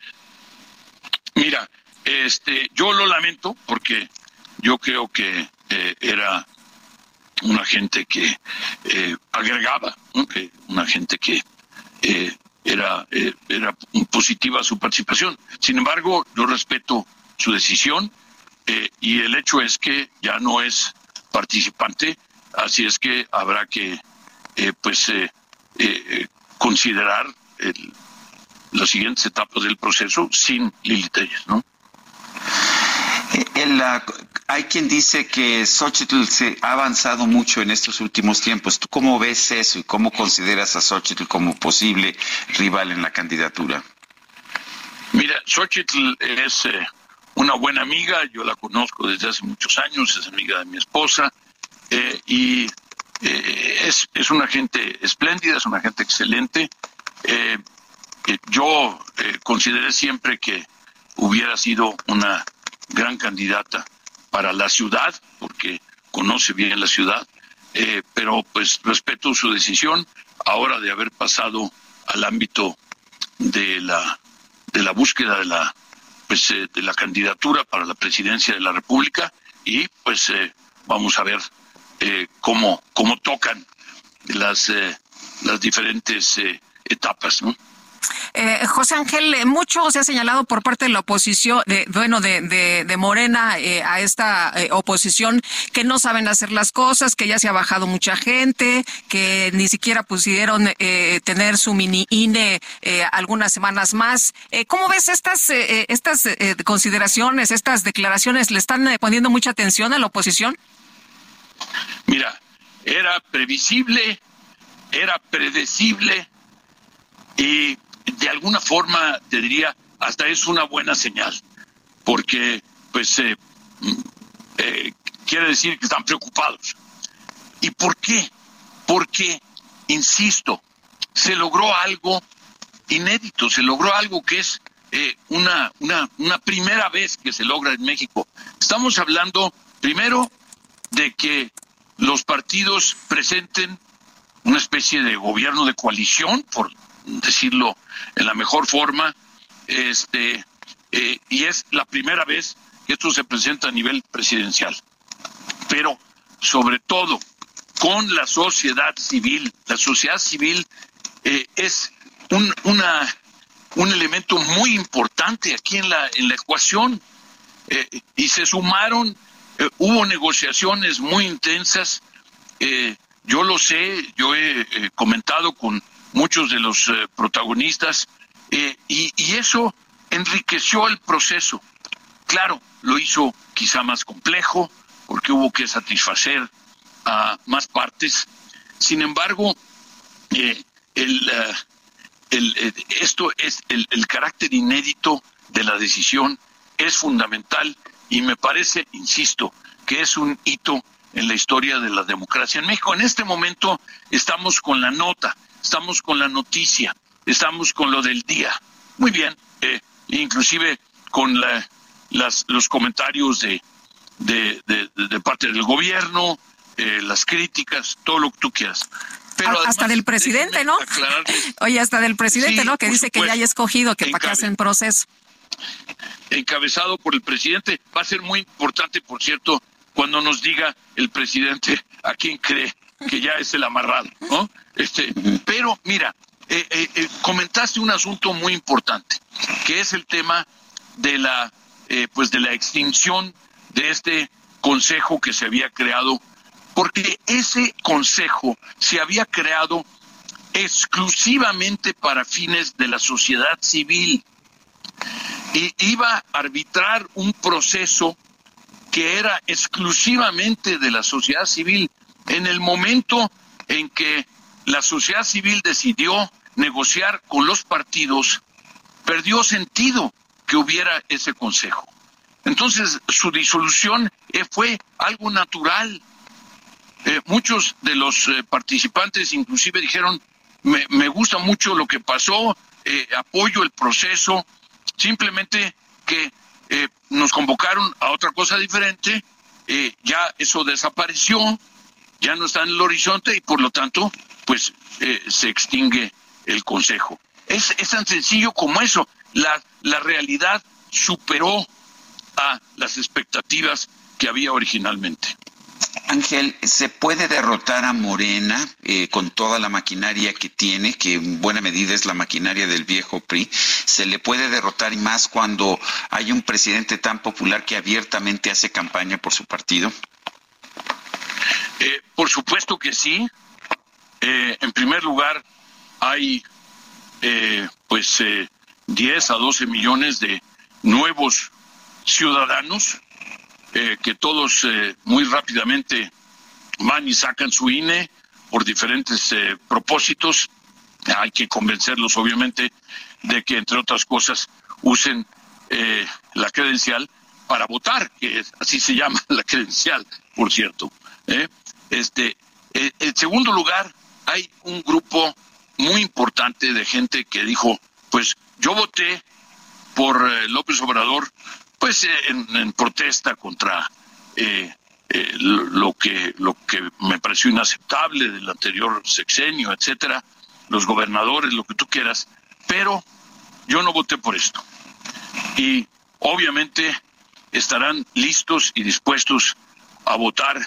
Mira, este, yo lo lamento porque yo creo que eh, era una gente que eh, agregaba, una gente que eh, era, era positiva su participación. Sin embargo, yo respeto su decisión y el hecho es que ya no es participante, así es que habrá que pues considerar las siguientes etapas del proceso sin Lili ¿no? Hay quien dice que Xochitl se ha avanzado mucho en estos últimos tiempos. ¿Tú cómo ves eso y cómo consideras a Xochitl como posible rival en la candidatura? Mira, Xochitl es eh, una buena amiga, yo la conozco desde hace muchos años, es amiga de mi esposa eh, y eh, es, es una gente espléndida, es una gente excelente. yo consideré siempre que hubiera sido una gran candidata para la ciudad, porque conoce bien la ciudad, eh, pero pues respeto su decisión ahora de haber pasado al ámbito de la de la búsqueda de la pues eh, de la candidatura para la presidencia de la República y pues eh, vamos a ver cómo cómo tocan las las diferentes etapas, ¿no? Eh, José Ángel, eh, mucho se ha señalado por parte de la oposición, de, bueno, de, de, Morena eh, a esta eh, oposición que no saben hacer las cosas, que ya se ha bajado mucha gente, que ni siquiera pudieron tener su mini INE algunas semanas más. ¿Cómo ves estas, estas consideraciones, estas declaraciones? ¿Le están poniendo mucha atención a la oposición? Mira, era previsible, era predecible y de alguna forma te diría hasta es una buena señal porque pues eh, eh, quiere decir que están preocupados. Y por qué porque insisto se logró algo inédito se logró algo que es eh, una, una, una primera vez que se logra en México. Estamos hablando primero de que los partidos presenten una especie de gobierno de coalición por decirlo en la mejor forma, este, eh, y es la primera vez que esto se presenta a nivel presidencial. Pero, sobre todo, con la sociedad civil. La sociedad civil eh, es un, una, un elemento muy importante aquí en la, en la ecuación. Eh, y se sumaron, hubo negociaciones muy intensas. yo lo sé, yo he comentado con muchos de los eh, protagonistas, eh, y, eso enriqueció el proceso. Claro, lo hizo quizá más complejo, porque hubo que satisfacer a más partes. Sin embargo, eh, el, esto es el carácter inédito de la decisión es fundamental y me parece, insisto, que es un hito en la historia de la democracia en México. En este momento estamos con la nota estamos con la noticia, estamos con lo del día. Muy bien, eh, inclusive con la, las, los comentarios de, de, de, parte del gobierno, eh, las críticas, todo lo que tú quieras. Pero hasta del presidente, ¿no? [LAUGHS] Oye, hasta del presidente, ¿no? Que dice que ya haya escogido, que para que en proceso. Encabezado por el presidente. Va a ser muy importante, por cierto, cuando nos diga el presidente a quién cree que ya es el amarrado, ¿no? Este, pero mira, eh, eh, eh, comentaste un asunto muy importante, que es el tema de la, pues de la extinción de este consejo que se había creado, porque ese consejo se había creado exclusivamente para fines de la sociedad civil y iba a arbitrar un proceso que era exclusivamente de la sociedad civil. En el momento en que la sociedad civil decidió negociar con los partidos, perdió sentido que hubiera ese consejo. Entonces, su disolución eh, fue algo natural. Eh, muchos de los eh, participantes inclusive dijeron, me, me, gusta mucho lo que pasó, apoyo el proceso, simplemente que nos convocaron a otra cosa diferente, ya eso desapareció, ya no está en el horizonte y por lo tanto, pues se extingue el Consejo. Es, es tan sencillo como eso. La, la realidad superó a las expectativas que había originalmente. Ángel, ¿se puede derrotar a Morena eh, con toda la maquinaria que tiene, que en buena medida es la maquinaria del viejo PRI? ¿Se le puede derrotar y más cuando hay un presidente tan popular que abiertamente hace campaña por su partido? Eh, por supuesto que sí. Eh, en primer lugar, hay eh, pues 10 a 12 millones de nuevos ciudadanos eh, que todos eh, muy rápidamente van y sacan su INE por diferentes eh, propósitos. Hay que convencerlos, obviamente, de que, entre otras cosas, usen la credencial para votar, que así se llama [LAUGHS] la credencial, por cierto. Este, en segundo lugar, hay un grupo muy importante de gente que dijo, pues yo voté por López Obrador pues eh, en, protesta contra eh, eh, lo que lo que me pareció inaceptable del anterior sexenio, etcétera, los gobernadores, lo que tú quieras, pero yo no voté por esto. Y obviamente estarán listos y dispuestos a votar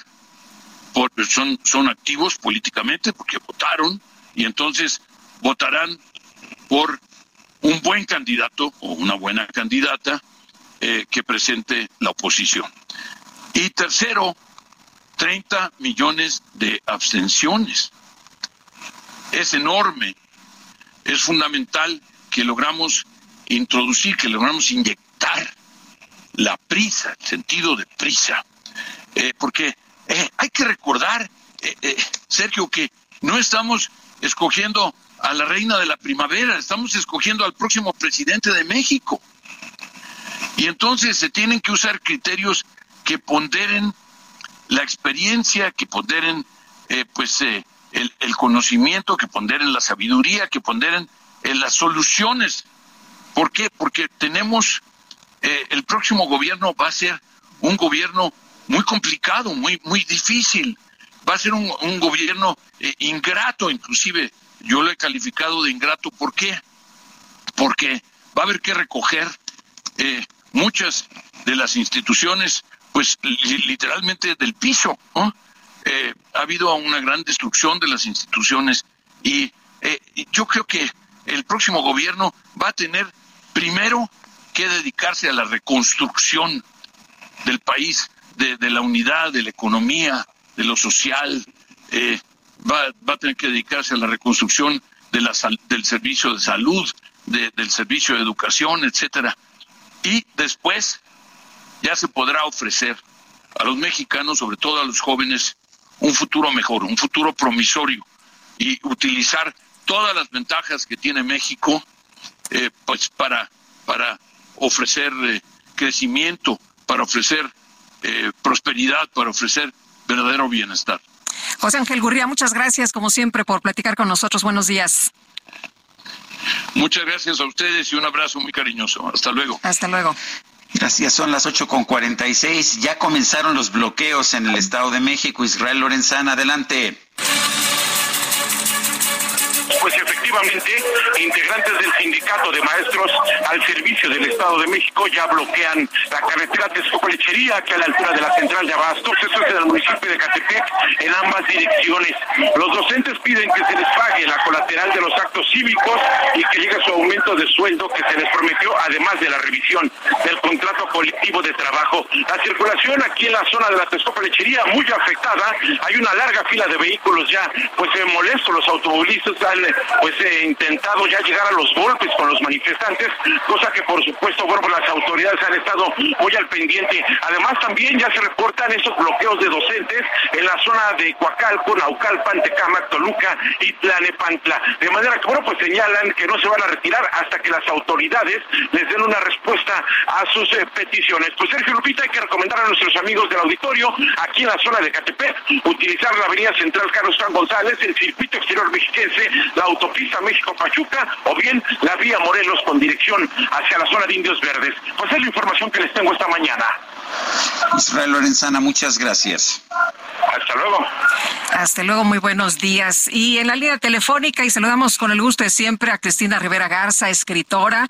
son son activos políticamente porque votaron y entonces votarán por un buen candidato o una buena candidata eh, que presente la oposición. Y tercero, 30 millones de abstenciones. Es enorme. Es fundamental que logramos introducir, que logramos inyectar la prisa, el sentido de prisa. Eh, porque eh, hay que recordar, Sergio, que no estamos escogiendo a la reina de la primavera, estamos escogiendo al próximo presidente de México. Y entonces se tienen que usar criterios que ponderen la experiencia, que ponderen eh, pues eh, el, conocimiento, que ponderen la sabiduría, que ponderen eh, las soluciones. ¿Por qué? Porque tenemos, el próximo gobierno va a ser un gobierno muy complicado, muy, muy difícil. Va a ser un, un gobierno ingrato, inclusive yo lo he calificado de ingrato. ¿Por qué? Porque va a haber que recoger eh, muchas de las instituciones, pues literalmente del piso. Eh, ha habido una gran destrucción de las instituciones y eh, yo creo que el próximo gobierno va a tener primero que dedicarse a la reconstrucción del país, de, la unidad, de la economía, de lo social. Eh, va, va, a tener que dedicarse a la reconstrucción de la, del servicio de salud, del servicio de educación, etcétera y después ya se podrá ofrecer a los mexicanos, sobre todo a los jóvenes, un futuro mejor, un futuro promisorio y utilizar todas las ventajas que tiene México eh, pues para, para ofrecer eh, crecimiento, para ofrecer eh, prosperidad, para ofrecer verdadero bienestar. José Ángel Gurría, muchas gracias como siempre por platicar con nosotros. Buenos días. Muchas gracias a ustedes y un abrazo muy cariñoso. Hasta luego. Hasta luego. Gracias, son las ocho con cuarenta y seis. Ya comenzaron los bloqueos en el Estado de México. Israel Lorenzana, adelante. Pues efectivamente, integrantes del sindicato de maestros al servicio del Estado de México ya bloquean la carretera Texcoco-Lechería, que a la altura de la central de Abastos, eso es en el municipio de Catepec, en ambas direcciones. Los docentes piden que se les pague la colateral de los actos cívicos y que llegue su aumento de sueldo que se les prometió, además de la revisión del contrato colectivo de trabajo. La circulación aquí en la zona de la Texcoco-Lechería muy afectada, hay una larga fila de vehículos ya, pues se molesto, los automovilistas pues eh, intentado ya llegar a los golpes con los manifestantes, cosa que por supuesto, bueno, las autoridades han estado muy al pendiente. Además también ya se reportan esos bloqueos de docentes en la zona de Coacalco, Naucalpan, Tecámac, Toluca y Tlanepantla. De manera que, bueno, pues señalan que no se van a retirar hasta que las autoridades les den una respuesta a sus eh, peticiones. Pues Sergio Lupita, hay que recomendar a nuestros amigos del auditorio, aquí en la zona de Catepec, utilizar la avenida central Carlos Juan González, el circuito exterior mexiquense, la autopista México-Pachuca o bien la vía Morelos con dirección hacia la zona de Indios Verdes. Pues es la información que les tengo esta mañana. Israel Lorenzana, muchas gracias. Hasta luego. Hasta luego, muy buenos días. Y en la línea telefónica, y saludamos con el gusto de siempre a Cristina Rivera Garza, escritora,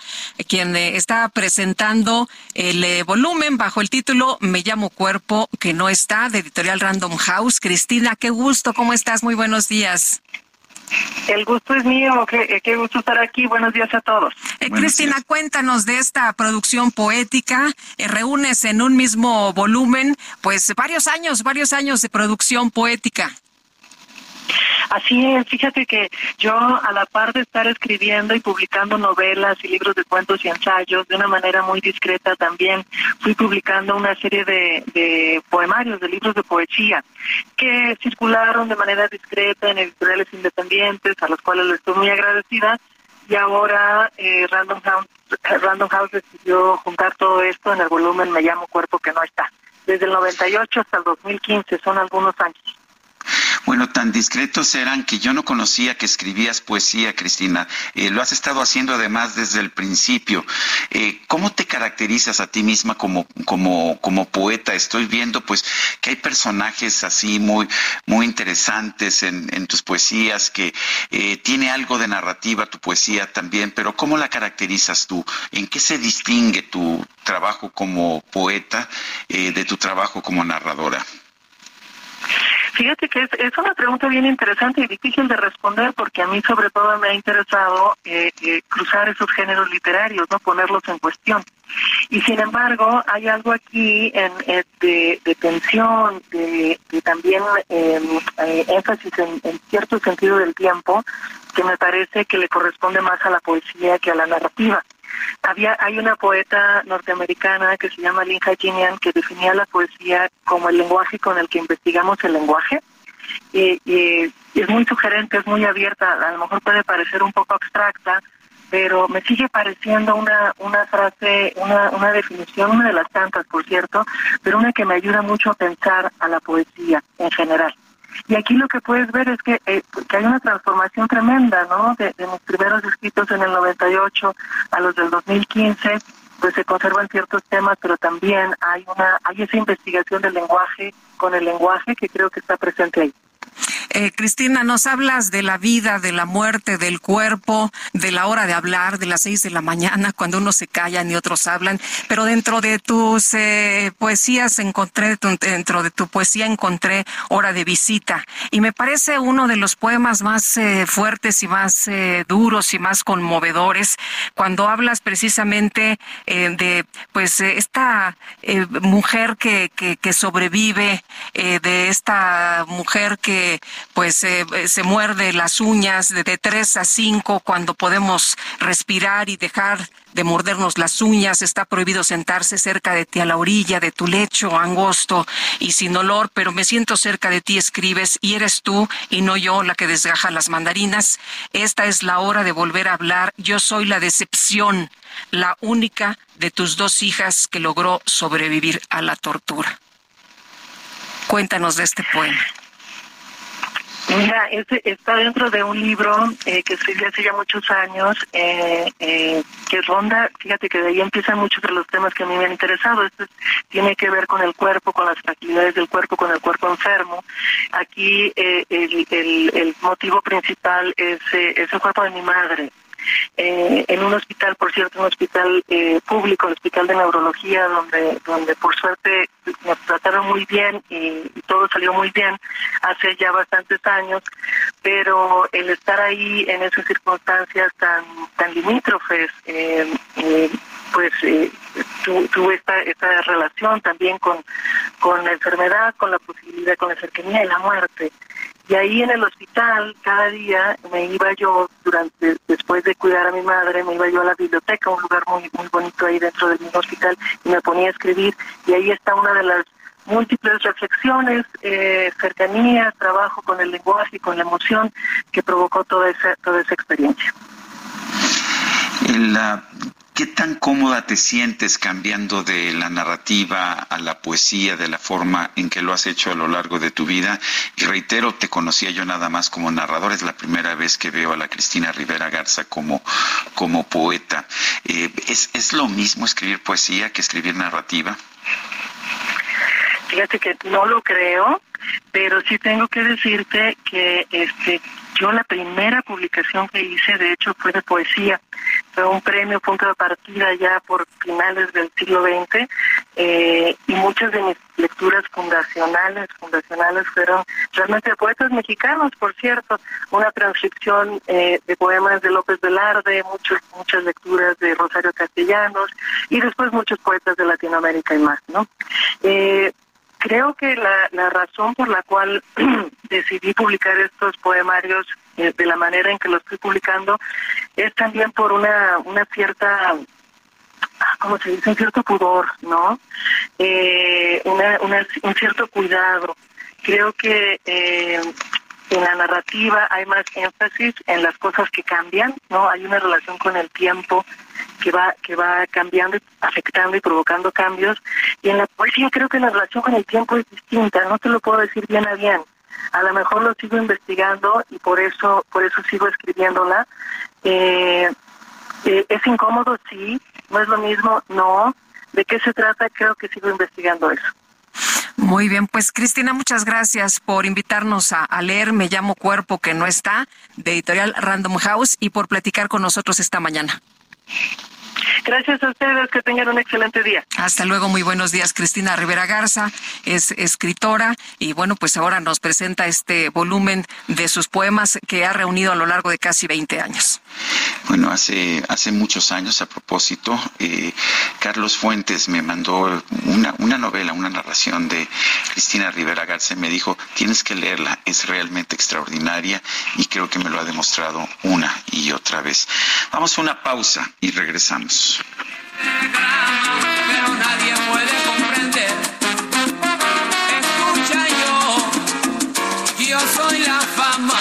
quien eh, está presentando el eh, volumen bajo el título Me llamo Cuerpo que no está, de editorial Random House. Cristina, qué gusto, ¿cómo estás? Muy buenos días. El gusto es mío, qué, qué gusto estar aquí. Buenos días a todos. Eh, Cristina, cuéntanos de esta producción poética. Eh, reúnes en un mismo volumen, pues varios años, varios años de producción poética. Así es, fíjate que yo a la par de estar escribiendo y publicando novelas y libros de cuentos y ensayos de una manera muy discreta también fui publicando una serie de, de poemarios, de libros de poesía que circularon de manera discreta en editoriales independientes a los cuales les estoy muy agradecida y ahora eh, Random, House, Random House decidió juntar todo esto en el volumen Me llamo Cuerpo que no está. Desde el 98 hasta el 2015 son algunos años. Bueno, tan discretos eran que yo no conocía que escribías poesía, Cristina. Eh, lo has estado haciendo además desde el principio. Eh, ¿Cómo te caracterizas a ti misma como, como, como poeta? Estoy viendo pues que hay personajes así muy, muy interesantes en, tus poesías, que eh, tiene algo de narrativa tu poesía también, pero ¿cómo la caracterizas tú? ¿En qué se distingue tu trabajo como poeta de tu trabajo como narradora? Fíjate que es, es, una pregunta bien interesante y difícil de responder porque a mí sobre todo me ha interesado eh, eh, cruzar esos géneros literarios, no ponerlos en cuestión. Y sin embargo hay algo aquí en, eh, de, de, tensión, de, también em, énfasis en cierto sentido del tiempo que me parece que le corresponde más a la poesía que a la narrativa. Había, hay una poeta norteamericana que se llama Lynn Hajinian que definía la poesía como el lenguaje con el que investigamos el lenguaje. Y, y, es muy sugerente, es muy abierta, a lo mejor puede parecer un poco abstracta, pero me sigue pareciendo una, una frase, una, una definición, una de las tantas, por cierto, pero una que me ayuda mucho a pensar a la poesía en general. Y aquí lo que puedes ver es que, eh, que hay una transformación tremenda, ¿no? De, de, mis primeros escritos en el 98 a los del 2015, pues se conservan ciertos temas, pero también hay una hay esa investigación del lenguaje con el lenguaje que creo que está presente ahí. Eh, Cristina, nos hablas de la vida, de la muerte, del cuerpo, de la hora de hablar, de las seis de la mañana, cuando unos se callan y otros hablan, pero dentro de tus eh, poesías encontré, dentro de tu poesía encontré hora de visita y me parece uno de los poemas más eh, fuertes y más eh, duros y más conmovedores cuando hablas precisamente eh, de pues esta mujer que, que sobrevive, de esta mujer que pues eh, se muerde las uñas de, de 3 a 5 cuando podemos respirar y dejar de mordernos las uñas, está prohibido sentarse cerca de ti a la orilla de tu lecho angosto y sin olor, pero me siento cerca de ti, escribes, y eres tú y no yo la que desgaja las mandarinas. Esta es la hora de volver a hablar. Yo soy la decepción, la única de tus dos hijas que logró sobrevivir a la tortura. Cuéntanos de este poema. Mira, este está dentro de un libro eh, que escribí hace ya muchos años, eh, eh, que ronda, fíjate que de ahí empiezan muchos de los temas que a mí me han interesado. Esto tiene que ver con el cuerpo, con las fragilidades del cuerpo, con el cuerpo enfermo. Aquí el, el, el, motivo principal es, es el cuerpo de mi madre eh, en un hospital, por cierto, un hospital eh, público, el hospital de neurología, donde, donde por suerte nos trataron muy bien y, todo salió muy bien hace ya bastantes años, pero el estar ahí en esas circunstancias tan, tan limítrofes, eh, eh pues eh, tuve esta, esta relación también con, con la enfermedad, con la posibilidad, con la cercanía y la muerte. Y ahí en el hospital, cada día me iba yo, durante después de cuidar a mi madre, me iba yo a la biblioteca, un lugar muy, muy bonito ahí dentro del mismo hospital, y me ponía a escribir. Y ahí está una de las múltiples reflexiones, eh, cercanía, trabajo con el lenguaje y con la emoción que provocó toda esa, toda esa experiencia. ¿Qué tan cómoda te sientes cambiando de la narrativa a la poesía, de la forma en que lo has hecho a lo largo de tu vida? Y reitero, te conocía yo nada más como narrador, es la primera vez que veo a la Cristina Rivera Garza como, como poeta. Eh, ¿es, ¿Es lo mismo escribir poesía que escribir narrativa? Fíjate que no lo creo, pero sí tengo que decirte que este yo la primera publicación que hice, de hecho, fue de poesía. Fue un premio punto de partida ya por finales del siglo XX eh, y muchas de mis lecturas fundacionales, fundacionales fueron realmente de poetas mexicanos, por cierto. Una transcripción eh, de poemas de López Velarde, muchos, muchas lecturas de Rosario Castellanos y después muchos poetas de Latinoamérica y más, ¿no? Eh, creo que la, razón por la cual [CLEARS THROAT] decidí publicar estos poemarios eh, de la manera en que los estoy publicando es también por una, una cierta como se dice, un cierto pudor, ¿no? Eh, una, un cierto cuidado. Creo que eh, en la narrativa hay más énfasis en las cosas que cambian, ¿no? Hay una relación con el tiempo que va que va cambiando, afectando y provocando cambios. Y en la poesía creo que la relación con el tiempo es distinta, no te lo puedo decir bien a bien. A lo mejor lo sigo investigando y por eso por eso sigo escribiéndola. Eh, eh, es incómodo, sí. No es lo mismo, no. ¿De qué se trata? Creo que sigo investigando eso. Muy bien, pues Cristina, muchas gracias por invitarnos a, leer Me llamo Cuerpo que no está, de editorial Random House, y por platicar con nosotros esta mañana. Gracias a ustedes, que tengan un excelente día. Hasta luego, muy buenos días. Cristina Rivera Garza es escritora y bueno, pues ahora nos presenta este volumen de sus poemas que ha reunido a lo largo de casi 20 años. Bueno, hace, hace muchos años, a propósito, eh, Carlos Fuentes me mandó una, una novela, una narración de Cristina Rivera Garza y me dijo, tienes que leerla, es realmente extraordinaria y creo que me lo ha demostrado una y otra vez. Vamos a una pausa y regresamos. Pero nadie puede comprender. Escucha yo, yo soy la fama,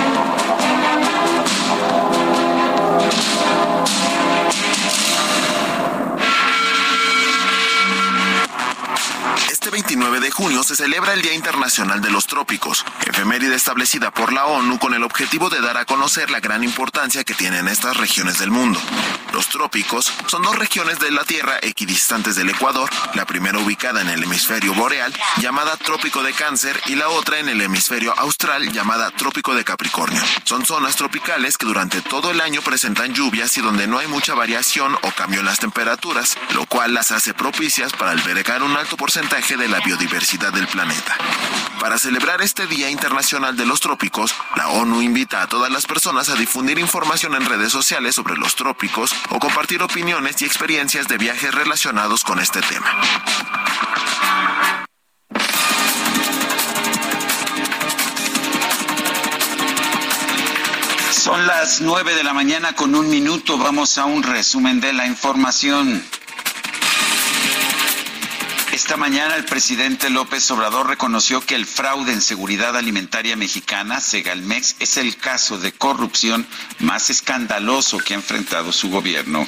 Este 29 de junio se celebra el Día Internacional de los Trópicos, efeméride establecida por la ONU con el objetivo de dar a conocer la gran importancia que tienen estas regiones del mundo. Los trópicos son dos regiones de la Tierra equidistantes del Ecuador, la primera ubicada en el hemisferio boreal, llamada Trópico de Cáncer, y la otra en el hemisferio austral, llamada Trópico de Capricornio. Son zonas tropicales que durante todo el año presentan lluvias y donde no hay mucha variación o cambio en las temperaturas, lo cual las hace propicias para albergar un alto porcentaje de la biodiversidad del planeta. Para celebrar este Día Internacional de los Trópicos, la ONU invita a todas las personas a difundir información en redes sociales sobre los trópicos o compartir opiniones y experiencias de viajes relacionados con este tema. Son las nueve de la mañana con un minuto. Vamos a un resumen de la información. Esta mañana el presidente López Obrador reconoció que el fraude en seguridad alimentaria mexicana, Segalmex, es el caso de corrupción más escandaloso que ha enfrentado su gobierno.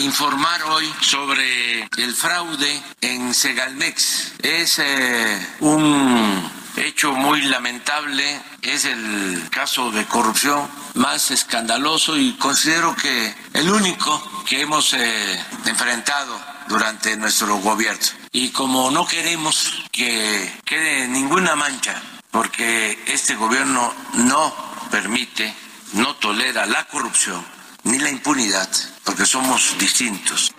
Informar hoy sobre el fraude en Segalmex es eh, un hecho muy lamentable, es el caso de corrupción más escandaloso y considero que el único que hemos eh, enfrentado durante nuestro gobierno y como no queremos que quede ninguna mancha, porque este gobierno no permite, no tolera la corrupción ni la impunidad, porque somos distintos.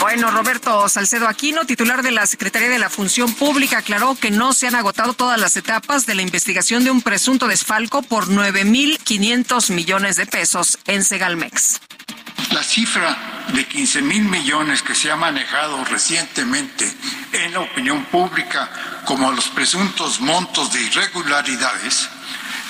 Bueno, Roberto Salcedo Aquino, titular de la Secretaría de la Función Pública, aclaró que no se han agotado todas las etapas de la investigación de un presunto desfalco por 9.500 millones de pesos en Segalmex. La cifra de 15 mil millones que se ha manejado recientemente en la opinión pública como los presuntos montos de irregularidades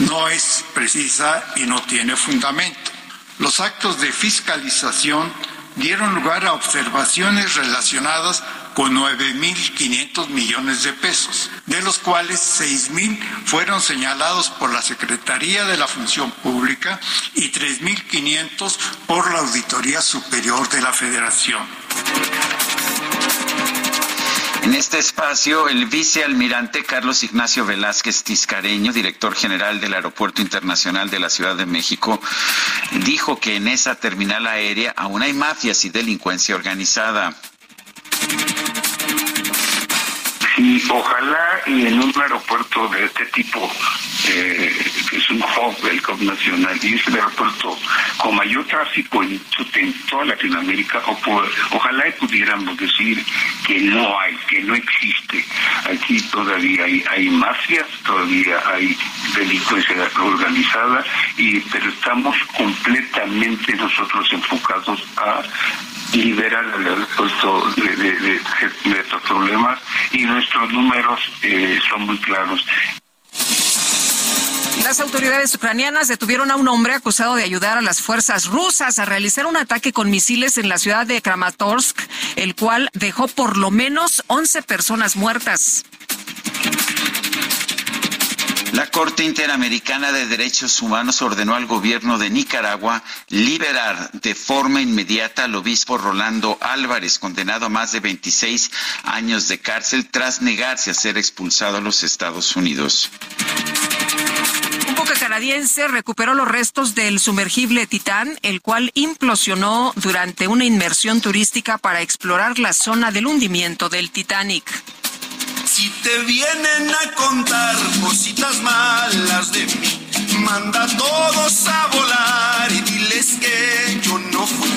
no es precisa y no tiene fundamento. Los actos de fiscalización dieron lugar a observaciones relacionadas con 9.500 millones de pesos, de los cuales 6.000 fueron señalados por la Secretaría de la Función Pública y 3.500 por la Auditoría Superior de la Federación. En este espacio, el vicealmirante Carlos Ignacio Velázquez Tiscareño, director general del Aeropuerto Internacional de la Ciudad de México, dijo que en esa terminal aérea aún hay mafias y delincuencia organizada. Y ojalá en un aeropuerto de este tipo, eh, que es un hub del COP nacional, y es el aeropuerto con mayor tráfico en, toda Latinoamérica, ojalá y pudiéramos decir que no hay, que no existe. Aquí todavía hay, hay mafias, todavía hay delincuencia organizada, y pero estamos completamente nosotros enfocados a el aeropuerto de, estos problemas y nuestros números eh, son muy claros. Las autoridades ucranianas detuvieron a un hombre acusado de ayudar a las fuerzas rusas a realizar un ataque con misiles en la ciudad de Kramatorsk, el cual dejó por lo menos 11 personas muertas. La Corte Interamericana de Derechos Humanos ordenó al gobierno de Nicaragua liberar de forma inmediata al obispo Rolando Álvarez, condenado a más de 26 años de cárcel tras negarse a ser expulsado a los Estados Unidos. Un buque canadiense recuperó los restos del sumergible Titán, el cual implosionó durante una inmersión turística para explorar la zona del hundimiento del Titanic. Si te vienen a contar cositas malas de mí, manda a todos a volar y diles que yo no fui.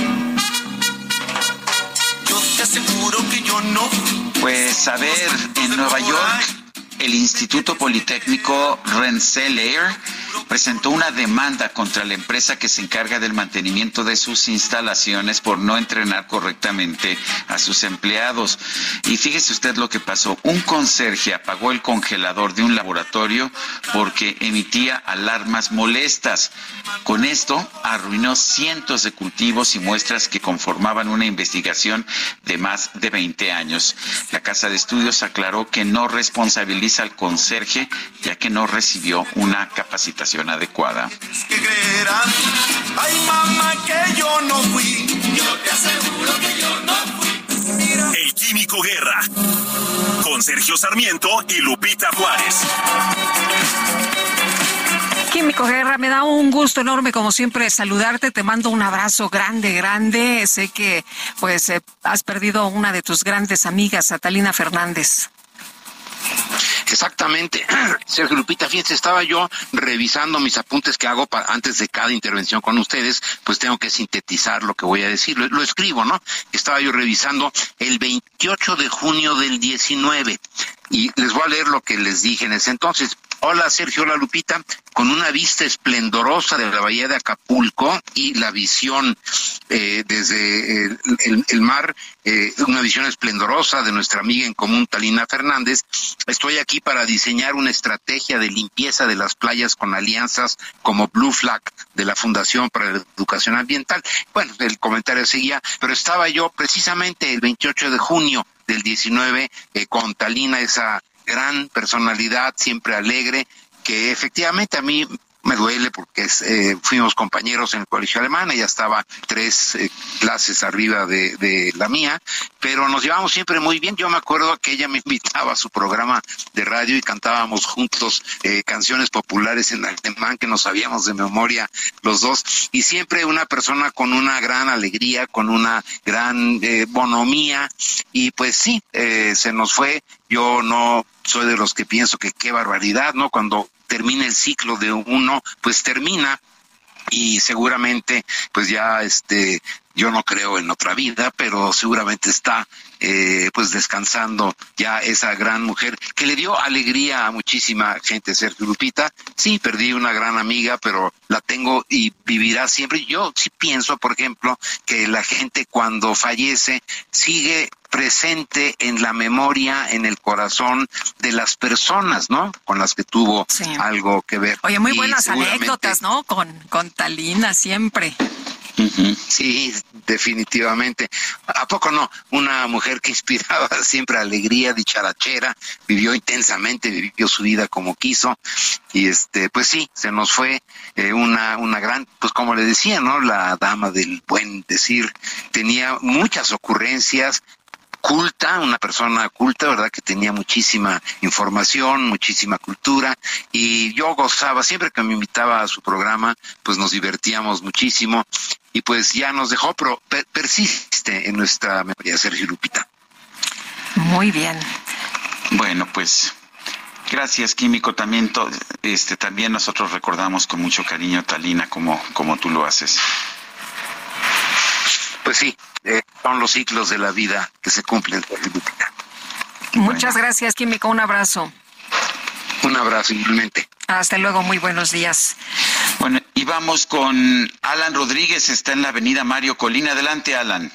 Yo te aseguro que yo no fui. Pues a ver, en Nueva York el Instituto Politécnico Rensselaer presentó una demanda contra la empresa que se encarga del mantenimiento de sus instalaciones por no entrenar correctamente a sus empleados. Y fíjese usted lo que pasó. Un conserje apagó el congelador de un laboratorio porque emitía alarmas molestas. Con esto arruinó cientos de cultivos y muestras que conformaban una investigación de más de 20 años. La Casa de Estudios aclaró que no responsabiliza al conserje ya que no recibió una capacitación adecuada. El Químico Guerra con Sergio Sarmiento y Lupita Juárez. Químico Guerra, me da un gusto enorme como siempre saludarte, te mando un abrazo grande, grande. Sé que pues eh, has perdido una de tus grandes amigas, Catalina Fernández. Exactamente, [CLEARS THROAT] Sergio Lupita, fíjense, estaba yo revisando mis apuntes que hago antes de cada intervención con ustedes, pues tengo que sintetizar lo que voy a decir, lo, lo, escribo, ¿no? Estaba yo revisando el 28 de junio del 19 y les voy a leer lo que les dije en ese entonces. Hola Sergio, hola Lupita, con una vista esplendorosa de la bahía de Acapulco y la visión eh, desde el, mar, eh, una visión esplendorosa de nuestra amiga en común Talina Fernández. Estoy aquí para diseñar una estrategia de limpieza de las playas con alianzas como Blue Flag de la Fundación para la Educación Ambiental. Bueno, el comentario seguía, pero estaba yo precisamente el 28 de junio del 19 eh, con Talina, esa gran personalidad, siempre alegre, que efectivamente a mí me duele porque eh, fuimos compañeros en el colegio alemán, ella estaba tres eh, clases arriba de, la mía, pero nos llevamos siempre muy bien. Yo me acuerdo que ella me invitaba a su programa de radio y cantábamos juntos eh, canciones populares en alemán que nos sabíamos de memoria los dos, y siempre una persona con una gran alegría, con una gran bonomía, y pues sí, se nos fue. Yo no soy de los que pienso que qué barbaridad, ¿no? Cuando termina el ciclo de uno, pues termina y seguramente pues ya este yo no creo en otra vida, pero seguramente está eh, pues descansando ya esa gran mujer que le dio alegría a muchísima gente, Sergio Lupita. Sí, perdí una gran amiga, pero la tengo y vivirá siempre. Yo sí pienso, por ejemplo, que la gente cuando fallece sigue presente en la memoria, en el corazón de las personas, ¿no? Con las que tuvo algo que ver. Oye, muy buenas anécdotas, ¿no? Con, con Talina siempre. Sí, definitivamente. ¿A poco no? Una mujer que inspiraba [LAUGHS] siempre alegría, dicharachera, vivió intensamente, vivió su vida como quiso. Y este, pues sí, se nos fue eh, una, una gran, pues como le decía, ¿no? La dama del buen decir, tenía muchas ocurrencias, culta, una persona culta, ¿verdad? Que tenía muchísima información, muchísima cultura y yo gozaba, siempre que me invitaba a su programa, pues nos divertíamos muchísimo y pues ya nos dejó, pero persiste en nuestra memoria, Sergio Lupita. Muy bien. Bueno, pues Gracias, Químico. También, este, también nosotros recordamos con mucho cariño a Talina como, como tú lo haces. Pues sí, eh, son los ciclos de la vida que se cumplen. Muchas gracias, Químico. Un abrazo. Un abrazo, igualmente. Hasta luego, muy buenos días. Bueno, y vamos con Alan Rodríguez, está en la avenida Mario Colina. Adelante, Alan.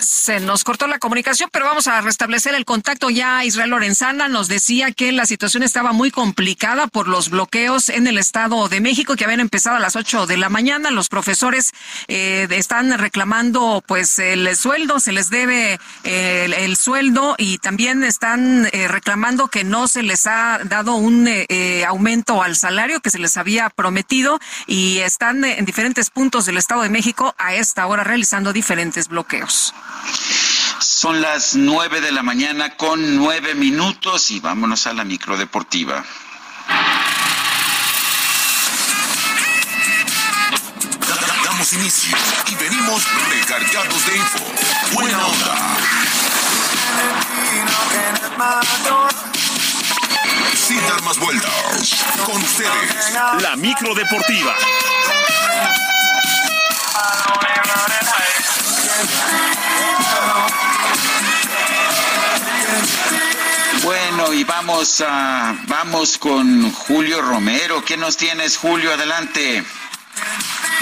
Se nos cortó la comunicación, pero vamos a restablecer el contacto ya. Israel Lorenzana nos decía que la situación estaba muy complicada por los bloqueos en el Estado de México que habían empezado a las 8 de la mañana. Los profesores eh, están reclamando pues el sueldo, se les debe eh, el, sueldo y también están eh, reclamando que no se les ha dado un aumento al salario que se les había prometido y están en diferentes puntos del Estado de México a esta hora realizando diferentes bloqueos. Son las nueve de la mañana con nueve minutos y vámonos a la microdeportiva. Damos inicio y venimos recargados de info. Buena onda. Sin dar más vueltas, con ustedes, la microdeportiva. Bueno, y vamos a vamos con Julio Romero. ¿Qué nos tienes, Julio? Adelante.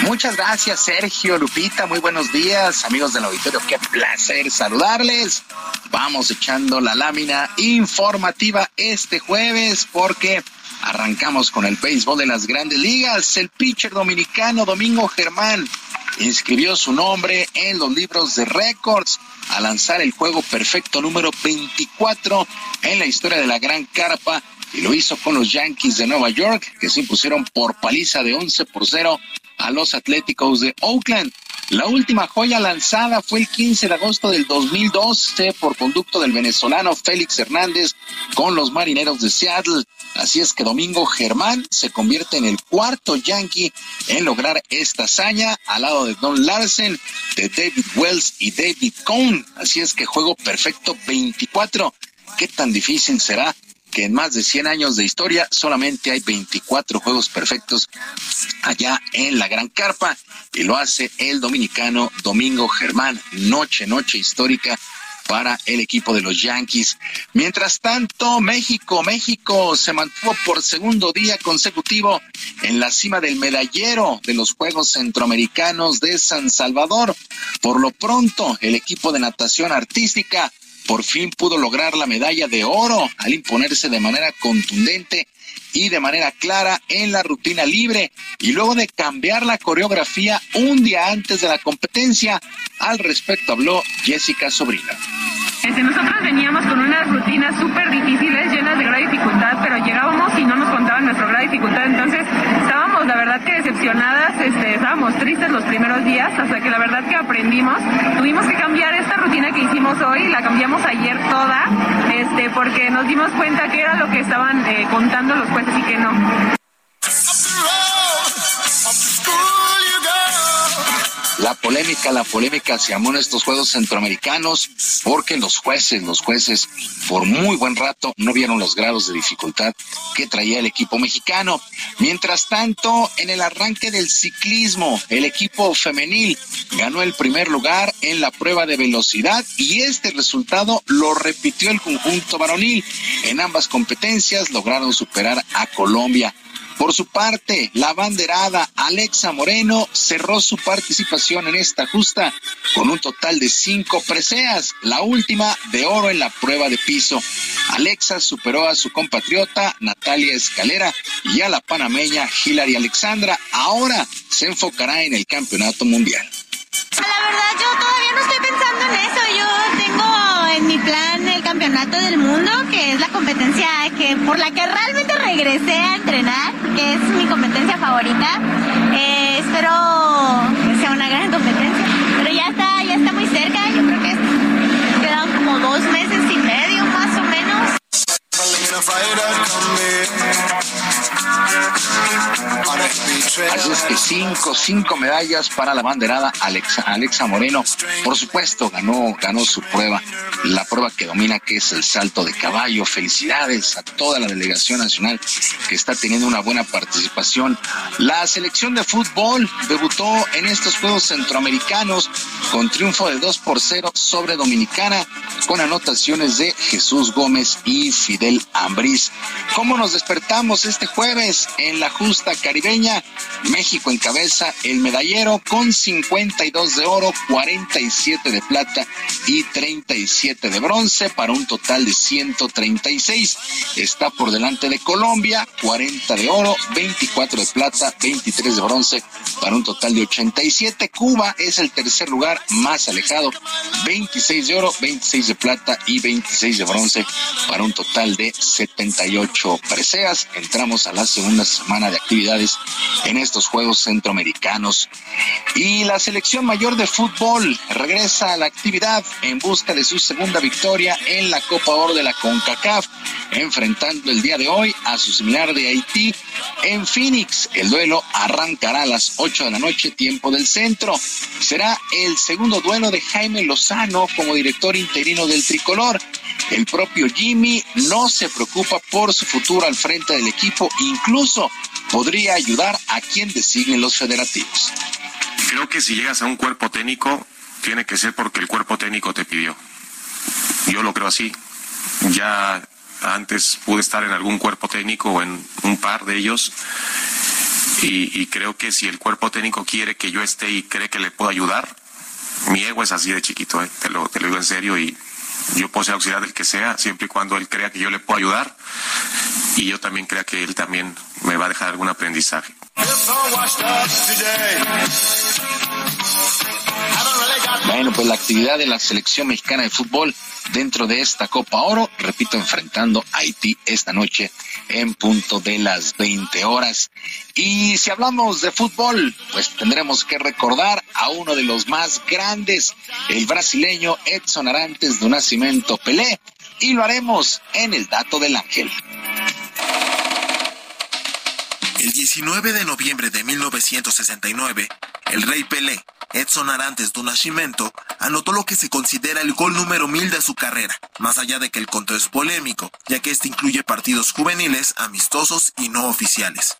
Muchas gracias, Sergio Lupita. Muy buenos días, amigos del auditorio. Qué placer saludarles. Vamos echando la lámina informativa este jueves porque arrancamos con el béisbol de las grandes ligas. El pitcher dominicano Domingo Germán inscribió su nombre en los libros de récords a lanzar el juego perfecto número 24 en la historia de la Gran Carpa y lo hizo con los Yankees de Nueva York que se impusieron por paliza de 11 por 0 a los Atléticos de Oakland. La última joya lanzada fue el 15 de agosto del 2012 por conducto del venezolano Félix Hernández con los Marineros de Seattle. Así es que Domingo Germán se convierte en el cuarto Yankee en lograr esta hazaña al lado de Don Larsen, de David Wells y David Cohn. Así es que juego perfecto 24. ¿Qué tan difícil será que en más de 100 años de historia solamente hay 24 juegos perfectos allá en la Gran Carpa y lo hace el dominicano Domingo Germán. Noche, noche histórica para el equipo de los Yankees. Mientras tanto, México, México se mantuvo por segundo día consecutivo en la cima del medallero de los Juegos Centroamericanos de San Salvador. Por lo pronto, el equipo de natación artística por fin pudo lograr la medalla de oro al imponerse de manera contundente y de manera clara en la rutina libre y luego de cambiar la coreografía un día antes de la competencia. Al respecto habló Jessica Sobrino. Este, nosotros veníamos con unas rutinas súper difíciles, llenas de gran dificultad, pero llegábamos y no nos contaban nuestro de dificultad. Entonces verdad que decepcionadas, este, estábamos tristes los primeros días, hasta que la verdad que aprendimos. Tuvimos que cambiar esta rutina que hicimos hoy, la cambiamos ayer toda, este, porque nos dimos cuenta que era lo que estaban eh, contando los jueces y que no. La polémica, la polémica se llamó en estos Juegos Centroamericanos porque los jueces, los jueces, por muy buen rato no vieron los grados de dificultad que traía el equipo mexicano. Mientras tanto, en el arranque del ciclismo, el equipo femenil ganó el primer lugar en la prueba de velocidad y este resultado lo repitió el conjunto varonil. En ambas competencias lograron superar a Colombia. Por su parte, la banderada Alexa Moreno cerró su participación en esta justa con un total de cinco preseas, la última de oro en la prueba de piso. Alexa superó a su compatriota Natalia Escalera y a la panameña Hilary Alexandra. Ahora se enfocará en el campeonato mundial. La verdad, yo todavía no estoy pensando en eso. Yo en mi plan el campeonato del mundo, que es la competencia que por la que realmente regresé a entrenar, que es mi competencia favorita. Eh, espero que sea una gran competencia, pero ya está, ya está muy cerca. Yo creo que quedan como dos meses y medio más o menos. Así es que cinco, cinco medallas para la banderada Alexa, Alexa Moreno. Por supuesto, ganó, ganó su prueba, la prueba que domina, que es el salto de caballo. Felicidades a toda la delegación nacional que está teniendo una buena participación. La selección de fútbol debutó en estos Juegos Centroamericanos con triunfo de 2 por 0 sobre Dominicana, con anotaciones de Jesús Gómez y Fidel Ambriz. ¿Cómo nos despertamos este jueves en la justa caribeña? México encabeza el medallero con 52 de oro, 47 de plata y 37 de bronce para un total de 136. Está por delante de Colombia, 40 de oro, 24 de plata, 23 de bronce para un total de 87. Cuba es el tercer lugar más alejado, 26 de oro, 26 de plata y 26 de bronce para un total de 78 preseas. Entramos a la segunda semana de actividades en estos Juegos Centroamericanos. Y la selección mayor de fútbol regresa a la actividad en busca de su segunda victoria en la Copa Oro de la CONCACAF, enfrentando el día de hoy a su similar de Haití en Phoenix. El duelo arrancará a las 8 de la noche, tiempo del centro. Será el segundo duelo de Jaime Lozano como director interino del tricolor. El propio Jimmy no se preocupa por su futuro al frente del equipo, incluso podría ayudar a quien designen los federativos. Creo que si llegas a un cuerpo técnico, tiene que ser porque el cuerpo técnico te pidió. Yo lo creo así. Ya antes pude estar en algún cuerpo técnico o en un par de ellos. Y, creo que si el cuerpo técnico quiere que yo esté y cree que le puedo ayudar, mi ego es así de chiquito, ¿eh? te, lo, te lo digo en serio y yo puedo ser auxiliar del que sea, siempre y cuando él crea que yo le puedo ayudar y yo también crea que él también me va a dejar algún aprendizaje. Bueno, pues la actividad de la selección mexicana de fútbol dentro de esta Copa Oro, repito, enfrentando a Haití esta noche en punto de las 20 horas. Y si hablamos de fútbol, pues tendremos que recordar a uno de los más grandes, el brasileño Edson Arantes de Nacimiento Pelé, y lo haremos en el dato del ángel. El 19 de noviembre de 1969, el rey Pelé, Edson Arantes do Nascimento, anotó lo que se considera el gol número mil de su carrera, más allá de que el conteo es polémico, ya que este incluye partidos juveniles, amistosos y no oficiales.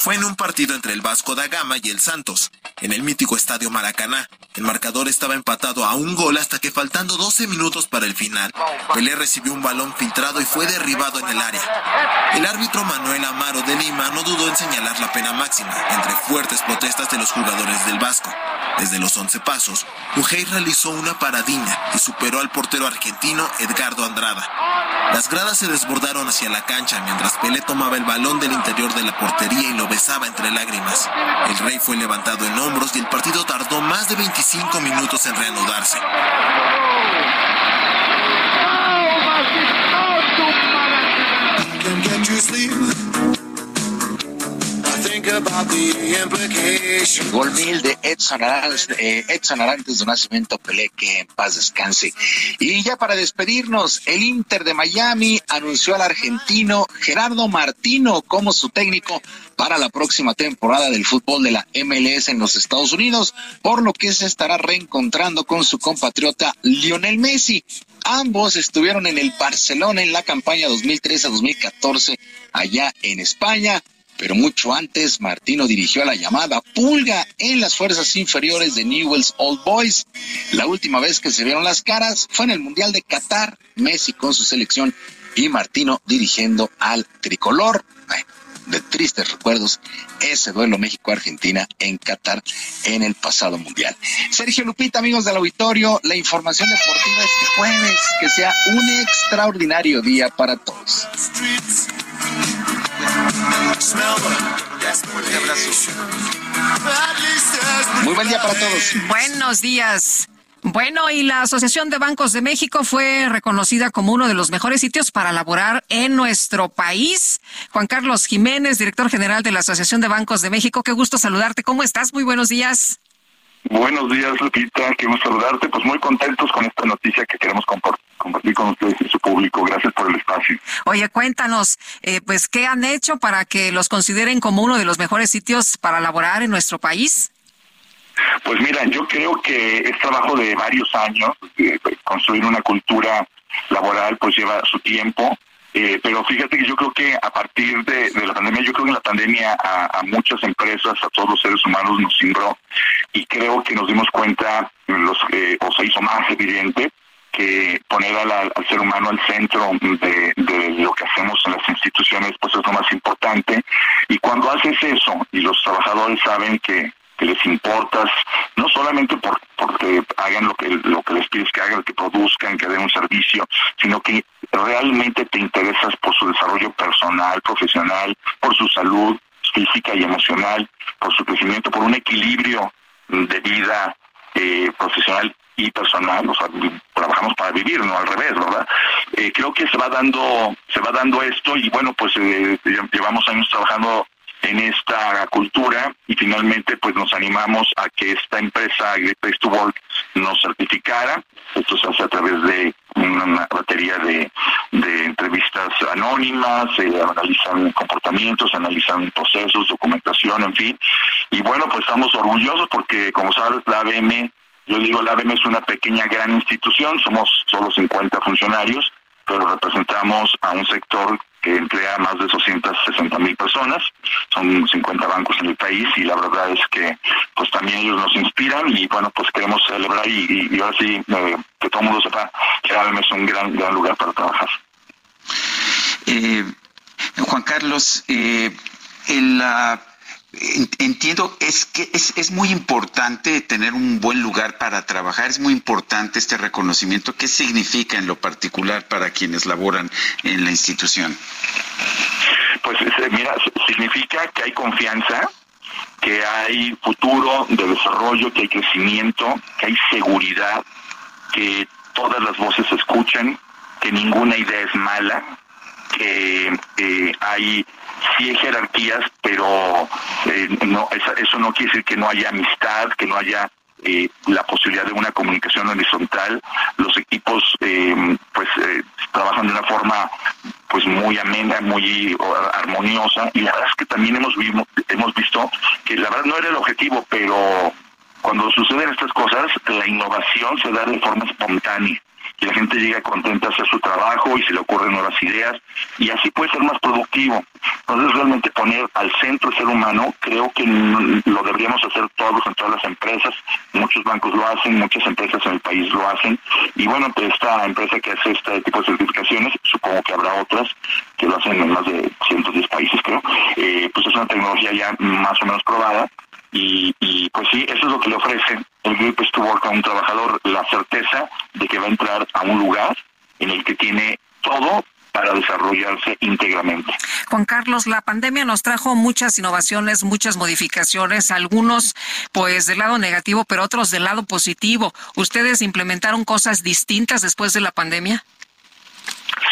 Fue en un partido entre el Vasco da Gama y el Santos. En el mítico estadio Maracaná. El marcador estaba empatado a un gol hasta que faltando 12 minutos para el final, Pelé recibió un balón filtrado y fue derribado en el área. El árbitro Manuel Amaro de Lima no dudó en señalar la pena máxima, entre fuertes protestas de los jugadores del Vasco. Desde los 11 pasos, Ujei realizó una paradina y superó al portero argentino Edgardo Andrada. Las gradas se desbordaron hacia la cancha mientras Pelé tomaba el balón del interior de la portería y lo besaba entre lágrimas. El rey fue levantado en hombros y el partido tardó más de 25 minutos en reanudarse. Gol mil de Edson Arantes, eh, Edson de Nacimiento Pelé, que en paz descanse. Y ya para despedirnos, el Inter de Miami anunció al argentino Gerardo Martino como su técnico para la próxima temporada del fútbol de la MLS en los Estados Unidos, por lo que se estará reencontrando con su compatriota Lionel Messi. Ambos estuvieron en el Barcelona en la campaña 2013-2014 allá en España pero mucho antes Martino dirigió la llamada Pulga en las fuerzas inferiores de Newell's Old Boys. La última vez que se vieron las caras fue en el Mundial de Qatar, Messi con su selección y Martino dirigiendo al tricolor. de tristes recuerdos ese duelo México-Argentina en Qatar en el pasado mundial. Sergio Lupita, amigos del auditorio, la información deportiva este jueves, que sea un extraordinario día para todos. Muy buen día para todos. Buenos días. Bueno, y la Asociación de Bancos de México fue reconocida como uno de los mejores sitios para laborar en nuestro país. Juan Carlos Jiménez, director general de la Asociación de Bancos de México, qué gusto saludarte. ¿Cómo estás? Muy buenos días. Buenos días, Lupita. Queremos saludarte. Pues muy contentos con esta noticia que queremos compartir con ustedes y su público. Gracias por el espacio. Oye, cuéntanos, eh, pues, ¿qué han hecho para que los consideren como uno de los mejores sitios para laborar en nuestro país? Pues mira, yo creo que es trabajo de varios años. construir una cultura laboral pues lleva su tiempo. Eh, pero fíjate que yo creo que a partir de, la pandemia, yo creo que la pandemia a, muchas empresas, a todos los seres humanos nos cimbró y creo que nos dimos cuenta, los eh, o se hizo más evidente, que poner al, ser humano al centro de, de, lo que hacemos en las instituciones pues es lo más importante. Y cuando haces eso y los trabajadores saben que que les importas, no solamente por, porque hagan lo que, lo que les pides que hagan, que produzcan, que den un servicio, sino que realmente te interesas por su desarrollo personal, profesional, por su salud física y emocional, por su crecimiento, por un equilibrio de vida eh, profesional y personal, o sea, trabajamos para vivir, no al revés, ¿verdad? Eh, creo que se va dando, se va dando esto y bueno, pues eh, llevamos años trabajando en esta cultura y finalmente pues nos animamos a que esta empresa Great Place nos certificara. Esto se hace a través de una batería de, entrevistas anónimas, se analizan comportamientos, analizan procesos, documentación, en fin. Y bueno, pues estamos orgullosos porque como sabes la ABM, yo digo la ABM es una pequeña gran institución, somos solo 50 funcionarios, pero representamos a un sector que emplea más de 260 mil personas, son 50 bancos en el país y la verdad es que pues también ellos nos inspiran y bueno pues queremos celebrar y, y, ahora sí eh, que todo el mundo sepa que ABM es un gran, gran lugar para trabajar. Eh, Juan Carlos, eh, en la Entiendo, es que es, es, muy importante tener un buen lugar para trabajar, es muy importante este reconocimiento. ¿Qué significa en lo particular para quienes laboran en la institución? Pues mira, significa que hay confianza, que hay futuro de desarrollo, que hay crecimiento, que hay seguridad, que todas las voces se escuchan, que ninguna idea es mala, que eh, hay sí hay jerarquías, pero eh, no, eso no quiere decir que no haya amistad, que no haya eh, la posibilidad de una comunicación horizontal. Los equipos eh, pues trabajan de una forma pues muy amena, muy armoniosa y la verdad es que también hemos, hemos visto que la verdad no era el objetivo, pero cuando suceden estas cosas, la innovación se da de forma espontánea que la gente llegue contenta a hacer su trabajo y se le ocurren nuevas ideas y así puede ser más productivo. Entonces realmente poner al centro el ser humano, creo que lo deberíamos hacer todos en todas las empresas, muchos bancos lo hacen, muchas empresas en el país lo hacen. Y bueno, pues esta empresa que hace este tipo de certificaciones, supongo que habrá otras que lo hacen en más de 110 países creo, eh, pues es una tecnología ya más o menos probada y, pues sí, eso es lo que le ofrece el to Work a un trabajador, la certeza de que va a entrar a un lugar en el que tiene todo para desarrollarse íntegramente. Juan Carlos, la pandemia nos trajo muchas innovaciones, muchas modificaciones, algunos pues del lado negativo, pero otros del lado positivo. ¿Ustedes implementaron cosas distintas después de la pandemia?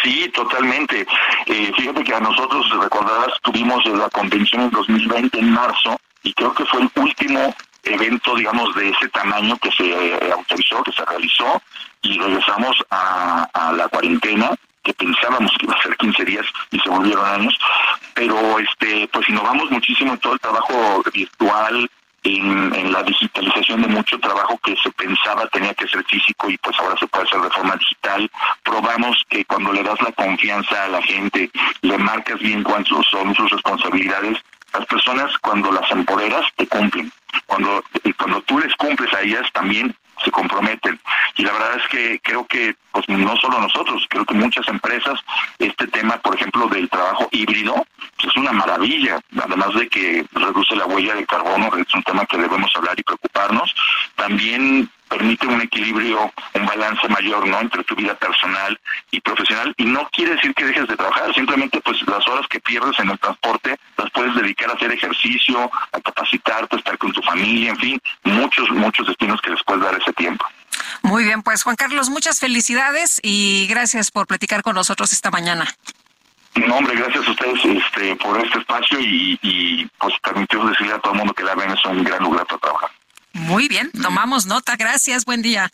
Sí, totalmente. Eh, fíjate que a nosotros, recordarás, tuvimos la convención en 2020 en marzo y creo que fue el último evento, digamos, de ese tamaño que se eh, autorizó, que se realizó y regresamos a, la cuarentena que pensábamos que iba a ser 15 días y se volvieron años, pero este pues innovamos muchísimo en todo el trabajo virtual, en, en, la digitalización de mucho trabajo que se pensaba tenía que ser físico y pues ahora se puede hacer de forma digital. Probamos que cuando le das la confianza a la gente, le marcas bien cuáles son sus responsabilidades, las personas cuando las empoderas te cumplen. Cuando, cuando tú les cumples a ellas también se comprometen. Y la verdad es que creo que, pues no solo nosotros, creo que muchas empresas, este tema, por ejemplo, del trabajo híbrido, pues, es una maravilla, además de que reduce la huella de carbono, es un tema que debemos hablar y preocuparnos, también permite un equilibrio, un balance mayor, ¿no? Entre tu vida personal y profesional. Y no quiere decir que dejes de trabajar, simplemente pues las horas que pierdes en el transporte las puedes dedicar a hacer ejercicio, a capacitarte, a estar con tu familia, en fin, muchos, muchos destinos que les puedes dar ese tiempo. Muy bien, pues Juan Carlos, muchas felicidades y gracias por platicar con nosotros esta mañana. No, hombre, gracias a ustedes este, por este espacio y, y pues permitirnos decirle a todo el mundo que la ven es un gran lugar para trabajar. Muy bien, tomamos nota. Gracias, buen día.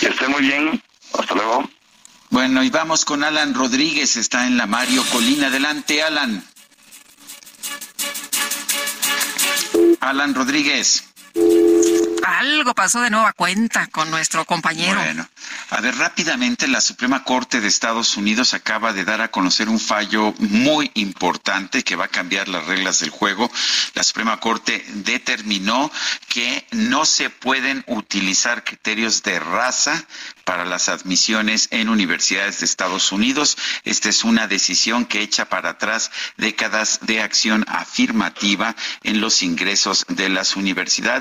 Que esté muy bien. Hasta luego. Bueno, y vamos con Alan Rodríguez, está en la Mario Colina. Adelante, Alan. Alan Rodríguez. Algo pasó de nueva cuenta con nuestro compañero. Bueno, a ver, rápidamente la Suprema Corte de Estados Unidos acaba de dar a conocer un fallo muy importante que va a cambiar las reglas del juego. La Suprema Corte determinó que no se pueden utilizar criterios de raza para las admisiones en universidades de Estados Unidos. Esta es una decisión que echa para atrás décadas de acción afirmativa en los ingresos de las universidades.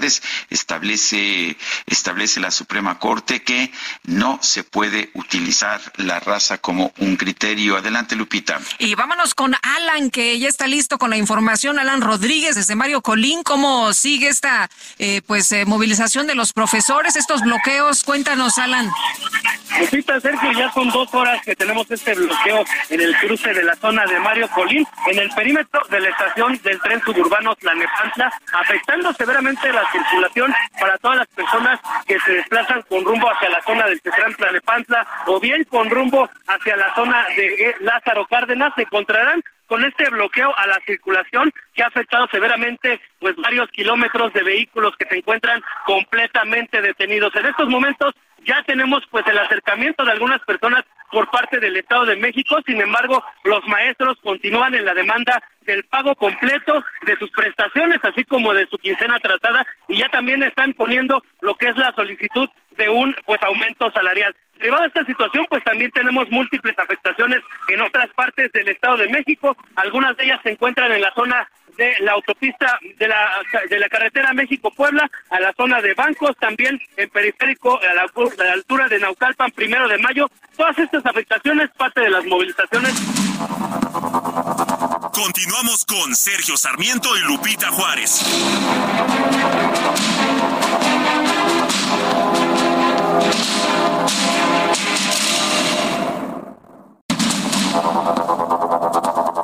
Establece, establece la Suprema Corte que no se puede utilizar la raza como un criterio. Adelante, Lupita. Y vámonos con Alan, que ya está listo con la información. Alan Rodríguez, desde Mario Colín, ¿cómo sigue esta eh, pues eh, movilización de los profesores, estos bloqueos? Cuéntanos, Alan. Lupita, Sergio, ya son dos horas que tenemos este bloqueo en el cruce de la zona de Mario Colín, en el perímetro de la estación del tren suburbano Tlanepantla, afectando severamente la circulación para todas las personas que se desplazan con rumbo hacia la zona del Tetrán Tlanepantla o bien con rumbo hacia la zona de Lázaro Cárdenas, se encontrarán con este bloqueo a la circulación que ha afectado severamente pues varios kilómetros de vehículos que se encuentran completamente detenidos. En estos momentos ya tenemos pues el acercamiento de algunas personas por parte del Estado de México, sin embargo, los maestros continúan en la demanda del pago completo de sus prestaciones, así como de su quincena tratada, y ya también están poniendo lo que es la solicitud de un pues aumento salarial. Derivado de esta situación, pues también tenemos múltiples afectaciones en otras partes del Estado de México, algunas de ellas se encuentran en la zona de la autopista de la, de la carretera México-Puebla a la zona de bancos, también en periférico a la, a la altura de Naucalpan, primero de mayo. Todas estas afectaciones, parte de las movilizaciones. Continuamos con Sergio Sarmiento y Lupita Juárez.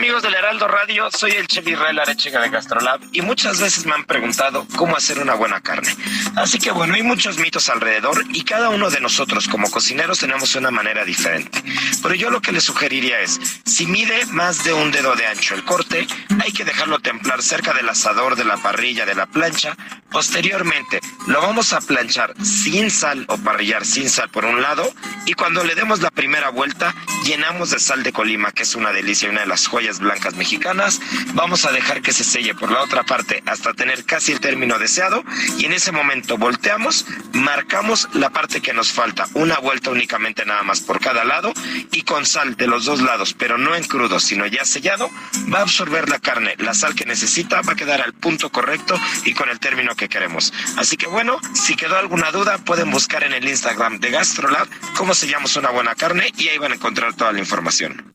Amigos del Heraldo Radio? Soy el chef Israel Arechiga de Gastrolab y muchas veces me han preguntado cómo hacer una buena carne. Así que bueno, hay muchos mitos alrededor y cada uno de nosotros como cocineros tenemos una manera diferente. Pero yo lo que les sugeriría es, si mide más de un dedo de ancho el corte, hay que dejarlo templar cerca del asador, de la parrilla, de la plancha. Posteriormente, lo vamos a planchar sin sal o parrillar sin sal por un lado y cuando le demos la primera vuelta, llenamos de sal de Colima, que es una delicia una de las joyas blancas mexicanas. Vamos a dejar que se selle por la otra parte hasta tener casi el término deseado y en ese momento volteamos, marcamos la parte que nos falta, una vuelta únicamente nada más por cada lado y con sal de los dos lados, pero no en crudo, sino ya sellado, va a absorber la carne, la sal que necesita, va a quedar al punto correcto y con el término que queremos. Así que bueno, si quedó alguna duda, pueden buscar en el Instagram de GastroLab cómo sellamos una buena carne y ahí van a encontrar toda la información.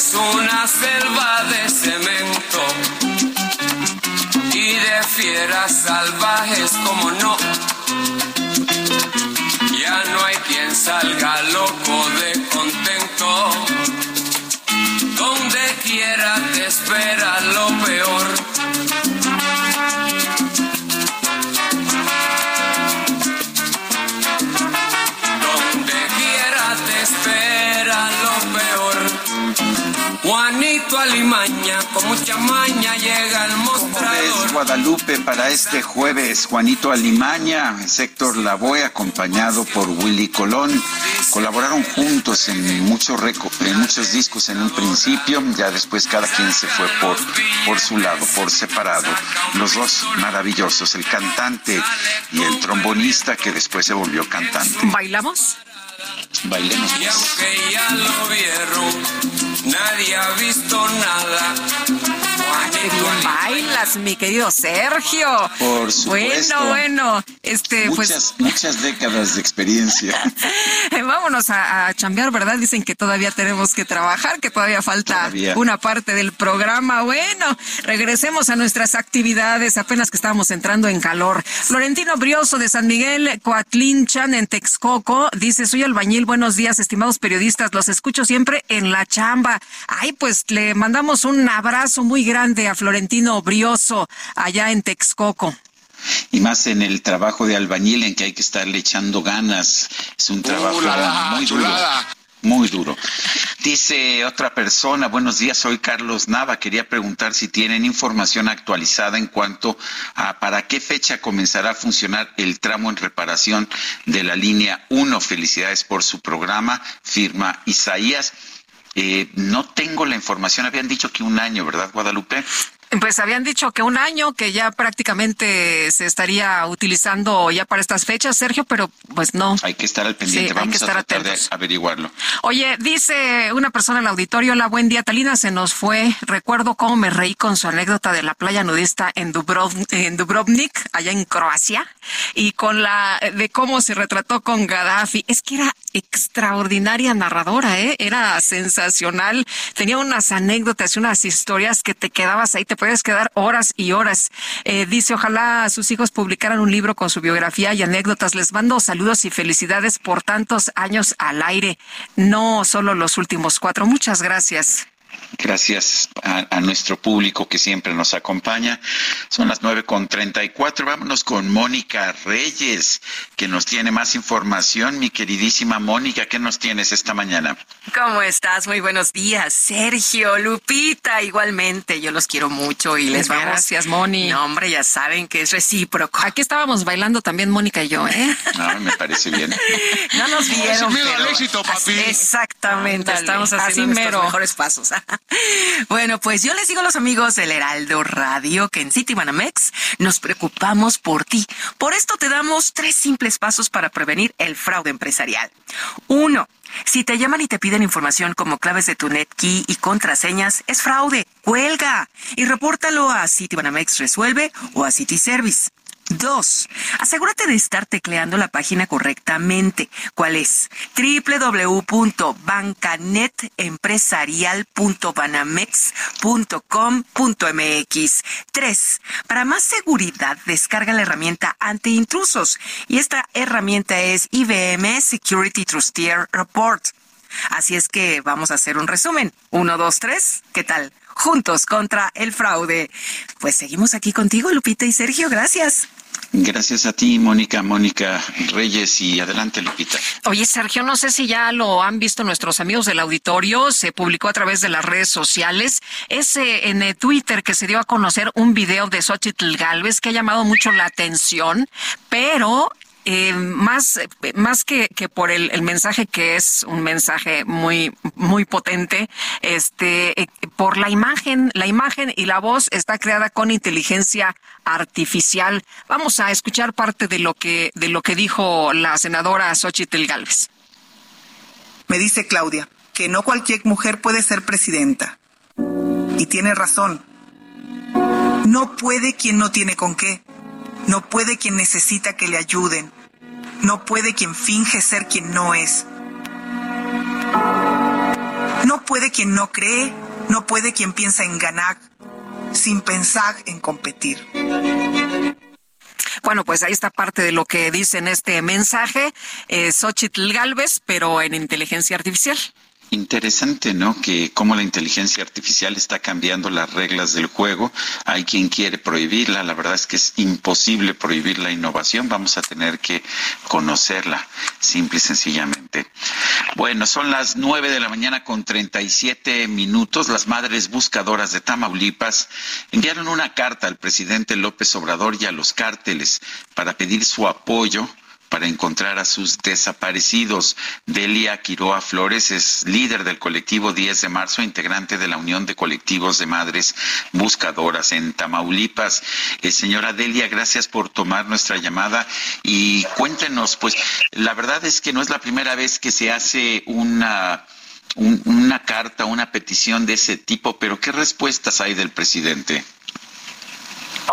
Es una selva de cemento y de fieras salvajes como no. Ya no hay quien salga loco de contento. Quiera te espera lo peor. Donde quiera te espera lo peor. Juanito Alimaña, con mucha maña llega al Guadalupe para este jueves. Juanito Alimaña, Héctor Lavoe, acompañado por Willy Colón. Colaboraron juntos en muchos, en muchos discos en un principio, ya después cada quien se fue por, por su lado, por separado. Los dos maravillosos, el cantante y el trombonista que después se volvió cantante. ¿Bailamos? Bailemos. Y aunque ya lo vieron, nadie ha visto nada. Qué bien bailas, mi querido Sergio. Por supuesto. Bueno, bueno, este, Muchas, muchas décadas de experiencia. pues [LAUGHS] vámonos a, a chambear, ¿verdad? Dicen que todavía tenemos que trabajar, que todavía falta Todavía. una parte del programa. Bueno, regresemos a nuestras actividades, apenas que estábamos entrando en calor. Florentino Brioso de San Miguel, Coatlinchan, en Texcoco, dice, soy albañil, buenos días, estimados periodistas, los escucho siempre en la chamba. Ay, pues le mandamos un abrazo muy grande a Florentino Brioso allá en Texcoco. Y más en el trabajo de albañil en que hay que estarle echando ganas. Es un trabajo la, la, muy duro. Muy duro. Dice otra persona, buenos días, soy Carlos Nava. Quería preguntar si tienen información actualizada en cuanto a para qué fecha comenzará a funcionar el tramo en reparación de la línea 1. Felicidades por su programa, firma Isaías. Eh, no tengo la información, habían dicho que un año, ¿verdad, Guadalupe? Pues habían dicho que un año, que ya prácticamente se estaría utilizando ya para estas fechas, Sergio, pero pues no. Hay que estar al pendiente, Sí, hay vamos que a estar tratar atentos. de averiguarlo. Oye, dice una persona en el auditorio, la buen día, Talina se nos fue. Recuerdo cómo me reí con su anécdota de la playa nudista en, Dubrov- en Dubrovnik, allá en Croacia, y con la de cómo se retrató con Gaddafi. Es que era extraordinaria narradora, ¿eh? Era sensacional. Tenía unas anécdotas y unas historias que te quedabas ahí, te puedes quedar horas y horas. Eh, dice, ojalá sus hijos publicaran un libro con su biografía y anécdotas. Les mando saludos y felicidades por tantos años al aire, no solo los últimos cuatro. Muchas gracias. Gracias a, a nuestro público que siempre nos acompaña. Son las nueve con treinta y cuatro. Vámonos con Mónica Reyes, que nos tiene más información. Mi queridísima Mónica, ¿qué nos tienes esta mañana? ¿Cómo estás? Muy buenos días, Sergio, Lupita, igualmente. Yo los quiero mucho y les vamos. Gracias, Moni. No, hombre, ya saben que es recíproco. Aquí estábamos bailando también Mónica y yo, ¿eh? Ah, me parece bien. [LAUGHS] No nos vieron. Sin miedo pero al éxito, papi. así- Exactamente, Ándale, estamos así haciendo nuestros mero. mejores pasos. [LAUGHS] bueno, pues yo les digo a los amigos del Heraldo Radio que en City Banamex nos preocupamos por ti. Por esto te damos tres simples pasos para prevenir el fraude empresarial. Uno, si te llaman y te piden información como claves de tu NetKey y contraseñas, es fraude. Cuelga y repórtalo a Citibanamex Resuelve o a City Service. Dos, asegúrate de estar tecleando la página correctamente. ¿Cuál es? www.bancanetempresarial.banamex.com.mx. Tres, para más seguridad, descarga la herramienta anti-intrusos. Y esta herramienta es IBM Security Trustier Report. Así es que vamos a hacer un resumen. Uno, dos, tres. ¿Qué tal? Juntos contra el fraude. Pues seguimos aquí contigo, Lupita y Sergio. Gracias. Gracias a ti, Mónica, Mónica Reyes, y adelante, Lupita. Oye, Sergio, no sé si ya lo han visto nuestros amigos del auditorio, se publicó a través de las redes sociales, es eh, en eh, Twitter que se dio a conocer un video de Xochitl Galvez que ha llamado mucho la atención, pero eh, más, más que, por el, el, mensaje que es un mensaje muy, muy potente, este, eh, por la imagen, la imagen y la voz está creada con inteligencia artificial. Vamos a escuchar parte de lo que, de lo que dijo la senadora Xochitl Gálvez. Me dice Claudia que no cualquier mujer puede ser presidenta. Y tiene razón. No puede quien no tiene con qué. No puede quien necesita que le ayuden. No puede quien finge ser quien no es. No puede quien no cree. No puede quien piensa en ganar sin pensar en competir. Bueno, pues ahí está parte de lo que dice en este mensaje eh, Xochitl Galvez, pero en inteligencia artificial. Interesante, ¿no? Que cómo la inteligencia artificial está cambiando las reglas del juego. Hay quien quiere prohibirla. La verdad es que es imposible prohibir la innovación. Vamos a tener que conocerla, simple y sencillamente. Bueno, son las nueve de la mañana con treinta y siete minutos. Las madres buscadoras de Tamaulipas enviaron una carta al presidente López Obrador y a los cárteles para pedir su apoyo para encontrar a sus desaparecidos. Delia Quiroa Flores es líder del colectivo 10 de marzo, integrante de la Unión de Colectivos de Madres Buscadoras en Tamaulipas. Eh, señora Delia, gracias por tomar nuestra llamada y cuéntenos, pues la verdad es que no es la primera vez que se hace una... una carta, una petición de ese tipo, pero ¿qué respuestas hay del presidente?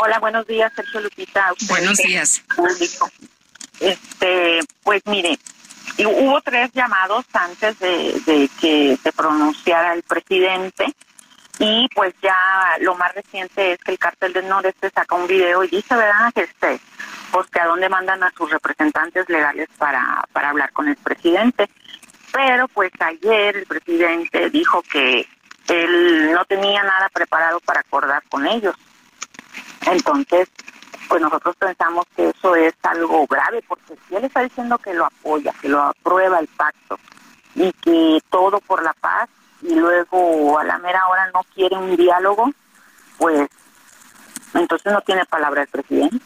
Hola, buenos días, Sergio Lupita. Buenos días. Este, pues mire, hubo tres llamados antes de, que se pronunciara el presidente y pues ya lo más reciente es que el cartel del noreste saca un video y dice, ¿verdad? Este, pues que a dónde mandan a sus representantes legales para, para hablar con el presidente. Pero pues ayer el presidente dijo que él no tenía nada preparado para acordar con ellos. Entonces, pues nosotros pensamos que eso es algo grave, porque si él está diciendo que lo apoya, que lo aprueba el pacto y que todo por la paz y luego a la mera hora no quiere un diálogo, pues entonces no tiene palabra el presidente.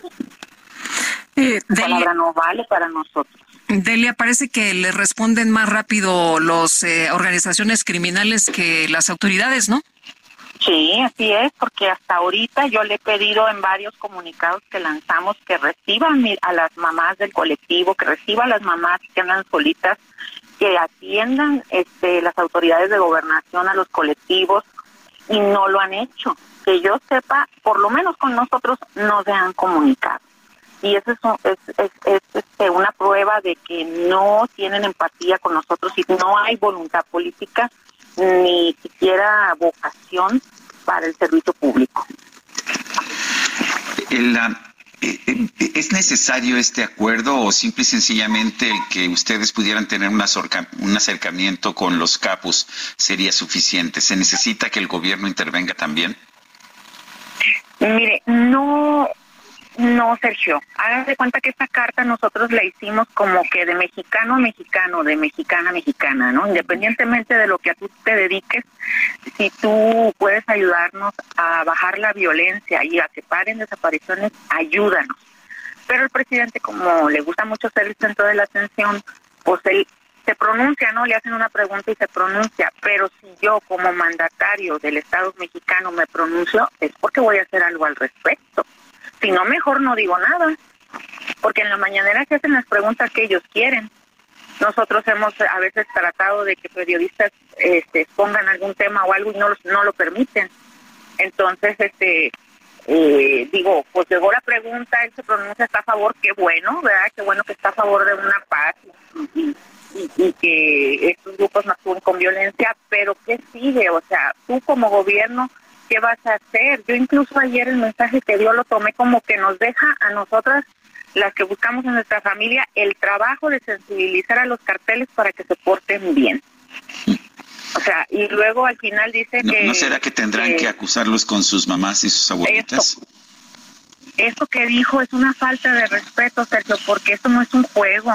Eh, palabra no vale para nosotros. Delia, parece que le responden más rápido las eh, organizaciones criminales que las autoridades, ¿no? Sí, así es, porque hasta ahorita yo le he pedido en varios comunicados que lanzamos que reciban a las mamás del colectivo, que reciban a las mamás que andan solitas, que atiendan este, las autoridades de gobernación a los colectivos y no lo han hecho. Que yo sepa, por lo menos con nosotros no se han comunicado. Y eso es, es, es, este, una prueba de que no tienen empatía con nosotros y no hay voluntad política ni siquiera vocación para el servicio público. Eh, eh, ¿Es necesario este acuerdo o simple y sencillamente el que ustedes pudieran tener un acercamiento con los capos sería suficiente? ¿Se necesita que el gobierno intervenga también? Mire, no, no, Sergio. Hagan de cuenta que esta carta nosotros la hicimos como que de mexicano a mexicano, de mexicana a mexicana, ¿no? Independientemente de lo que a tú te dediques, si tú puedes ayudarnos a bajar la violencia y a que paren desapariciones, ayúdanos. Pero el presidente, como le gusta mucho ser el centro de la atención, pues él se pronuncia, ¿no? Le hacen una pregunta y se pronuncia. Pero si yo, como mandatario del Estado mexicano, me pronuncio, es porque voy a hacer algo al respecto. Si no, mejor no digo nada, porque en la mañanera se hacen las preguntas que ellos quieren. Nosotros hemos a veces tratado de que periodistas este, expongan algún tema o algo y no, no lo permiten. Entonces, este, eh, digo, pues llegó la pregunta, él se pronuncia está a favor, qué bueno, ¿verdad? Qué bueno que está a favor de una paz y, y, que estos grupos no actúen con violencia, pero ¿qué sigue? O sea, tú como gobierno, ¿qué vas a hacer? Yo incluso ayer el mensaje que dio lo tomé como que nos deja a nosotras, las que buscamos en nuestra familia, el trabajo de sensibilizar a los carteles para que se porten bien. O sea, y luego al final dice que... ¿No será que tendrán que acusarlos con sus mamás y sus abuelitas? Esto, que dijo es una falta de respeto, Sergio, porque esto no es un juego.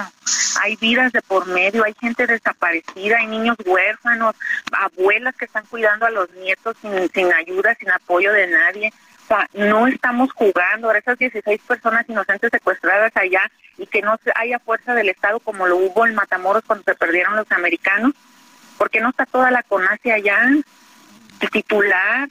Hay vidas de por medio, hay gente desaparecida, hay niños huérfanos, abuelas que están cuidando a los nietos sin, sin ayuda, sin apoyo de nadie. O sea, no estamos jugando. Ahora esas 16 personas inocentes secuestradas allá y que no haya fuerza del Estado como lo hubo en Matamoros cuando se perdieron los americanos porque no está toda la CONACE allá? Titular,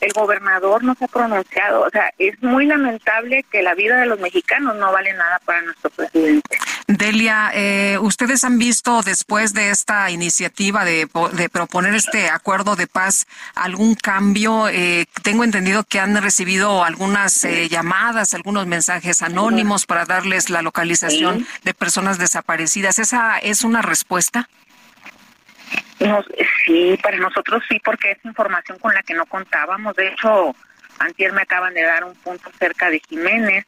el gobernador no se ha pronunciado. O sea, es muy lamentable que la vida de los mexicanos no vale nada para nuestro presidente. Delia, eh, ¿ustedes han visto después de esta iniciativa de, de proponer este acuerdo de paz algún cambio? Eh, tengo entendido que han recibido algunas eh, llamadas, algunos mensajes anónimos para darles la localización de personas desaparecidas. ¿Esa es una respuesta? Sí, para nosotros sí, porque es información con la que no contábamos. De hecho, antier me acaban de dar un punto cerca de Jiménez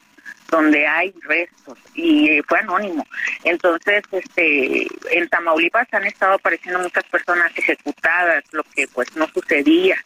donde hay restos y fue anónimo. Entonces, este, en Tamaulipas han estado apareciendo muchas personas ejecutadas, lo que pues no sucedía,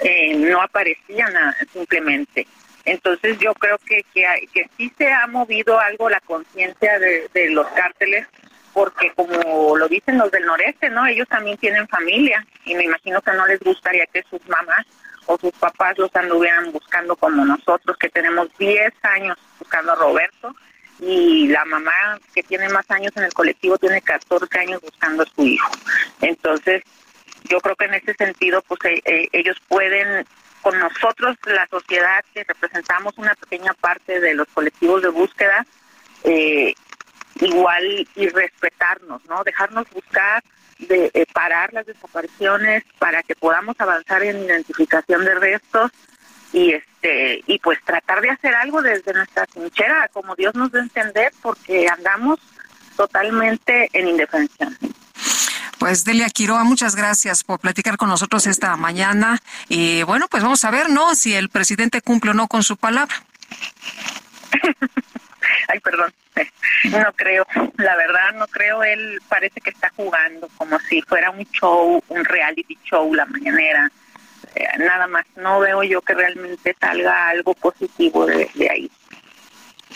eh, no aparecían simplemente. Entonces yo creo que, que, que sí se ha movido algo la conciencia de, de los cárteles porque como lo dicen los del noreste, ¿no? Ellos también tienen familia y me imagino que no les gustaría que sus mamás o sus papás los anduvieran buscando como nosotros, que tenemos 10 años buscando a Roberto y la mamá que tiene más años en el colectivo tiene 14 años buscando a su hijo. Entonces, yo creo que en ese sentido, pues eh, eh, ellos pueden, con nosotros, la sociedad que representamos una pequeña parte de los colectivos de búsqueda, eh, igual y respetarnos, ¿no? Dejarnos buscar, de eh, parar las desapariciones para que podamos avanzar en identificación de restos y este y pues tratar de hacer algo desde nuestra trinchera, como Dios nos dé entender, porque andamos totalmente en indefensión. Pues Delia Quiroa, muchas gracias por platicar con nosotros esta mañana. Y bueno, pues vamos a ver, ¿no? Si el presidente cumple o no con su palabra. [LAUGHS] Ay, perdón. No creo, la verdad no creo. Él parece que está jugando como si fuera un show, un reality show, la mañanera. Eh, nada más, no veo yo que realmente salga algo positivo de, de ahí.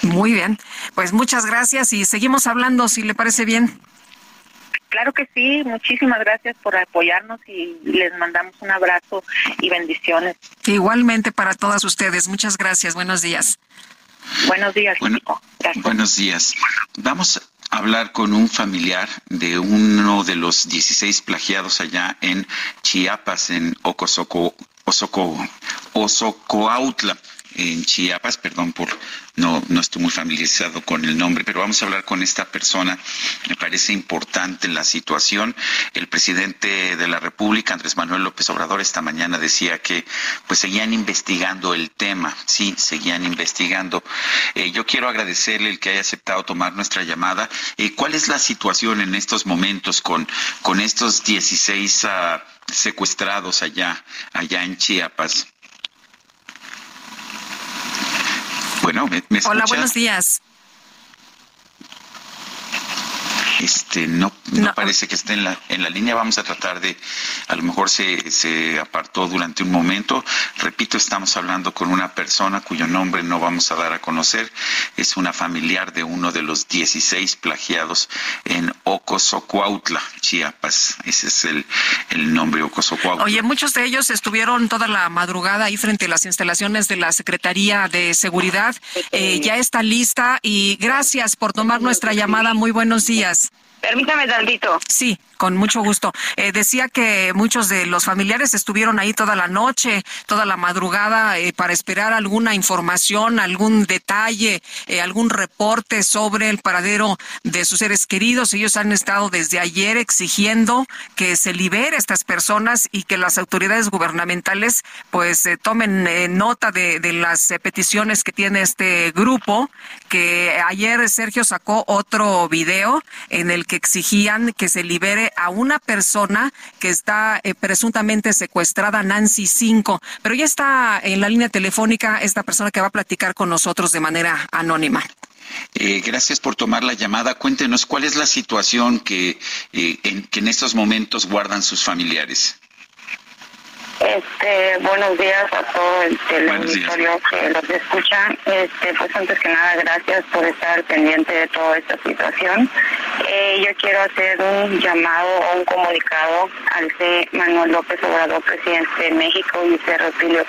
Muy bien, pues muchas gracias y seguimos hablando si le parece bien. Claro que sí, muchísimas gracias por apoyarnos y les mandamos un abrazo y bendiciones. Igualmente para todas ustedes, muchas gracias, buenos días. Buenos días. buenos días. Vamos a hablar con un familiar de uno de los 16 plagiados allá en Chiapas, en Ocosoco, Osoco, Osocoautla en Chiapas, perdón por no, no estoy muy familiarizado con el nombre, pero vamos a hablar con esta persona. Me parece importante la situación. El presidente de la República, Andrés Manuel López Obrador, esta mañana decía que pues seguían investigando el tema. Sí, seguían investigando. Eh, yo quiero agradecerle el que haya aceptado tomar nuestra llamada. Eh, ¿Cuál es la situación en estos momentos con, con estos 16 ah, secuestrados allá, allá en Chiapas? Bueno, ¿me, Hola, buenos días. Este, no, no, parece que esté en la, en la línea. Vamos a tratar de, a lo mejor se, se apartó durante un momento. Repito, estamos hablando con una persona cuyo nombre no vamos a dar a conocer. Es una familiar de uno de los 16 plagiados en Ocosocuautla, Chiapas. Ese es el, el nombre, Ocosocuautla. Oye, muchos de ellos estuvieron toda la madrugada ahí frente a las instalaciones de la Secretaría de Seguridad. Eh, ya está lista y gracias por tomar nuestra llamada. Muy buenos días. Permítame tantito. Sí. Con mucho gusto. Eh, decía que muchos de los familiares estuvieron ahí toda la noche, toda la madrugada, eh, para esperar alguna información, algún detalle, eh, algún reporte sobre el paradero de sus seres queridos. Ellos han estado desde ayer exigiendo que se libere a estas personas y que las autoridades gubernamentales pues tomen nota de, de las peticiones que tiene este grupo, que ayer Sergio sacó otro video en el que exigían que se libere a una persona que está eh, presuntamente secuestrada, Nancy 5, pero ya está en la línea telefónica esta persona que va a platicar con nosotros de manera anónima. Eh, gracias por tomar la llamada. Cuéntenos cuál es la situación que, eh, en, que en estos momentos guardan sus familiares. Este, buenos días a todo el teleauditorio que los escucha. Este, pues antes que nada, gracias por estar pendiente de toda esta situación. Eh, yo quiero hacer un llamado o un comunicado al C. Manuel López Obrador, presidente de México, y C. Rutilio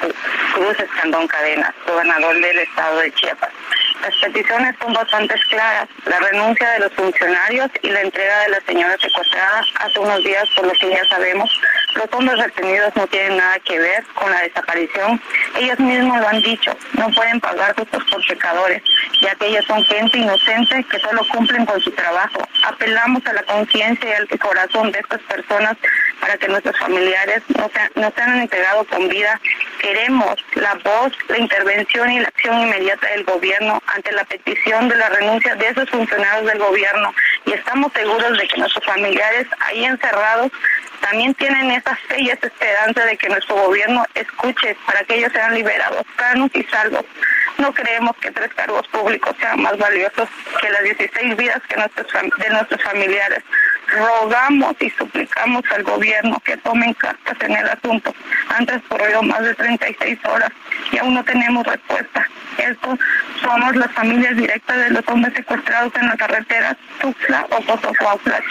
Cruz Escandón Cadenas, gobernador del estado de Chiapas. Las peticiones son bastante claras. La renuncia de los funcionarios y la entrega de la señora secuestrada hace unos días, por lo que ya sabemos, los fondos retenidos no tienen nada que ver con la desaparición. Ellos mismos lo han dicho, no pueden pagar justos por pecadores, ya que ellos son gente inocente que solo cumplen con su trabajo. Apelamos a la conciencia y al corazón de estas personas para que nuestros familiares no, se, no sean entregados con vida. Queremos la voz, la intervención y la acción inmediata del gobierno ante la petición de la renuncia de esos funcionarios del gobierno y estamos seguros de que nuestros familiares ahí encerrados también tienen esa fe y esa esperanza de que nuestro gobierno escuche para que ellos sean liberados, sanos y salvos. No creemos que tres cargos públicos sean más valiosos que las 16 vidas que nuestros, de nuestros familiares. Rogamos y suplicamos al gobierno que tomen cartas en el asunto. Han transcurrido más de 36 horas y aún no tenemos respuesta. Esto somos las familias directas de los hombres secuestrados en la carretera Tuxtla o Cozocuautla,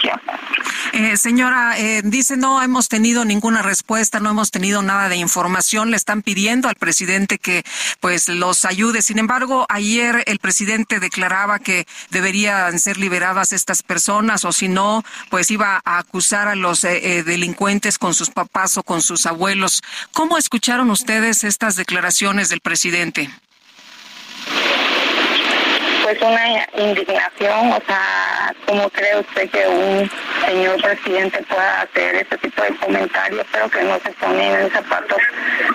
eh, señora, eh, dice no hemos tenido ninguna respuesta, no hemos tenido nada de información. Le están pidiendo al presidente que pues los ayude. Sin embargo, ayer el presidente declaraba que deberían ser liberadas estas personas o si no, pues iba a acusar a los eh, delincuentes con sus papás o con sus abuelos. ¿Cómo escucharon ustedes estas declaraciones del presidente? Pues una indignación, o sea, ¿cómo cree usted que un señor presidente pueda hacer este tipo de comentarios, pero que no se ponen en zapatos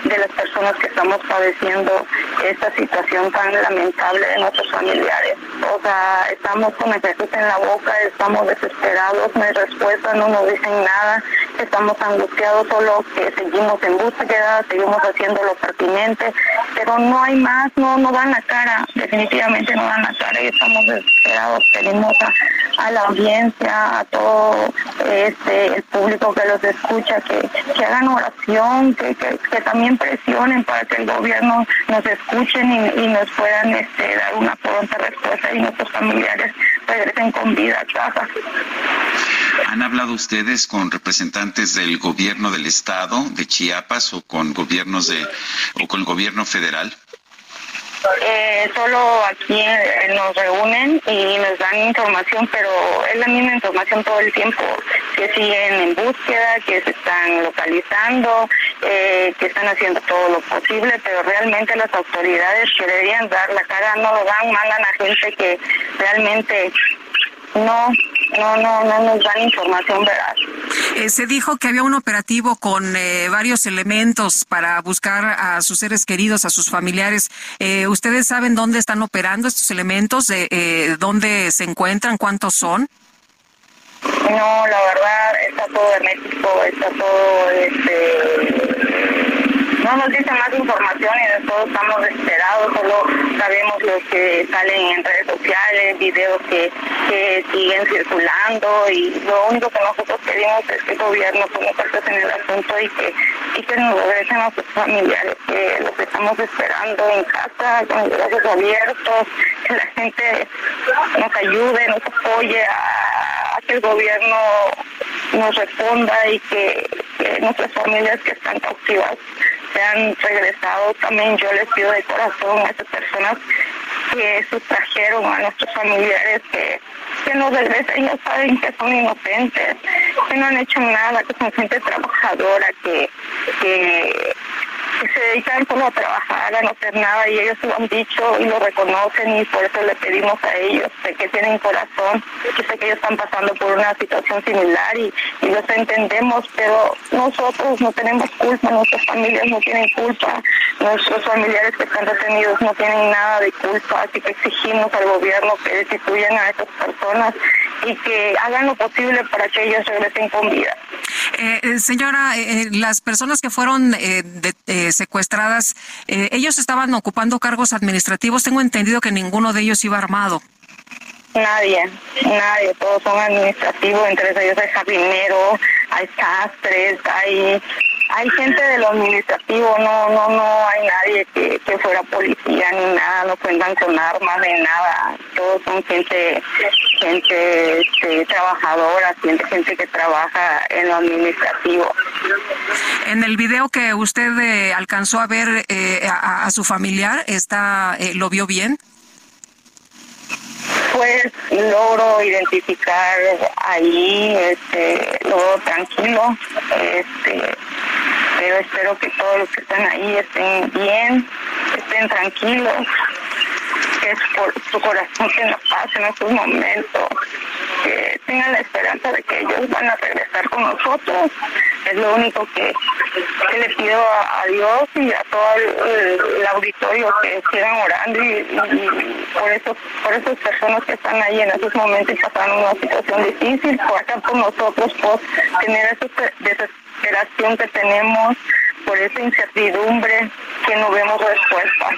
de las personas que estamos padeciendo esta situación tan lamentable de nuestros familiares? O sea, estamos con el en la boca, estamos desesperados, no hay respuesta, no nos dicen nada, estamos angustiados, solo que seguimos en búsqueda, seguimos haciendo lo pertinente, pero no hay más, no, no dan la cara, definitivamente no dan la cara y estamos desesperados, pedimos a, la audiencia, a todo este el público que los escucha, que, hagan oración, que, también presionen para que el gobierno nos escuchen y, y nos puedan este, dar una pronta respuesta y nuestros familiares regresen con vida a casa. ¿Han hablado ustedes con representantes del gobierno del estado de Chiapas o con gobiernos de o con el gobierno federal? Eh, solo aquí eh, nos reúnen y nos dan información, pero es la misma información todo el tiempo, que siguen en búsqueda, que se están localizando, eh, que están haciendo todo lo posible, pero realmente las autoridades que deberían dar la cara no lo dan, mandan a gente que realmente no no, no, no nos dan información veraz. Eh, se dijo que había un operativo con eh, varios elementos para buscar a sus seres queridos, a sus familiares. Eh, ¿Ustedes saben dónde están operando estos elementos? Eh, ¿Dónde se encuentran? ¿Cuántos son? No, la verdad, está todo hermético, está todo este no nos dicen más información y nosotros estamos desesperados, solo sabemos lo que salen en redes sociales, videos que, que siguen circulando y lo único que nosotros pedimos es que el gobierno tome cartas en el asunto y que, y que nos regresen a sus familiares, que los estamos esperando en casa, con los brazos abiertos, que la gente nos ayude, nos apoye a, que el gobierno nos responda y que, que nuestras familias que están cautivas se han regresado. También yo les pido de corazón a esas personas que sustrajeron a nuestros familiares que, que nos regresen, ya saben que son inocentes, que no han hecho nada, que son gente trabajadora, que, que que se dedican solo a trabajar, a no hacer nada y ellos lo han dicho y lo reconocen y por eso le pedimos a ellos que tienen corazón, que sé que ellos están pasando por una situación similar y, los entendemos, pero nosotros no tenemos culpa, nuestras familias no tienen culpa, nuestros familiares que están detenidos no tienen nada de culpa, así que exigimos al gobierno que destituyan a esas personas y que hagan lo posible para que ellos regresen con vida. Eh, eh señora, eh, las personas que fueron eh, secuestradas, ellos estaban ocupando cargos administrativos. Tengo entendido que ninguno de ellos iba armado. Nadie, nadie, todos son administrativos, entre ellos hay jardinero, hay sastres, hay hay gente de lo administrativo, no, no, no hay nadie que, que fuera policía ni nada, no cuentan con armas ni nada, todos son gente, gente este, trabajadora, gente, gente que trabaja en lo administrativo. En el video que usted eh, alcanzó a ver eh, a, su familiar, está, eh, ¿lo vio bien? Pues logro identificar ahí, este, logro tranquilo, este, pero espero que todos los que están ahí estén bien, estén tranquilos, que por su corazón tenga paz en estos momentos, que tengan la esperanza de que ellos van a regresar con nosotros. Es lo único que, le pido a, Dios y a todo el, auditorio que sigan orando y, por eso por esas personas que están ahí en esos momentos y pasando una situación difícil, por acá por nosotros, por tener esa desesperación que tenemos, por esa incertidumbre que no vemos respuesta.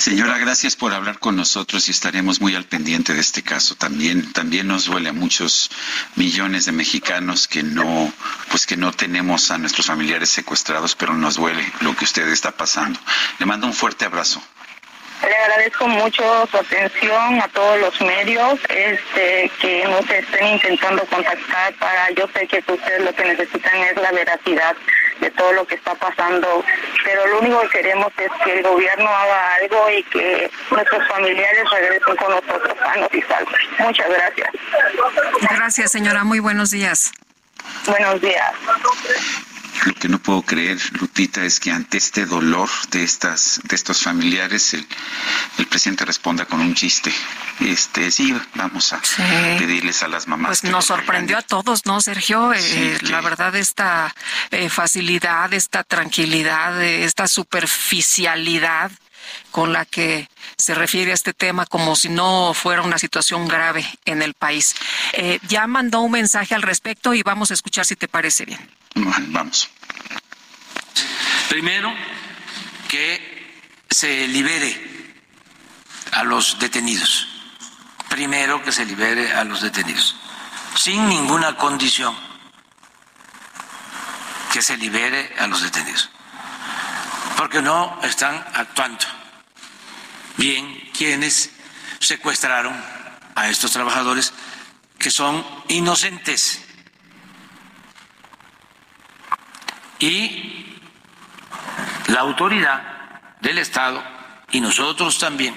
Señora, gracias por hablar con nosotros y estaremos muy al pendiente de este caso. También, también nos duele a muchos millones de mexicanos que no, pues que no tenemos a nuestros familiares secuestrados, pero nos duele lo que usted está pasando. Le mando un fuerte abrazo. Le agradezco mucho su atención a todos los medios este, que nos estén intentando contactar para, yo sé que ustedes lo que necesitan es la veracidad de todo lo que está pasando, pero lo único que queremos es que el gobierno haga algo y que nuestros familiares regresen con nosotros sanos y salvos. Muchas gracias. Gracias, señora. Muy buenos días. Buenos días. Lo que no puedo creer, Lupita, es que ante este dolor de estas, de estos familiares, el, el presidente responda con un chiste. Este, sí, vamos a pedirles a las mamás. Pues nos sorprendió a todos, ¿no, Sergio? Eh, la verdad, esta eh, facilidad, esta tranquilidad, eh, esta superficialidad con la que se refiere a este tema como si no fuera una situación grave en el país. ya mandó un mensaje al respecto y vamos a escuchar si te parece bien. Vamos. Primero, que se libere a los detenidos. Primero que se libere a los detenidos. Sin ninguna condición. Que se libere a los detenidos. Porque no están actuando bien quienes secuestraron a estos trabajadores que son inocentes y la autoridad del Estado y nosotros también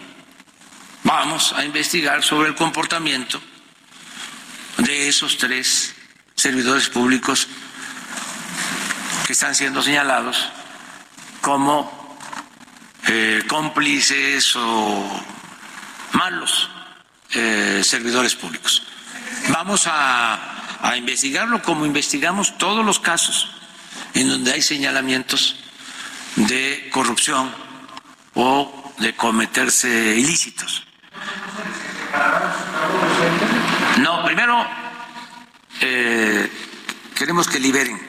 vamos a investigar sobre el comportamiento de esos tres servidores públicos que están siendo señalados como eh, cómplices o malos eh, servidores públicos. Vamos a, a investigarlo como investigamos todos los casos en donde hay señalamientos de corrupción o de cometerse ilícitos. No, primero eh, queremos que liberen,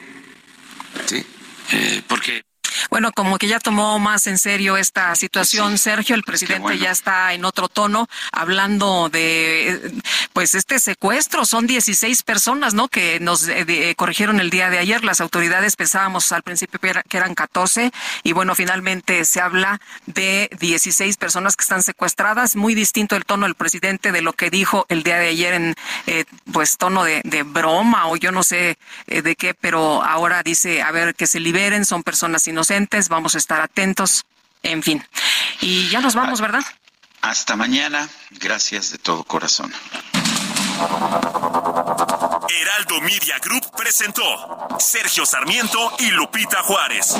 ¿sí? Eh, porque bueno, como que ya tomó más en serio esta situación, Sergio, el presidente ya está en otro tono, hablando de, pues, este secuestro. Son 16 personas, ¿no? Que nos eh, corrigieron el día de ayer. Las autoridades pensábamos al principio que eran 14 y bueno, finalmente se habla de 16 personas que están secuestradas. Muy distinto el tono del presidente de lo que dijo el día de ayer en, eh, pues, tono de, broma o yo no sé eh, de qué, pero ahora dice, a ver, que se liberen, son personas inocentes vamos a estar atentos, en fin. Y ya nos vamos, ah, ¿verdad? Hasta mañana, gracias de todo corazón. Heraldo Media Group presentó Sergio Sarmiento y Lupita Juárez.